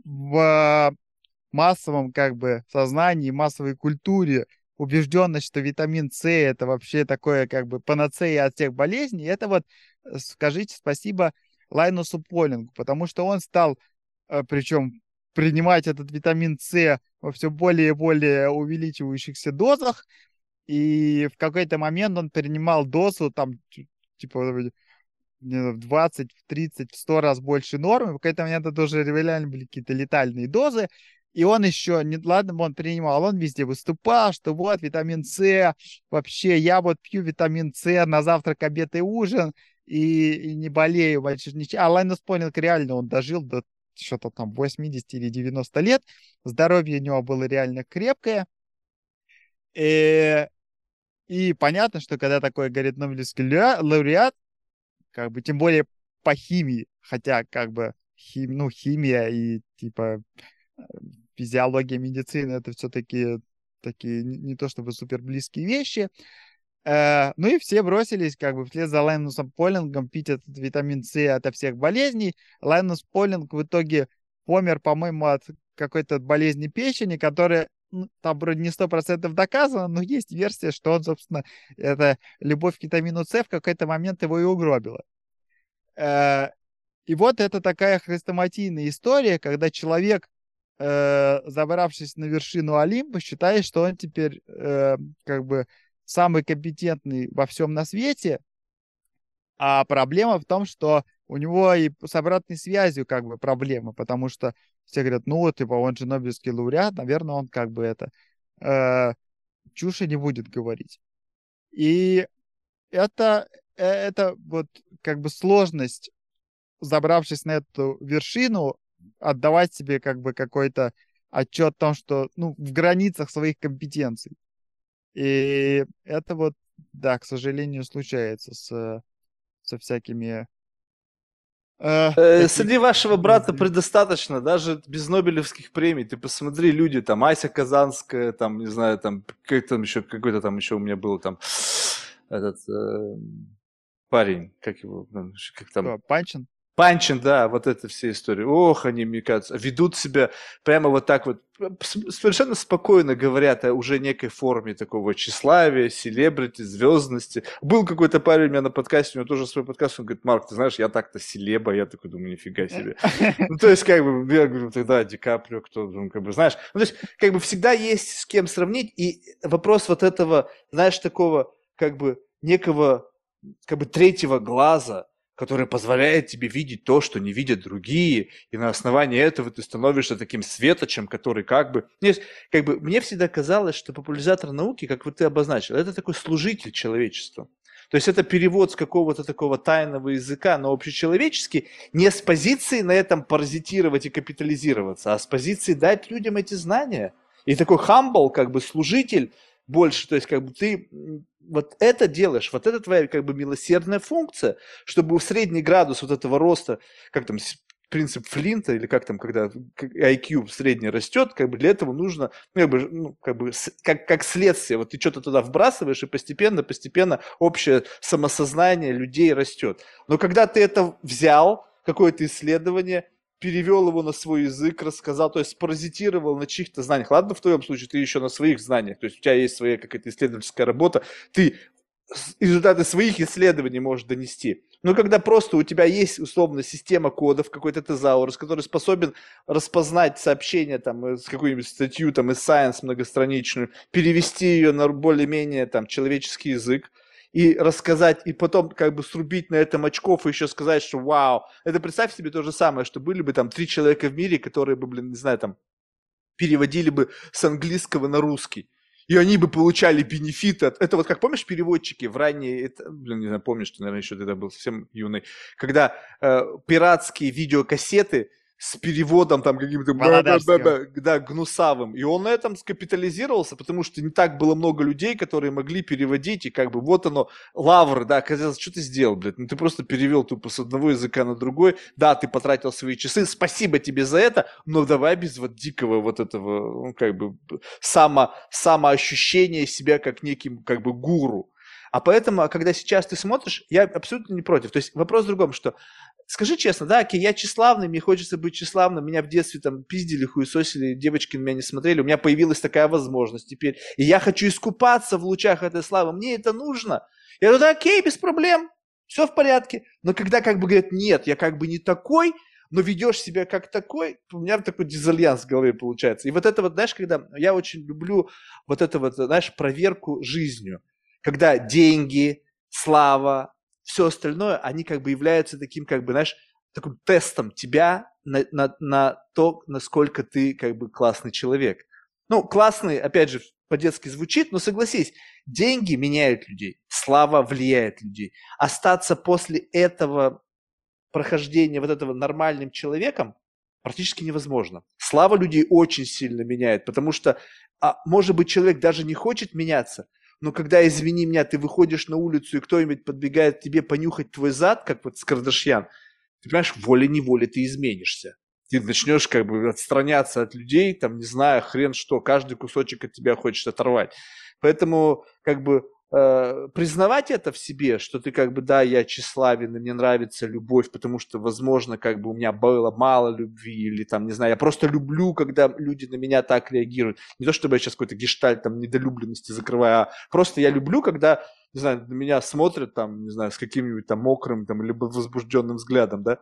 в массовом как бы сознании, массовой культуре убежденность, что витамин С это вообще такое как бы панацея от всех болезней, это вот э, скажите спасибо Лайнусу Полингу, потому что он стал, э, причем принимать этот витамин С во все более и более увеличивающихся дозах, и в какой-то момент он принимал дозу там типа в 20, в 30, в 100 раз больше нормы. В какой-то момент это уже реально были какие-то летальные дозы. И он еще, не, ладно он принимал, он везде выступал, что вот витамин С, вообще я вот пью витамин С на завтрак, обед и ужин, и, и не болею вообще ничего. А Лайнус Полинг реально, он дожил до что-то там 80 или 90 лет, здоровье у него было реально крепкое. И, э, и понятно, что когда такой говорит Нобелевский лауреат, как бы тем более по химии, хотя как бы хим, ну, химия и типа физиология медицины это все-таки такие не, то чтобы супер близкие вещи. Э, ну и все бросились как бы вслед за Лайнусом Полингом пить этот витамин С от всех болезней. Лайнус Полинг в итоге помер, по-моему, от какой-то болезни печени, которая там вроде не сто процентов доказано, но есть версия, что он, собственно, это любовь к витамину С в какой-то момент его и угробила. Э, и вот это такая хрестоматийная история, когда человек э, забравшись на вершину Олимпа, считает, что он теперь э, как бы самый компетентный во всем на свете, а проблема в том, что у него и с обратной связью как бы проблема, потому что все говорят, ну, типа, он же Нобелевский лауреат, наверное, он как бы это э, чуши не будет говорить. И это, э, это вот как бы сложность, забравшись на эту вершину, отдавать себе как бы какой-то отчет о том, что, ну, в границах своих компетенций. И это вот, да, к сожалению, случается с, со всякими Среди вашего брата предостаточно, даже без Нобелевских премий. Ты посмотри, люди там, Ася Казанская, там, не знаю, там, как там еще, какой-то там еще у меня был там этот э, парень, как его, как там? Панчин? Панчин, да, вот это все истории. Ох, они, мне кажется, ведут себя прямо вот так вот, совершенно спокойно говорят о уже некой форме такого тщеславия, селебрити, звездности. Был какой-то парень у меня на подкасте, у него тоже свой подкаст, он говорит, Марк, ты знаешь, я так-то селеба, я такой думаю, нифига себе. Ну, то есть, как бы, я говорю, тогда Ди Каприо, кто, ну, как бы, знаешь, ну, то есть, как бы всегда есть с кем сравнить, и вопрос вот этого, знаешь, такого, как бы, некого, как бы, третьего глаза, который позволяет тебе видеть то, что не видят другие, и на основании этого ты становишься таким светочем, который как бы... Нет, как бы мне всегда казалось, что популяризатор науки, как вот ты обозначил, это такой служитель человечества. То есть это перевод с какого-то такого тайного языка на общечеловеческий, не с позиции на этом паразитировать и капитализироваться, а с позиции дать людям эти знания. И такой хамбл, как бы служитель больше, то есть как бы ты вот это делаешь, вот это твоя как бы милосердная функция, чтобы средний градус вот этого роста, как там принцип Флинта, или как там, когда IQ средний растет, как бы для этого нужно, ну, как бы, ну, как, бы как, как следствие, вот ты что-то туда вбрасываешь, и постепенно, постепенно общее самосознание людей растет. Но когда ты это взял, какое-то исследование, перевел его на свой язык, рассказал, то есть паразитировал на чьих-то знаниях. Ладно, в твоем случае ты еще на своих знаниях, то есть у тебя есть своя какая-то исследовательская работа, ты результаты своих исследований можешь донести. Но когда просто у тебя есть условно система кодов, какой-то тезаурус, который способен распознать сообщение там, с какую-нибудь статью там, из Science многостраничную, перевести ее на более-менее там, человеческий язык, и рассказать, и потом как бы срубить на этом очков и еще сказать, что вау, это представь себе то же самое, что были бы там три человека в мире, которые бы, блин, не знаю, там, переводили бы с английского на русский и они бы получали бенефиты. От... Это вот как помнишь переводчики в ранние, это, блин, не знаю, помнишь, ты, наверное, еще тогда был совсем юный, когда э, пиратские видеокассеты с переводом там каким-то да, гнусавым. И он на этом скапитализировался, потому что не так было много людей, которые могли переводить, и как бы вот оно, лавры, да, казалось, что ты сделал, блядь, ну ты просто перевел тупо с одного языка на другой, да, ты потратил свои часы, спасибо тебе за это, но давай без вот дикого вот этого, ну, как бы, само, самоощущения себя как неким, как бы, гуру. А поэтому, а когда сейчас ты смотришь, я абсолютно не против. То есть вопрос в другом, что скажи честно, да, окей, я тщеславный, мне хочется быть тщеславным, меня в детстве там пиздили, хуесосили, девочки на меня не смотрели, у меня появилась такая возможность теперь, и я хочу искупаться в лучах этой славы, мне это нужно. Я говорю, да, окей, без проблем, все в порядке. Но когда как бы говорят, нет, я как бы не такой, но ведешь себя как такой, у меня такой дизальянс в голове получается. И вот это вот, знаешь, когда я очень люблю вот это вот, знаешь, проверку жизнью, когда деньги, слава, все остальное, они как бы являются таким, как бы, знаешь, таким тестом тебя на, на, на то, насколько ты как бы классный человек. Ну, классный, опять же, по-детски звучит, но согласись, деньги меняют людей, слава влияет людей. Остаться после этого прохождения вот этого нормальным человеком практически невозможно. Слава людей очень сильно меняет, потому что, а, может быть, человек даже не хочет меняться, но когда, извини меня, ты выходишь на улицу, и кто-нибудь подбегает к тебе понюхать твой зад, как вот с Кардашьян, ты понимаешь, волей-неволей ты изменишься. Ты начнешь как бы отстраняться от людей, там, не знаю, хрен что, каждый кусочек от тебя хочет оторвать. Поэтому, как бы, э, признавать это в себе, что ты как бы, да, я тщеславен, и мне нравится любовь, потому что, возможно, как бы у меня было мало любви, или там, не знаю, я просто люблю, когда люди на меня так реагируют. Не то, чтобы я сейчас какой-то гештальт там недолюбленности закрываю, а просто я люблю, когда, не знаю, на меня смотрят там, не знаю, с каким-нибудь там мокрым, там, либо возбужденным взглядом, да.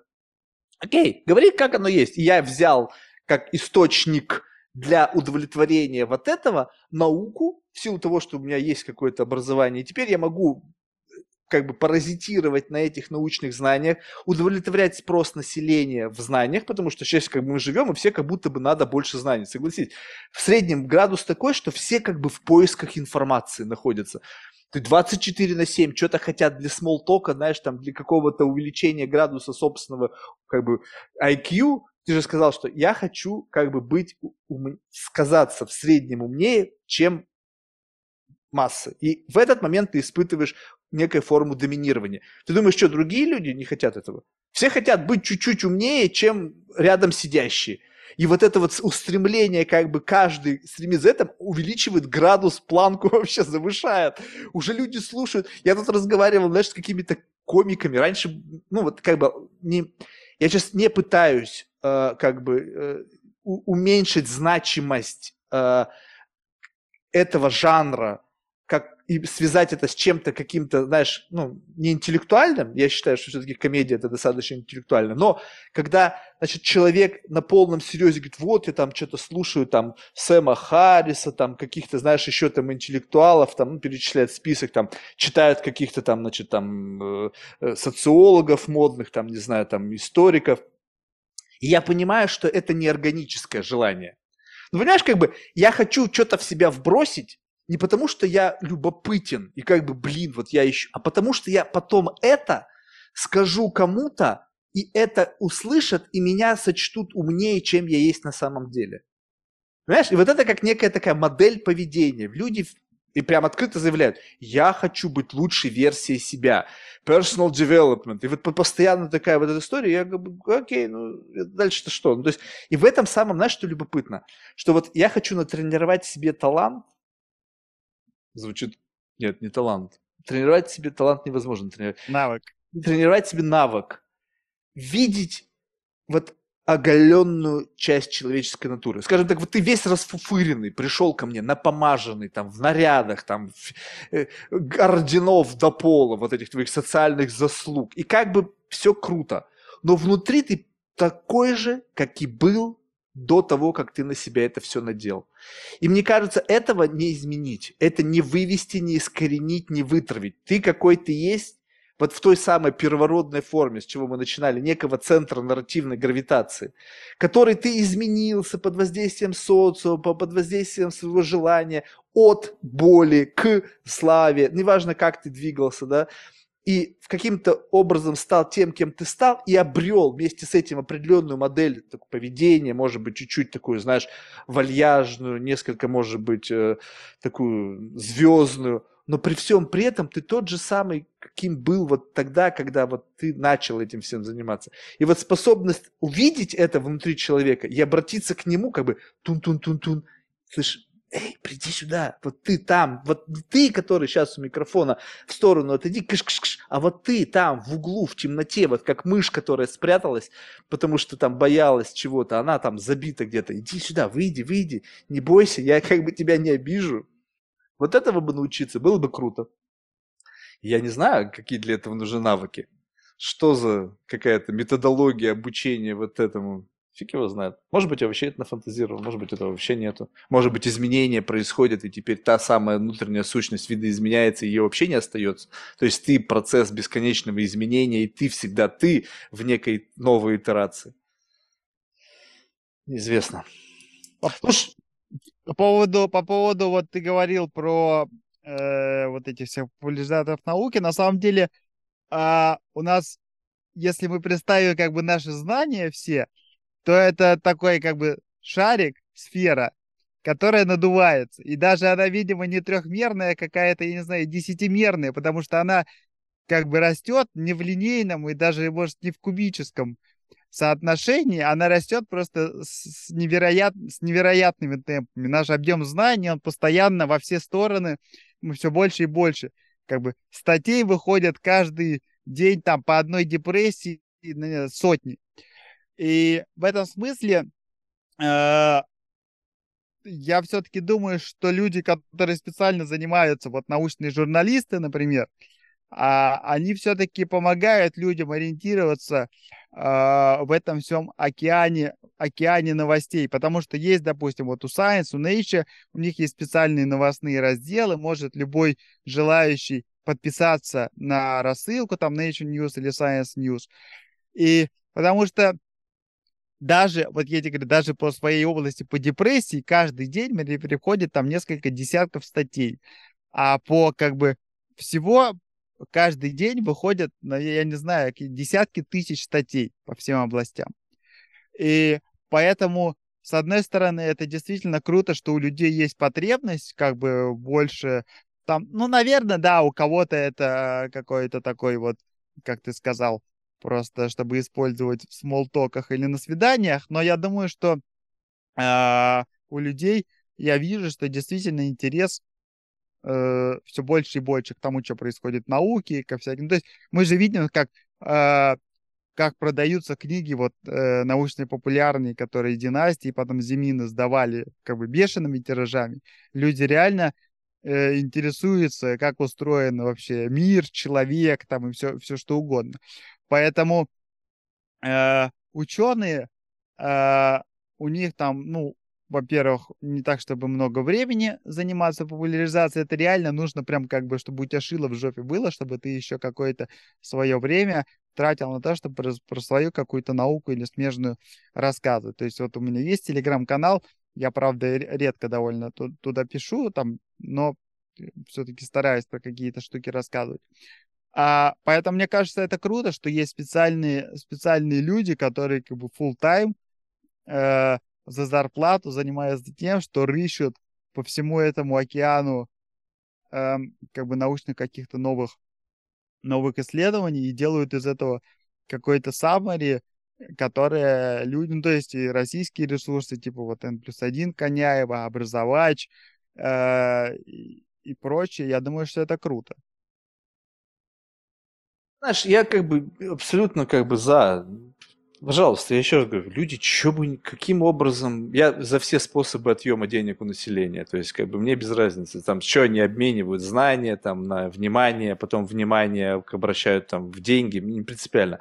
Окей, говори, как оно есть. И я взял как источник для удовлетворения вот этого науку, в силу того, что у меня есть какое-то образование, и теперь я могу как бы паразитировать на этих научных знаниях, удовлетворять спрос населения в знаниях, потому что сейчас как бы мы живем, и все как будто бы надо больше знаний, согласитесь. В среднем градус такой, что все как бы в поисках информации находятся. Ты 24 на 7 что-то хотят для смолтока, знаешь, там для какого-то увеличения градуса собственного как бы IQ, ты же сказал, что я хочу как бы быть, ум... сказаться в среднем умнее, чем массы. И в этот момент ты испытываешь некую форму доминирования. Ты думаешь, что другие люди не хотят этого? Все хотят быть чуть-чуть умнее, чем рядом сидящие. И вот это вот устремление, как бы каждый стремится это, увеличивает градус, планку вообще завышает. Уже люди слушают. Я тут разговаривал, знаешь, с какими-то комиками. Раньше, ну вот как бы, не, я сейчас не пытаюсь э, как бы э, уменьшить значимость э, этого жанра, как и связать это с чем-то каким-то, знаешь, ну, не интеллектуальным, я считаю, что все-таки комедия это достаточно интеллектуально, но когда, значит, человек на полном серьезе говорит, вот я там что-то слушаю, там, Сэма Харриса, там, каких-то, знаешь, еще там интеллектуалов, там, ну, перечисляет список, там, читают каких-то там, значит, там, э, э социологов модных, там, не знаю, там, историков, и я понимаю, что это не органическое желание. Ну, понимаешь, как бы, я хочу что-то в себя вбросить, не потому, что я любопытен и как бы, блин, вот я ищу, а потому что я потом это скажу кому-то, и это услышат, и меня сочтут умнее, чем я есть на самом деле. Понимаешь? И вот это как некая такая модель поведения. Люди и прям открыто заявляют, я хочу быть лучшей версией себя. Personal development. И вот постоянно такая вот эта история, я говорю, окей, ну дальше-то что? Ну, то есть, и в этом самом, знаешь, что любопытно? Что вот я хочу натренировать себе талант, звучит, нет, не талант. Тренировать себе талант невозможно. Тренировать. Навык. Тренировать себе навык. Видеть вот оголенную часть человеческой натуры. Скажем так, вот ты весь расфуфыренный, пришел ко мне напомаженный, там, в нарядах, там, э, орденов до пола, вот этих твоих социальных заслуг. И как бы все круто. Но внутри ты такой же, как и был до того, как ты на себя это все надел. И мне кажется, этого не изменить. Это не вывести, не искоренить, не вытравить. Ты какой ты есть, вот в той самой первородной форме, с чего мы начинали, некого центра нарративной гравитации, который ты изменился под воздействием социума, под воздействием своего желания, от боли к славе, неважно, как ты двигался, да, и каким-то образом стал тем, кем ты стал, и обрел вместе с этим определенную модель поведения, может быть, чуть-чуть такую, знаешь, вальяжную, несколько, может быть, э, такую звездную, но при всем при этом ты тот же самый, каким был вот тогда, когда вот ты начал этим всем заниматься. И вот способность увидеть это внутри человека и обратиться к нему, как бы тун-тун-тун-тун, слышь, эй, приди сюда, вот ты там, вот ты, который сейчас у микрофона в сторону отойди, кыш -кыш -кыш, а вот ты там в углу, в темноте, вот как мышь, которая спряталась, потому что там боялась чего-то, она там забита где-то, иди сюда, выйди, выйди, не бойся, я как бы тебя не обижу, вот этого бы научиться было бы круто. Я не знаю, какие для этого нужны навыки. Что за какая-то методология обучения вот этому? Фиг его знает. Может быть, я вообще это нафантазировал, может быть, этого вообще нету. Может быть, изменения происходят, и теперь та самая внутренняя сущность вида изменяется, и ее вообще не остается. То есть ты процесс бесконечного изменения, и ты всегда ты в некой новой итерации. Неизвестно. Слушай, по поводу, по поводу, вот ты говорил про э, вот этих всех популяризаторов науки, на самом деле э, у нас, если мы представим как бы наши знания все, то это такой как бы шарик, сфера, которая надувается. И даже она, видимо, не трехмерная, а какая-то, я не знаю, десятимерная, потому что она как бы растет не в линейном и даже, может, не в кубическом соотношении, она растет просто с, невероят, с невероятными темпами. Наш объем знаний, он постоянно во все стороны, мы все больше и больше. Как бы статей выходят каждый день там по одной депрессии сотни. И в этом смысле э, я все-таки думаю, что люди, которые специально занимаются, вот научные журналисты, например, а, они все-таки помогают людям ориентироваться а, в этом всем океане, океане новостей, потому что есть, допустим, вот у Science, у Nature, у них есть специальные новостные разделы, может любой желающий подписаться на рассылку, там Nature News или Science News, и потому что даже, вот я тебе говорю, даже по своей области, по депрессии, каждый день мне приходит там несколько десятков статей, а по как бы всего каждый день выходят, я не знаю, десятки тысяч статей по всем областям. И поэтому, с одной стороны, это действительно круто, что у людей есть потребность как бы больше там, ну, наверное, да, у кого-то это какой-то такой вот, как ты сказал, просто чтобы использовать в смолтоках или на свиданиях, но я думаю, что э, у людей я вижу, что действительно интерес э, все больше и больше к тому, что происходит в науке, ко всяким. То есть мы же видим, как, э, как продаются книги вот э, научные популярные, которые династии, потом Зимины сдавали как бы бешеными тиражами. Люди реально э, интересуются, как устроен вообще мир, человек там и все, все что угодно. Поэтому э, ученые, э, у них там, ну, во-первых, не так, чтобы много времени заниматься популяризацией, это реально нужно прям как бы, чтобы у тебя шило в жопе было, чтобы ты еще какое-то свое время тратил на то, чтобы про, про свою какую-то науку или смежную рассказывать. То есть вот у меня есть телеграм-канал, Я, правда, редко довольно туда пишу, там, но все-таки стараюсь про какие-то штуки рассказывать. А, поэтому мне кажется, это круто, что есть специальные, специальные люди, которые как бы full time э, за зарплату занимаются тем, что рыщут по всему этому океану э, как бы научных каких-то новых, новых исследований и делают из этого какой-то summary, которое люди, ну, то есть и российские ресурсы, типа вот N плюс 1 Коняева, Образовач э, и, и прочее, я думаю, что это круто. Знаешь, я как бы абсолютно как бы за Пожалуйста, я еще раз говорю, люди, что бы, каким образом, я за все способы отъема денег у населения, то есть как бы мне без разницы, там, что они обменивают, знания, там, на внимание, потом внимание обращают там в деньги, не принципиально.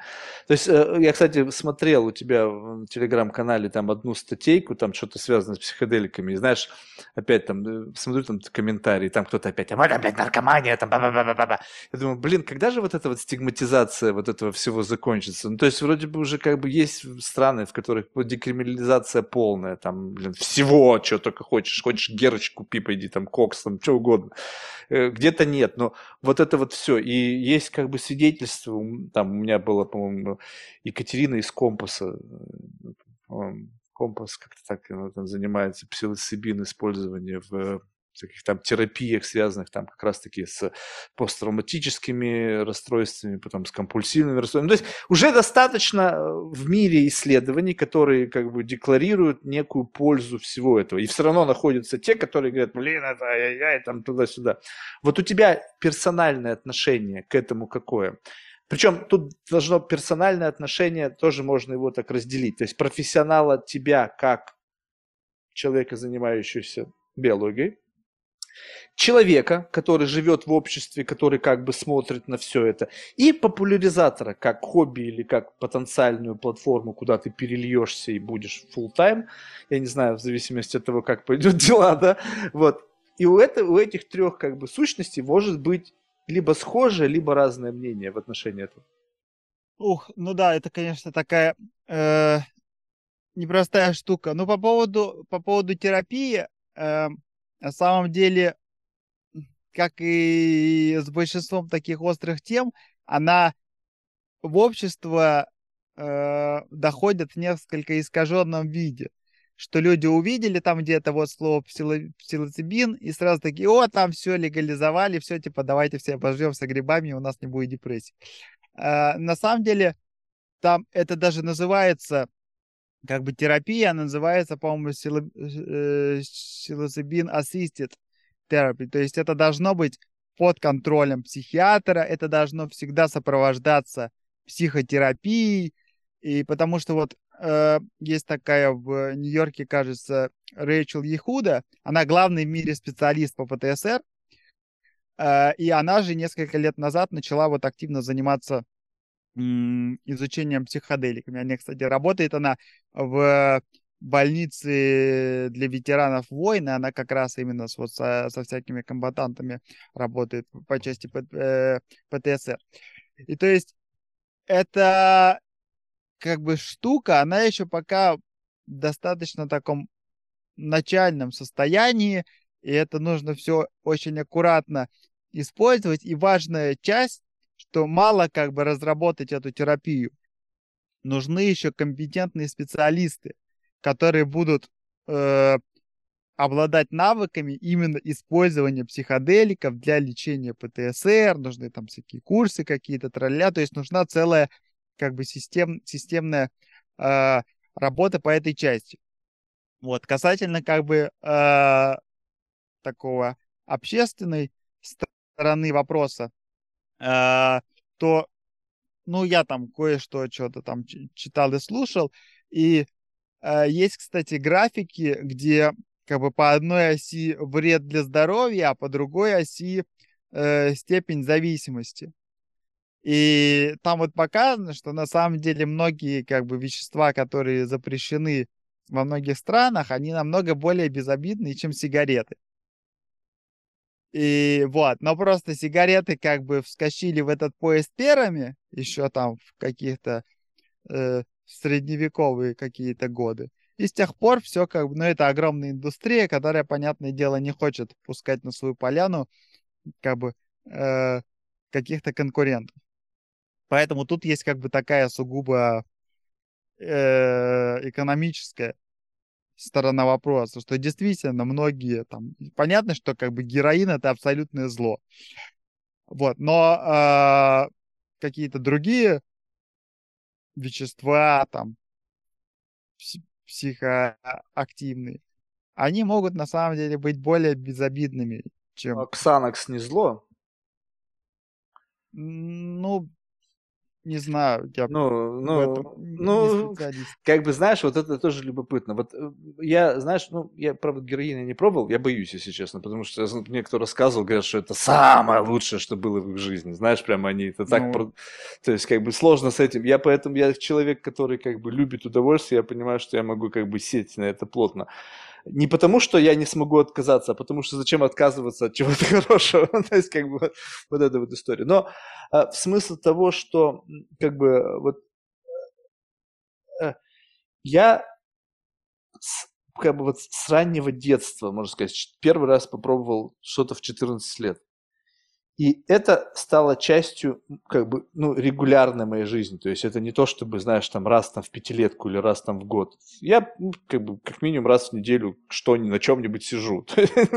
То есть э, я, кстати, смотрел у тебя в телеграм-канале там одну статейку, там что-то связано с психоделиками, и знаешь, опять там, э, смотрю там комментарии, там кто-то опять, а вот опять наркомания, там, ба -ба -ба -ба -ба. Я думаю, блин, когда же вот эта вот стигматизация вот этого всего закончится? Ну, то есть вроде бы уже как бы есть страны, в которых декриминализация полная, там, блин, всего, что только хочешь. Хочешь герыч купи, пойди, там, кокс, там, что угодно. Э, где-то нет, но вот это вот все. И есть как бы свидетельство, там, у меня было, по-моему, Екатерина из Компаса, э, Компас как-то так она там занимается псилоцибин использование в таких там терапиях, связанных там как раз-таки с посттравматическими расстройствами, потом с компульсивными расстройствами. То есть уже достаточно э, в мире исследований, которые как бы декларируют некую пользу всего этого. И все равно находятся те, которые говорят, блин, это ай-яй, там туда-сюда. Вот у тебя персональное отношение к этому какое? Причем тут должно персональное отношение, тоже можно его так разделить. То есть профессионала тебя как человека, занимающегося биологией, человека, который живет в обществе, который как бы смотрит на все это, и популяризатора, как хобби или как потенциальную платформу, куда ты перельешься и будешь full time, я не знаю, в зависимости от того, как пойдет дела, да, вот. И у, это, у этих трех как бы сущностей может быть либо схожее, либо разное мнение в отношении этого. Ух, ну да, это, конечно, такая э, непростая штука. Но по поводу, по поводу терапии, э, на самом деле как и с большинством таких острых тем, она в общество э, доходит в несколько искаженном виде. Что люди увидели там где-то вот слово псилоцибин и сразу такие, о, там все легализовали, все, типа, давайте все обожжемся грибами, у нас не будет депрессии. Э, на самом деле, там это даже называется как бы терапия, называется, по-моему, псилоцибин э, assisted therapy. То есть это должно быть под контролем психиатра, это должно всегда сопровождаться психотерапией, и потому что вот э, есть такая в Нью-Йорке, кажется, Рэйчел Ехуда, она главный в мире специалист по ПТСР, э, и она же несколько лет назад начала вот активно заниматься изучением психоделиками. Она, кстати, работает она в больницы для ветеранов войны, она как раз именно с, вот со, со всякими комбатантами работает по части э, ПТСР. И то есть это как бы штука, она еще пока достаточно таком начальном состоянии, и это нужно все очень аккуратно использовать. И важная часть, что мало как бы разработать эту терапию, нужны еще компетентные специалисты, которые будут э, обладать навыками именно использования психоделиков для лечения ПТСР, нужны там всякие курсы какие-то, тролля, то есть нужна целая как бы систем, системная э, работа по этой части. Вот, касательно как бы э, такого общественной стороны вопроса, э, то, ну, я там кое-что что-то там читал и слушал, и Э, есть, кстати, графики, где как бы по одной оси вред для здоровья, а по другой оси э, степень зависимости. И там вот показано, что на самом деле многие как бы вещества, которые запрещены во многих странах, они намного более безобидные, чем сигареты. И вот, но просто сигареты как бы вскочили в этот поезд первыми, еще там в каких-то э, средневековые какие-то годы. И с тех пор все как бы, ну, это огромная индустрия, которая, понятное дело, не хочет пускать на свою поляну как бы э, каких-то конкурентов. Поэтому тут есть как бы такая сугубо э, экономическая сторона вопроса, что действительно многие там, понятно, что как бы героин это абсолютное зло. Вот, но э, какие-то другие вещества, там, психоактивные, они могут на самом деле быть более безобидными, чем... А Ксанакс не зло? Ну, не знаю, я ну, ну, ну, как бы, знаешь, вот это тоже любопытно. Вот э, я, знаешь, ну, я, правда, героина не пробовал, я боюсь, если честно, потому что мне кто рассказывал, говорят, что это самое лучшее, что было в их жизни. Знаешь, прямо они это так... Ну... То есть, как бы, сложно с этим. Я поэтому, я человек, который, как бы, любит удовольствие, я понимаю, что я могу, как бы, сесть на это плотно не потому, что я не смогу отказаться, а потому что зачем отказываться от чего-то хорошего. То есть, как бы, вот, вот эта вот история. Но а, в смысл того, что, как бы, вот, а, я с, как бы вот с раннего детства, можно сказать, первый раз попробовал что-то в 14 лет. И это стало частью, как бы, ну, регулярной моей жизни. То есть это не то, чтобы, знаешь, там раз там в пятилетку или раз там в год. Я, ну, как бы, как минимум раз в неделю что на чем-нибудь сижу.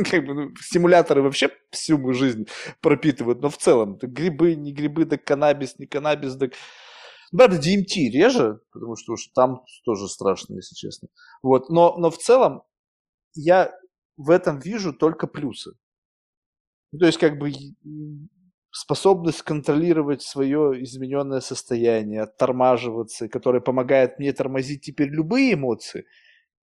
как бы, ну, вообще всю мою жизнь пропитывают, но в целом, грибы, не грибы, да каннабис, не каннабис, да... Правда, DMT реже, потому что уж там тоже страшно, если честно. Вот, но, но в целом я в этом вижу только плюсы. Ну, то есть, как бы способность контролировать свое измененное состояние, оттормаживаться, которая помогает мне тормозить теперь любые эмоции –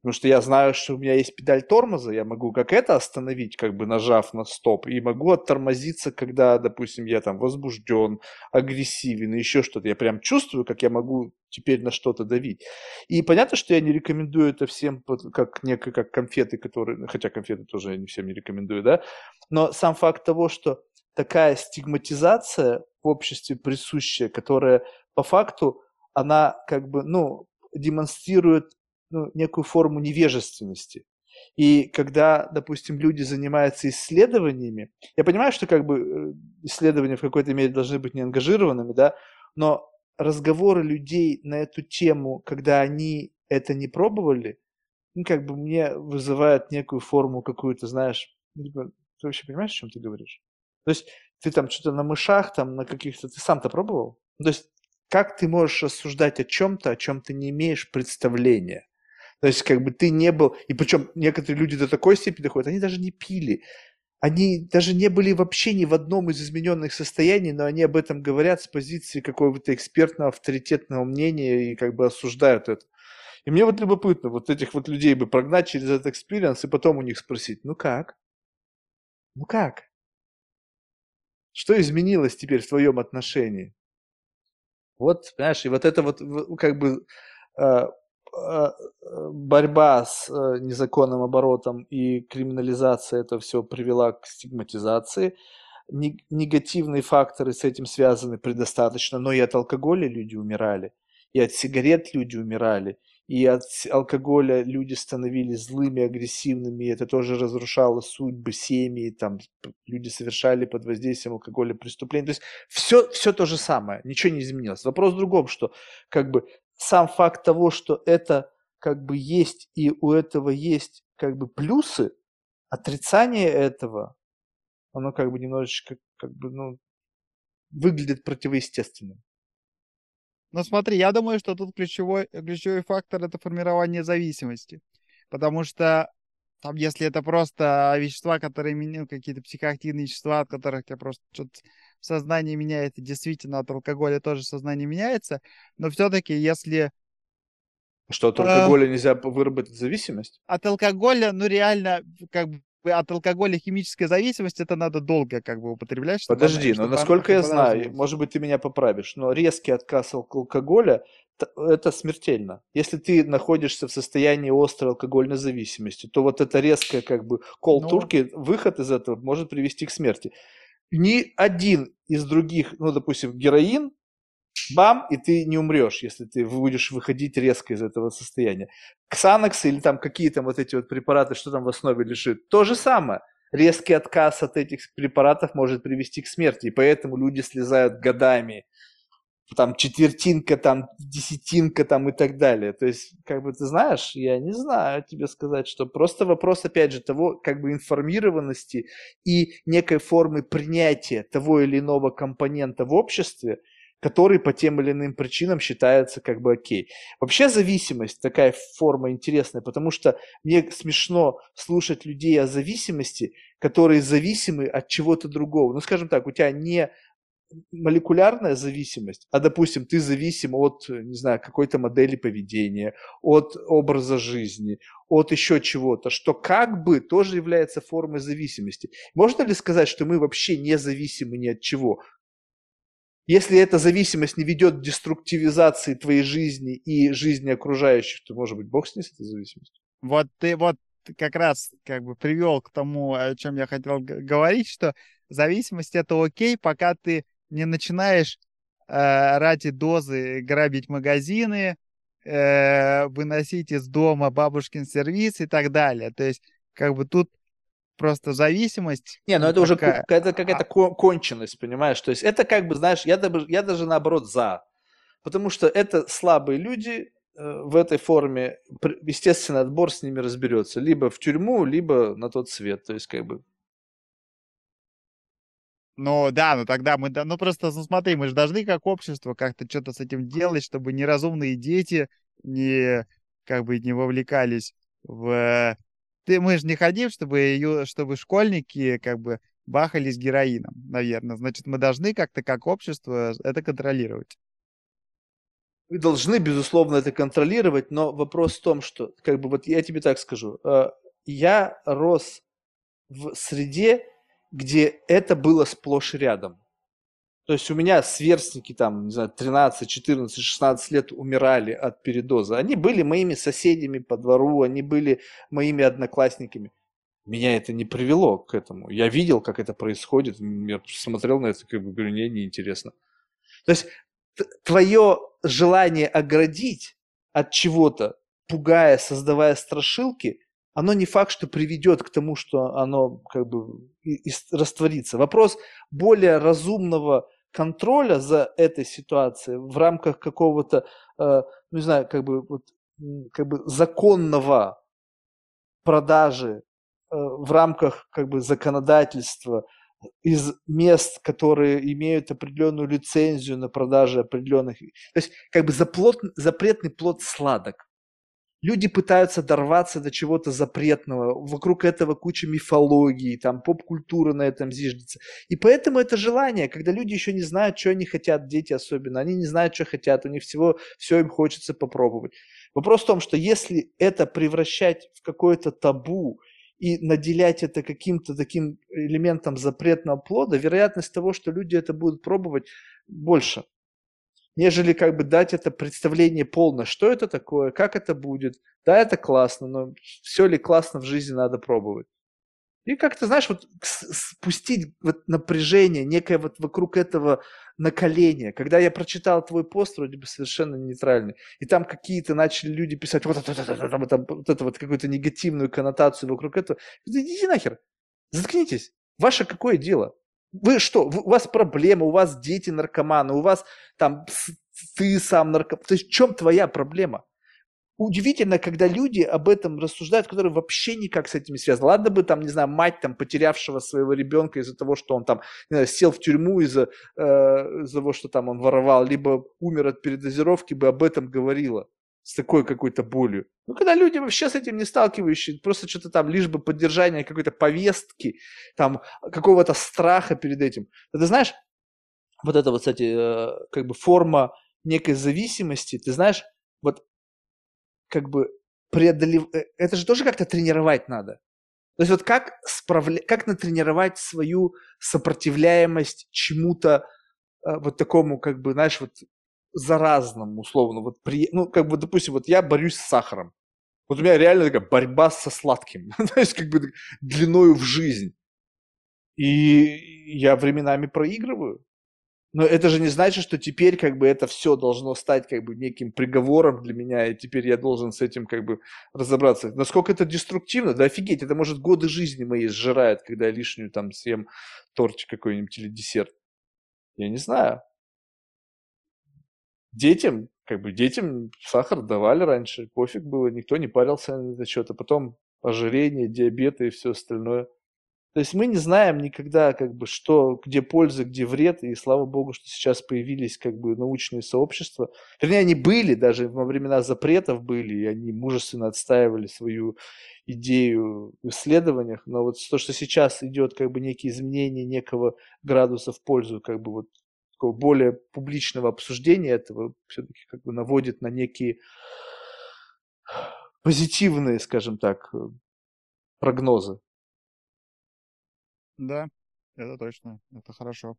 Потому что я знаю, что у меня есть педаль тормоза, я могу как это остановить, как бы нажав на стоп, и могу оттормозиться, когда, допустим, я там возбужден, агрессивен, еще что-то. Я прям чувствую, как я могу теперь на что-то давить. И понятно, что я не рекомендую это всем как некое, как конфеты, которые, хотя конфеты тоже я не всем не рекомендую, да, но сам факт того, что такая стигматизация в обществе присущая, которая по факту, она как бы, ну, демонстрирует ну, некую форму невежественности. И когда, допустим, люди занимаются исследованиями, я понимаю, что как бы э, исследования в какой-то мере должны быть неангажированными, да, но разговоры людей на эту тему, когда они это не пробовали, ну, как бы мне вызывают некую форму какую-то, знаешь, ты вообще понимаешь, о чем ты говоришь? То есть ты там что-то на мышах, там на каких-то, ты сам-то пробовал? То есть как ты можешь рассуждать о чем-то, о чем ты не имеешь представления? То есть, как бы ты не был... И причем некоторые люди до такой степени доходят, они даже не пили. Они даже не были вообще ни в одном из измененных состояний, но они об этом говорят с позиции какого-то экспертного, авторитетного мнения и как бы осуждают это. И мне вот любопытно вот этих вот людей бы прогнать через этот experience и потом у них спросить, ну как? Ну как? Что изменилось теперь в твоем отношении? Вот, понимаешь, и вот это вот как бы а, борьба с э, незаконным оборотом и криминализация это все привела к стигматизации. Негативные факторы с этим связаны предостаточно, но и от алкоголя люди умирали, и от сигарет люди умирали, и от алкоголя люди становились злыми, агрессивными, и это тоже разрушало судьбы семьи, там люди совершали под воздействием алкоголя преступления. То есть все, все то же самое, ничего не изменилось. Вопрос в другом, что как бы сам факт того, что это как бы есть и у этого есть как бы плюсы, отрицание этого, оно как бы немножечко как бы, ну, выглядит противоестественным. Ну смотри, я думаю, что тут ключевой, ключевой фактор это формирование зависимости. Потому что там, если это просто вещества, которые меняют какие-то психоактивные вещества, от которых я просто что-то сознание меняется, действительно от алкоголя тоже сознание меняется, но все-таки если... Что, от алкоголя э, нельзя выработать зависимость? От алкоголя, ну реально, как бы от алкоголя химическая зависимость, это надо долго как бы употреблять. Чтобы Подожди, она, но насколько я знаю, может быть, ты меня поправишь, но резкий отказ от алкоголя это смертельно. Если ты находишься в состоянии острой алкогольной зависимости, то вот это резкое как бы кол ну... турки, выход из этого может привести к смерти ни один из других, ну, допустим, героин, бам, и ты не умрешь, если ты будешь выходить резко из этого состояния. Ксанокс или там какие там вот эти вот препараты, что там в основе лежит, то же самое. Резкий отказ от этих препаратов может привести к смерти, и поэтому люди слезают годами там четвертинка, там десятинка, там и так далее. То есть, как бы ты знаешь, я не знаю тебе сказать, что просто вопрос, опять же, того, как бы информированности и некой формы принятия того или иного компонента в обществе, который по тем или иным причинам считается как бы окей. Вообще зависимость такая форма интересная, потому что мне смешно слушать людей о зависимости, которые зависимы от чего-то другого. Ну, скажем так, у тебя не молекулярная зависимость, а, допустим, ты зависим от, не знаю, какой-то модели поведения, от образа жизни, от еще чего-то, что как бы тоже является формой зависимости. Можно ли сказать, что мы вообще не зависимы ни от чего? Если эта зависимость не ведет к деструктивизации твоей жизни и жизни окружающих, то, может быть, Бог с этой зависимостью? Вот ты вот как раз как бы привел к тому, о чем я хотел говорить, что зависимость это окей, пока ты не начинаешь э, ради дозы грабить магазины, э, выносить из дома бабушкин сервис и так далее. То есть, как бы тут просто зависимость. Не, ну это уже какая-то, какая-то конченность, понимаешь? То есть это как бы, знаешь, я, даже, я даже наоборот за. Потому что это слабые люди, э, в этой форме, естественно, отбор с ними разберется. Либо в тюрьму, либо на тот свет. То есть, как бы, ну да, ну тогда мы, ну просто, ну смотри, мы же должны как общество как-то что-то с этим делать, чтобы неразумные дети не, как бы, не вовлекались в... Ты, мы же не хотим, чтобы, ее, чтобы школьники, как бы, бахались героином, наверное. Значит, мы должны как-то как общество это контролировать. Мы должны, безусловно, это контролировать, но вопрос в том, что, как бы, вот я тебе так скажу, э, я рос в среде, где это было сплошь рядом. То есть у меня сверстники там, не знаю, 13, 14, 16 лет умирали от передоза. Они были моими соседями по двору, они были моими одноклассниками. Меня это не привело к этому. Я видел, как это происходит, я смотрел на это, как бы говорю, не, неинтересно. То есть твое желание оградить от чего-то, пугая, создавая страшилки, оно не факт, что приведет к тому, что оно как бы и, и растворится. Вопрос более разумного контроля за этой ситуацией в рамках какого-то, э, ну, не знаю, как бы, вот, как бы законного продажи э, в рамках как бы законодательства из мест, которые имеют определенную лицензию на продажу определенных. То есть как бы заплот, запретный плод сладок люди пытаются дорваться до чего-то запретного, вокруг этого куча мифологии, там поп-культура на этом зиждется. И поэтому это желание, когда люди еще не знают, что они хотят, дети особенно, они не знают, что хотят, у них всего, все им хочется попробовать. Вопрос в том, что если это превращать в какое-то табу и наделять это каким-то таким элементом запретного плода, вероятность того, что люди это будут пробовать, больше нежели как бы дать это представление полное, что это такое, как это будет. Да, это классно, но все ли классно в жизни надо пробовать. И как-то, знаешь, вот спустить вот напряжение, некое вот вокруг этого наколения. Когда я прочитал твой пост, вроде бы совершенно нейтральный, и там какие-то начали люди писать вот это, вот это, вот это, вот, это, вот какую-то негативную коннотацию вокруг этого. Идите нахер, заткнитесь. Ваше какое дело? Вы что, у вас проблема, у вас дети наркоманы, у вас там ты сам наркоман. То есть в чем твоя проблема? Удивительно, когда люди об этом рассуждают, которые вообще никак с этим не связаны. Ладно бы там, не знаю, мать там потерявшего своего ребенка из-за того, что он там не знаю, сел в тюрьму из-за э, из того, что там он воровал, либо умер от передозировки, бы об этом говорила с такой какой-то болью. Ну, когда люди вообще с этим не сталкивающие, просто что-то там, лишь бы поддержание какой-то повестки, там, какого-то страха перед этим. Ты знаешь, вот это вот, кстати, э, как бы форма некой зависимости, ты знаешь, вот как бы преодолев... Э, это же тоже как-то тренировать надо. То есть вот как, справля... как натренировать свою сопротивляемость чему-то э, вот такому, как бы, знаешь, вот заразным, условно. Вот при, ну, как бы, допустим, вот я борюсь с сахаром. Вот у меня реально такая борьба со сладким. То есть, как бы длиною в жизнь. И я временами проигрываю. Но это же не значит, что теперь как бы это все должно стать как бы неким приговором для меня, и теперь я должен с этим как бы разобраться. Насколько это деструктивно? Да офигеть, это может годы жизни моей сжирает, когда я лишнюю там съем тортик какой-нибудь или десерт. Я не знаю. Детям, как бы детям сахар давали раньше, пофиг было, никто не парился на это что-то. Потом ожирение, диабет и все остальное. То есть мы не знаем никогда, как бы, что, где польза, где вред, и слава богу, что сейчас появились, как бы, научные сообщества. Вернее, они были, даже во времена запретов были, и они мужественно отстаивали свою идею в исследованиях, но вот то, что сейчас идет, как бы, некие изменения некого градуса в пользу, как бы, вот, такого более публичного обсуждения этого, все-таки, как бы, наводит на некие позитивные, скажем так, прогнозы. Да, это точно, это хорошо.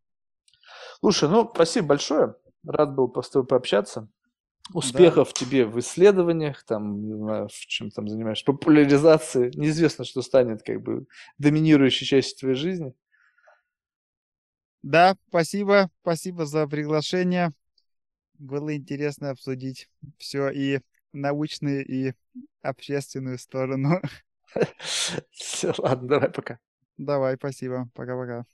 Слушай, ну, спасибо большое. Рад был с тобой пообщаться. Успехов да. тебе в исследованиях, там, не знаю, в чем там занимаешься, популяризации. Неизвестно, что станет как бы доминирующей частью твоей жизни. Да, спасибо, спасибо за приглашение. Было интересно обсудить все и научную, и общественную сторону. Все, ладно, давай пока. Давай, спасибо. Пока-пока.